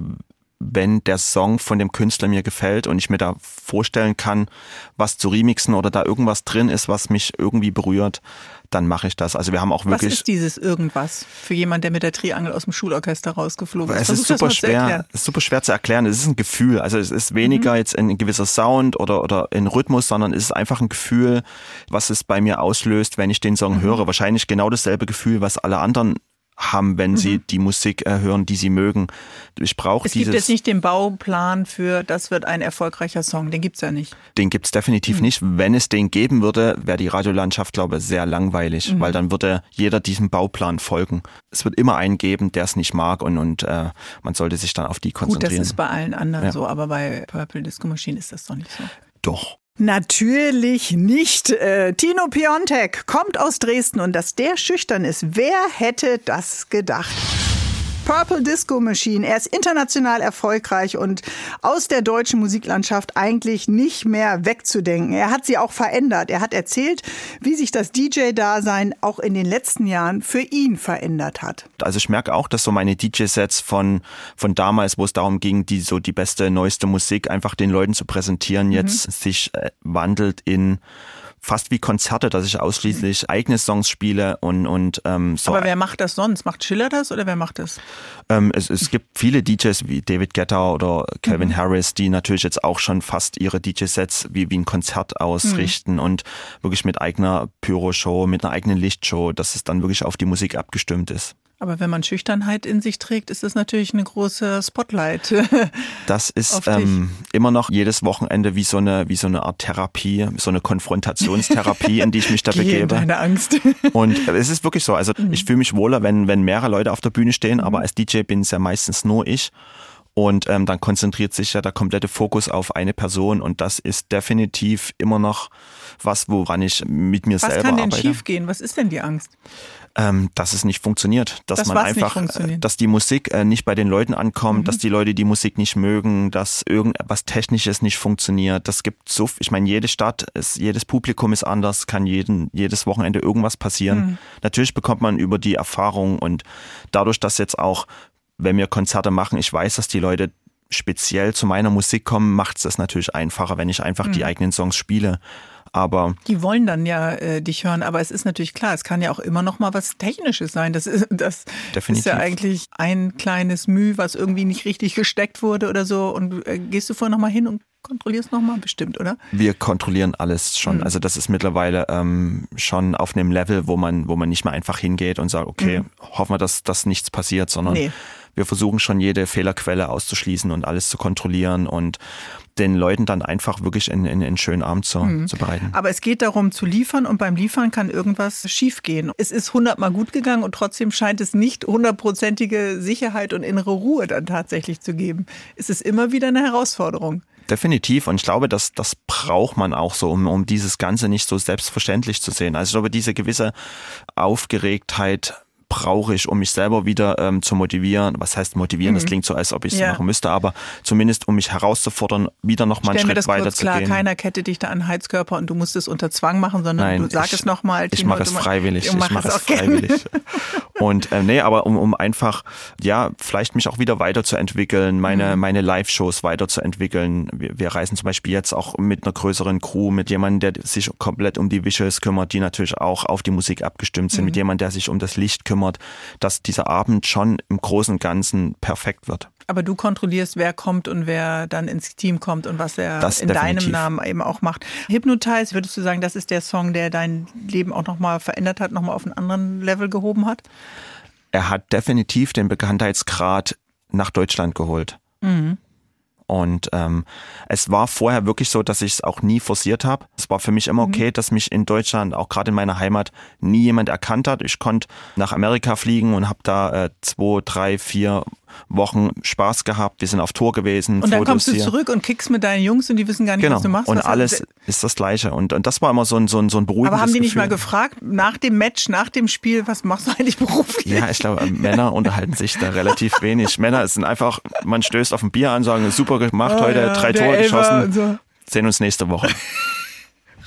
wenn der Song von dem Künstler mir gefällt und ich mir da vorstellen kann, was zu remixen oder da irgendwas drin ist, was mich irgendwie berührt, dann mache ich das. Also wir haben auch wirklich. Was ist dieses irgendwas für jemand, der mit der Triangel aus dem Schulorchester rausgeflogen ist? Es ist super schwer, ist super schwer zu erklären. Es ist ein Gefühl. Also es ist weniger mhm. jetzt ein gewisser Sound oder oder ein Rhythmus, sondern es ist einfach ein Gefühl, was es bei mir auslöst, wenn ich den Song mhm. höre. Wahrscheinlich genau dasselbe Gefühl, was alle anderen haben, wenn mhm. sie die Musik äh, hören, die sie mögen. Ich brauche dieses. Es gibt jetzt nicht den Bauplan für, das wird ein erfolgreicher Song. Den gibt's ja nicht. Den gibt's definitiv mhm. nicht. Wenn es den geben würde, wäre die Radiolandschaft, glaube ich, sehr langweilig, mhm. weil dann würde jeder diesem Bauplan folgen. Es wird immer einen geben, der es nicht mag und, und äh, man sollte sich dann auf die konzentrieren. Gut, das ist bei allen anderen ja. so, aber bei Purple Disco Machine ist das doch nicht so. Doch. Natürlich nicht. Äh, Tino Piontek kommt aus Dresden und dass der schüchtern ist, wer hätte das gedacht? Purple Disco Machine. Er ist international erfolgreich und aus der deutschen Musiklandschaft eigentlich nicht mehr wegzudenken. Er hat sie auch verändert. Er hat erzählt, wie sich das DJ-Dasein auch in den letzten Jahren für ihn verändert hat. Also ich merke auch, dass so meine DJ-Sets von, von damals, wo es darum ging, die so die beste, neueste Musik einfach den Leuten zu präsentieren, jetzt mhm. sich äh, wandelt in fast wie Konzerte, dass ich ausschließlich eigene Songs spiele und und ähm, so. Aber wer macht das sonst? Macht Schiller das oder wer macht das? Ähm, es, es gibt viele DJs wie David Guetta oder Calvin mhm. Harris, die natürlich jetzt auch schon fast ihre DJ-Sets wie wie ein Konzert ausrichten mhm. und wirklich mit eigener Pyro-Show, mit einer eigenen Lichtshow, dass es dann wirklich auf die Musik abgestimmt ist. Aber wenn man Schüchternheit in sich trägt, ist das natürlich eine große Spotlight. Das ist ähm, immer noch jedes Wochenende wie so eine wie so eine Art Therapie, so eine Konfrontationstherapie, in die ich mich da Geh begebe. Deine Angst. Und es ist wirklich so. Also mhm. ich fühle mich wohler, wenn wenn mehrere Leute auf der Bühne stehen, mhm. aber als DJ bin es ja meistens nur ich. Und ähm, dann konzentriert sich ja der komplette Fokus auf eine Person und das ist definitiv immer noch was, woran ich mit mir was selber arbeite. Was kann denn schiefgehen? Was ist denn die Angst? Ähm, dass es nicht funktioniert, dass das man einfach, äh, dass die Musik äh, nicht bei den Leuten ankommt, mhm. dass die Leute die Musik nicht mögen, dass irgendwas Technisches nicht funktioniert. Das gibt so, ich meine, jede Stadt, ist, jedes Publikum ist anders, kann jeden, jedes Wochenende irgendwas passieren. Mhm. Natürlich bekommt man über die Erfahrung und dadurch, dass jetzt auch, wenn wir Konzerte machen, ich weiß, dass die Leute speziell zu meiner Musik kommen, macht es das natürlich einfacher, wenn ich einfach die eigenen Songs spiele. Aber Die wollen dann ja äh, dich hören, aber es ist natürlich klar, es kann ja auch immer noch mal was Technisches sein. Das ist, das Definitiv. ist ja eigentlich ein kleines Müh, was irgendwie nicht richtig gesteckt wurde oder so. Und äh, gehst du vorher noch mal hin und kontrollierst noch mal bestimmt, oder? wir kontrollieren alles schon. Mhm. Also das ist mittlerweile ähm, schon auf einem Level, wo man, wo man nicht mehr einfach hingeht und sagt, okay, hoffen wir, dass, dass nichts passiert, sondern Mhm. Nee. wir versuchen schon jede Fehlerquelle auszuschließen und alles zu kontrollieren und den Leuten dann einfach wirklich in, in, in einen schönen Abend zu, Mhm. zu bereiten. Aber es geht darum zu liefern und beim Liefern kann irgendwas schiefgehen. Es ist hundertmal gut gegangen und trotzdem scheint es nicht hundertprozentige Sicherheit und innere Ruhe dann tatsächlich zu geben. Es ist immer wieder eine Herausforderung. Definitiv. Und ich glaube, das, das braucht man auch so, um, um dieses Ganze nicht so selbstverständlich zu sehen. Also ich glaube, diese gewisse Aufgeregtheit brauche ich, um mich selber wieder ähm, zu motivieren. Was heißt motivieren? Das klingt so, als ob ich es Mhm. Ja. machen müsste, aber zumindest um mich herauszufordern, wieder noch mal einen Schritt das weiter kurz zu klar, gehen. keiner kettet dich da an Heizkörper und du musst es unter Zwang machen, sondern Nein, du sag ich- es nochmal. Ich mache es freiwillig. Ich mache es freiwillig. Und äh, nee, aber um, um einfach, ja, vielleicht mich auch wieder weiterzuentwickeln, meine, Mhm. meine Live-Shows weiterzuentwickeln. Wir, wir reisen zum Beispiel jetzt auch mit einer größeren Crew, mit jemandem, der sich komplett um die Visuals kümmert, die natürlich auch auf die Musik abgestimmt sind, mit Mhm. jemandem, der sich um das Licht kümmert, dass dieser Abend schon im Großen und Ganzen perfekt wird. Aber du kontrollierst, wer kommt und wer dann ins Team kommt und was er Das in deinem definitiv. Namen eben auch macht. Hypnotize, würdest du sagen, das ist der Song, der dein Leben auch nochmal verändert hat, nochmal auf einen anderen Level gehoben hat? er hat definitiv den Bekanntheitsgrad nach Deutschland geholt. Und ähm, es war vorher wirklich so, dass ich es auch nie forciert habe. Es war für mich immer okay, dass mich in Deutschland, auch gerade in meiner Heimat, nie jemand erkannt hat. Ich konnte nach Amerika fliegen und habe da äh, zwei, drei, vier Wochen Spaß gehabt. Wir sind auf Tour gewesen. Und dann kommst du hier. zurück und kickst mit deinen Jungs und die wissen gar nicht, Genau. was du machst. Und Was- alles ist das Gleiche. Und, und das war immer so ein, so ein, so ein beruhigendes Aber haben die nicht Gefühl. mal gefragt, nach dem Match, nach dem Spiel, was machst du eigentlich beruflich? Ja, ich glaube, Männer unterhalten sich da relativ wenig. Männer sind einfach, man stößt auf ein Bier an, sagen, super gemacht Oh heute, ja, drei Tore Elfer geschossen, so. sehen uns nächste Woche.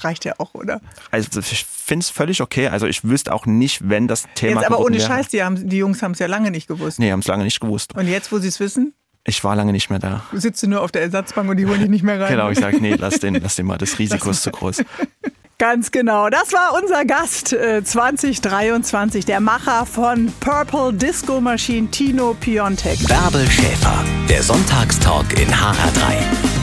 Reicht ja auch, oder? Also ich finde es völlig okay. Also ich wüsste auch nicht, wenn das Thema Jetzt aber ohne wäre. Scheiß, die, haben, die Jungs haben es ja lange nicht gewusst. Nee, haben es lange nicht gewusst. Und jetzt, wo sie es wissen, Ich war lange nicht mehr da. sitzt du nur auf der Ersatzbank und die holen dich nicht mehr rein. Genau, ich sage, nee, lass den, lass den mal, das Risiko ist zu groß. Ganz genau. Das war unser Gast äh, 2023, der Macher von Purple Disco Machine, Tino Piontek. Bärbel Schäfer, der Sonntagstalk in HR3.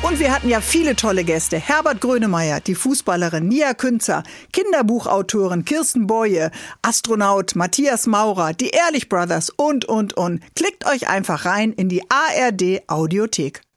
Und wir hatten ja viele tolle Gäste. Herbert Grönemeyer, die Fußballerin Nia Künzer, Kinderbuchautorin Kirsten Boye, Astronaut Matthias Maurer, die Ehrlich Brothers und, und, und. Klickt euch einfach rein in die ARD Audiothek.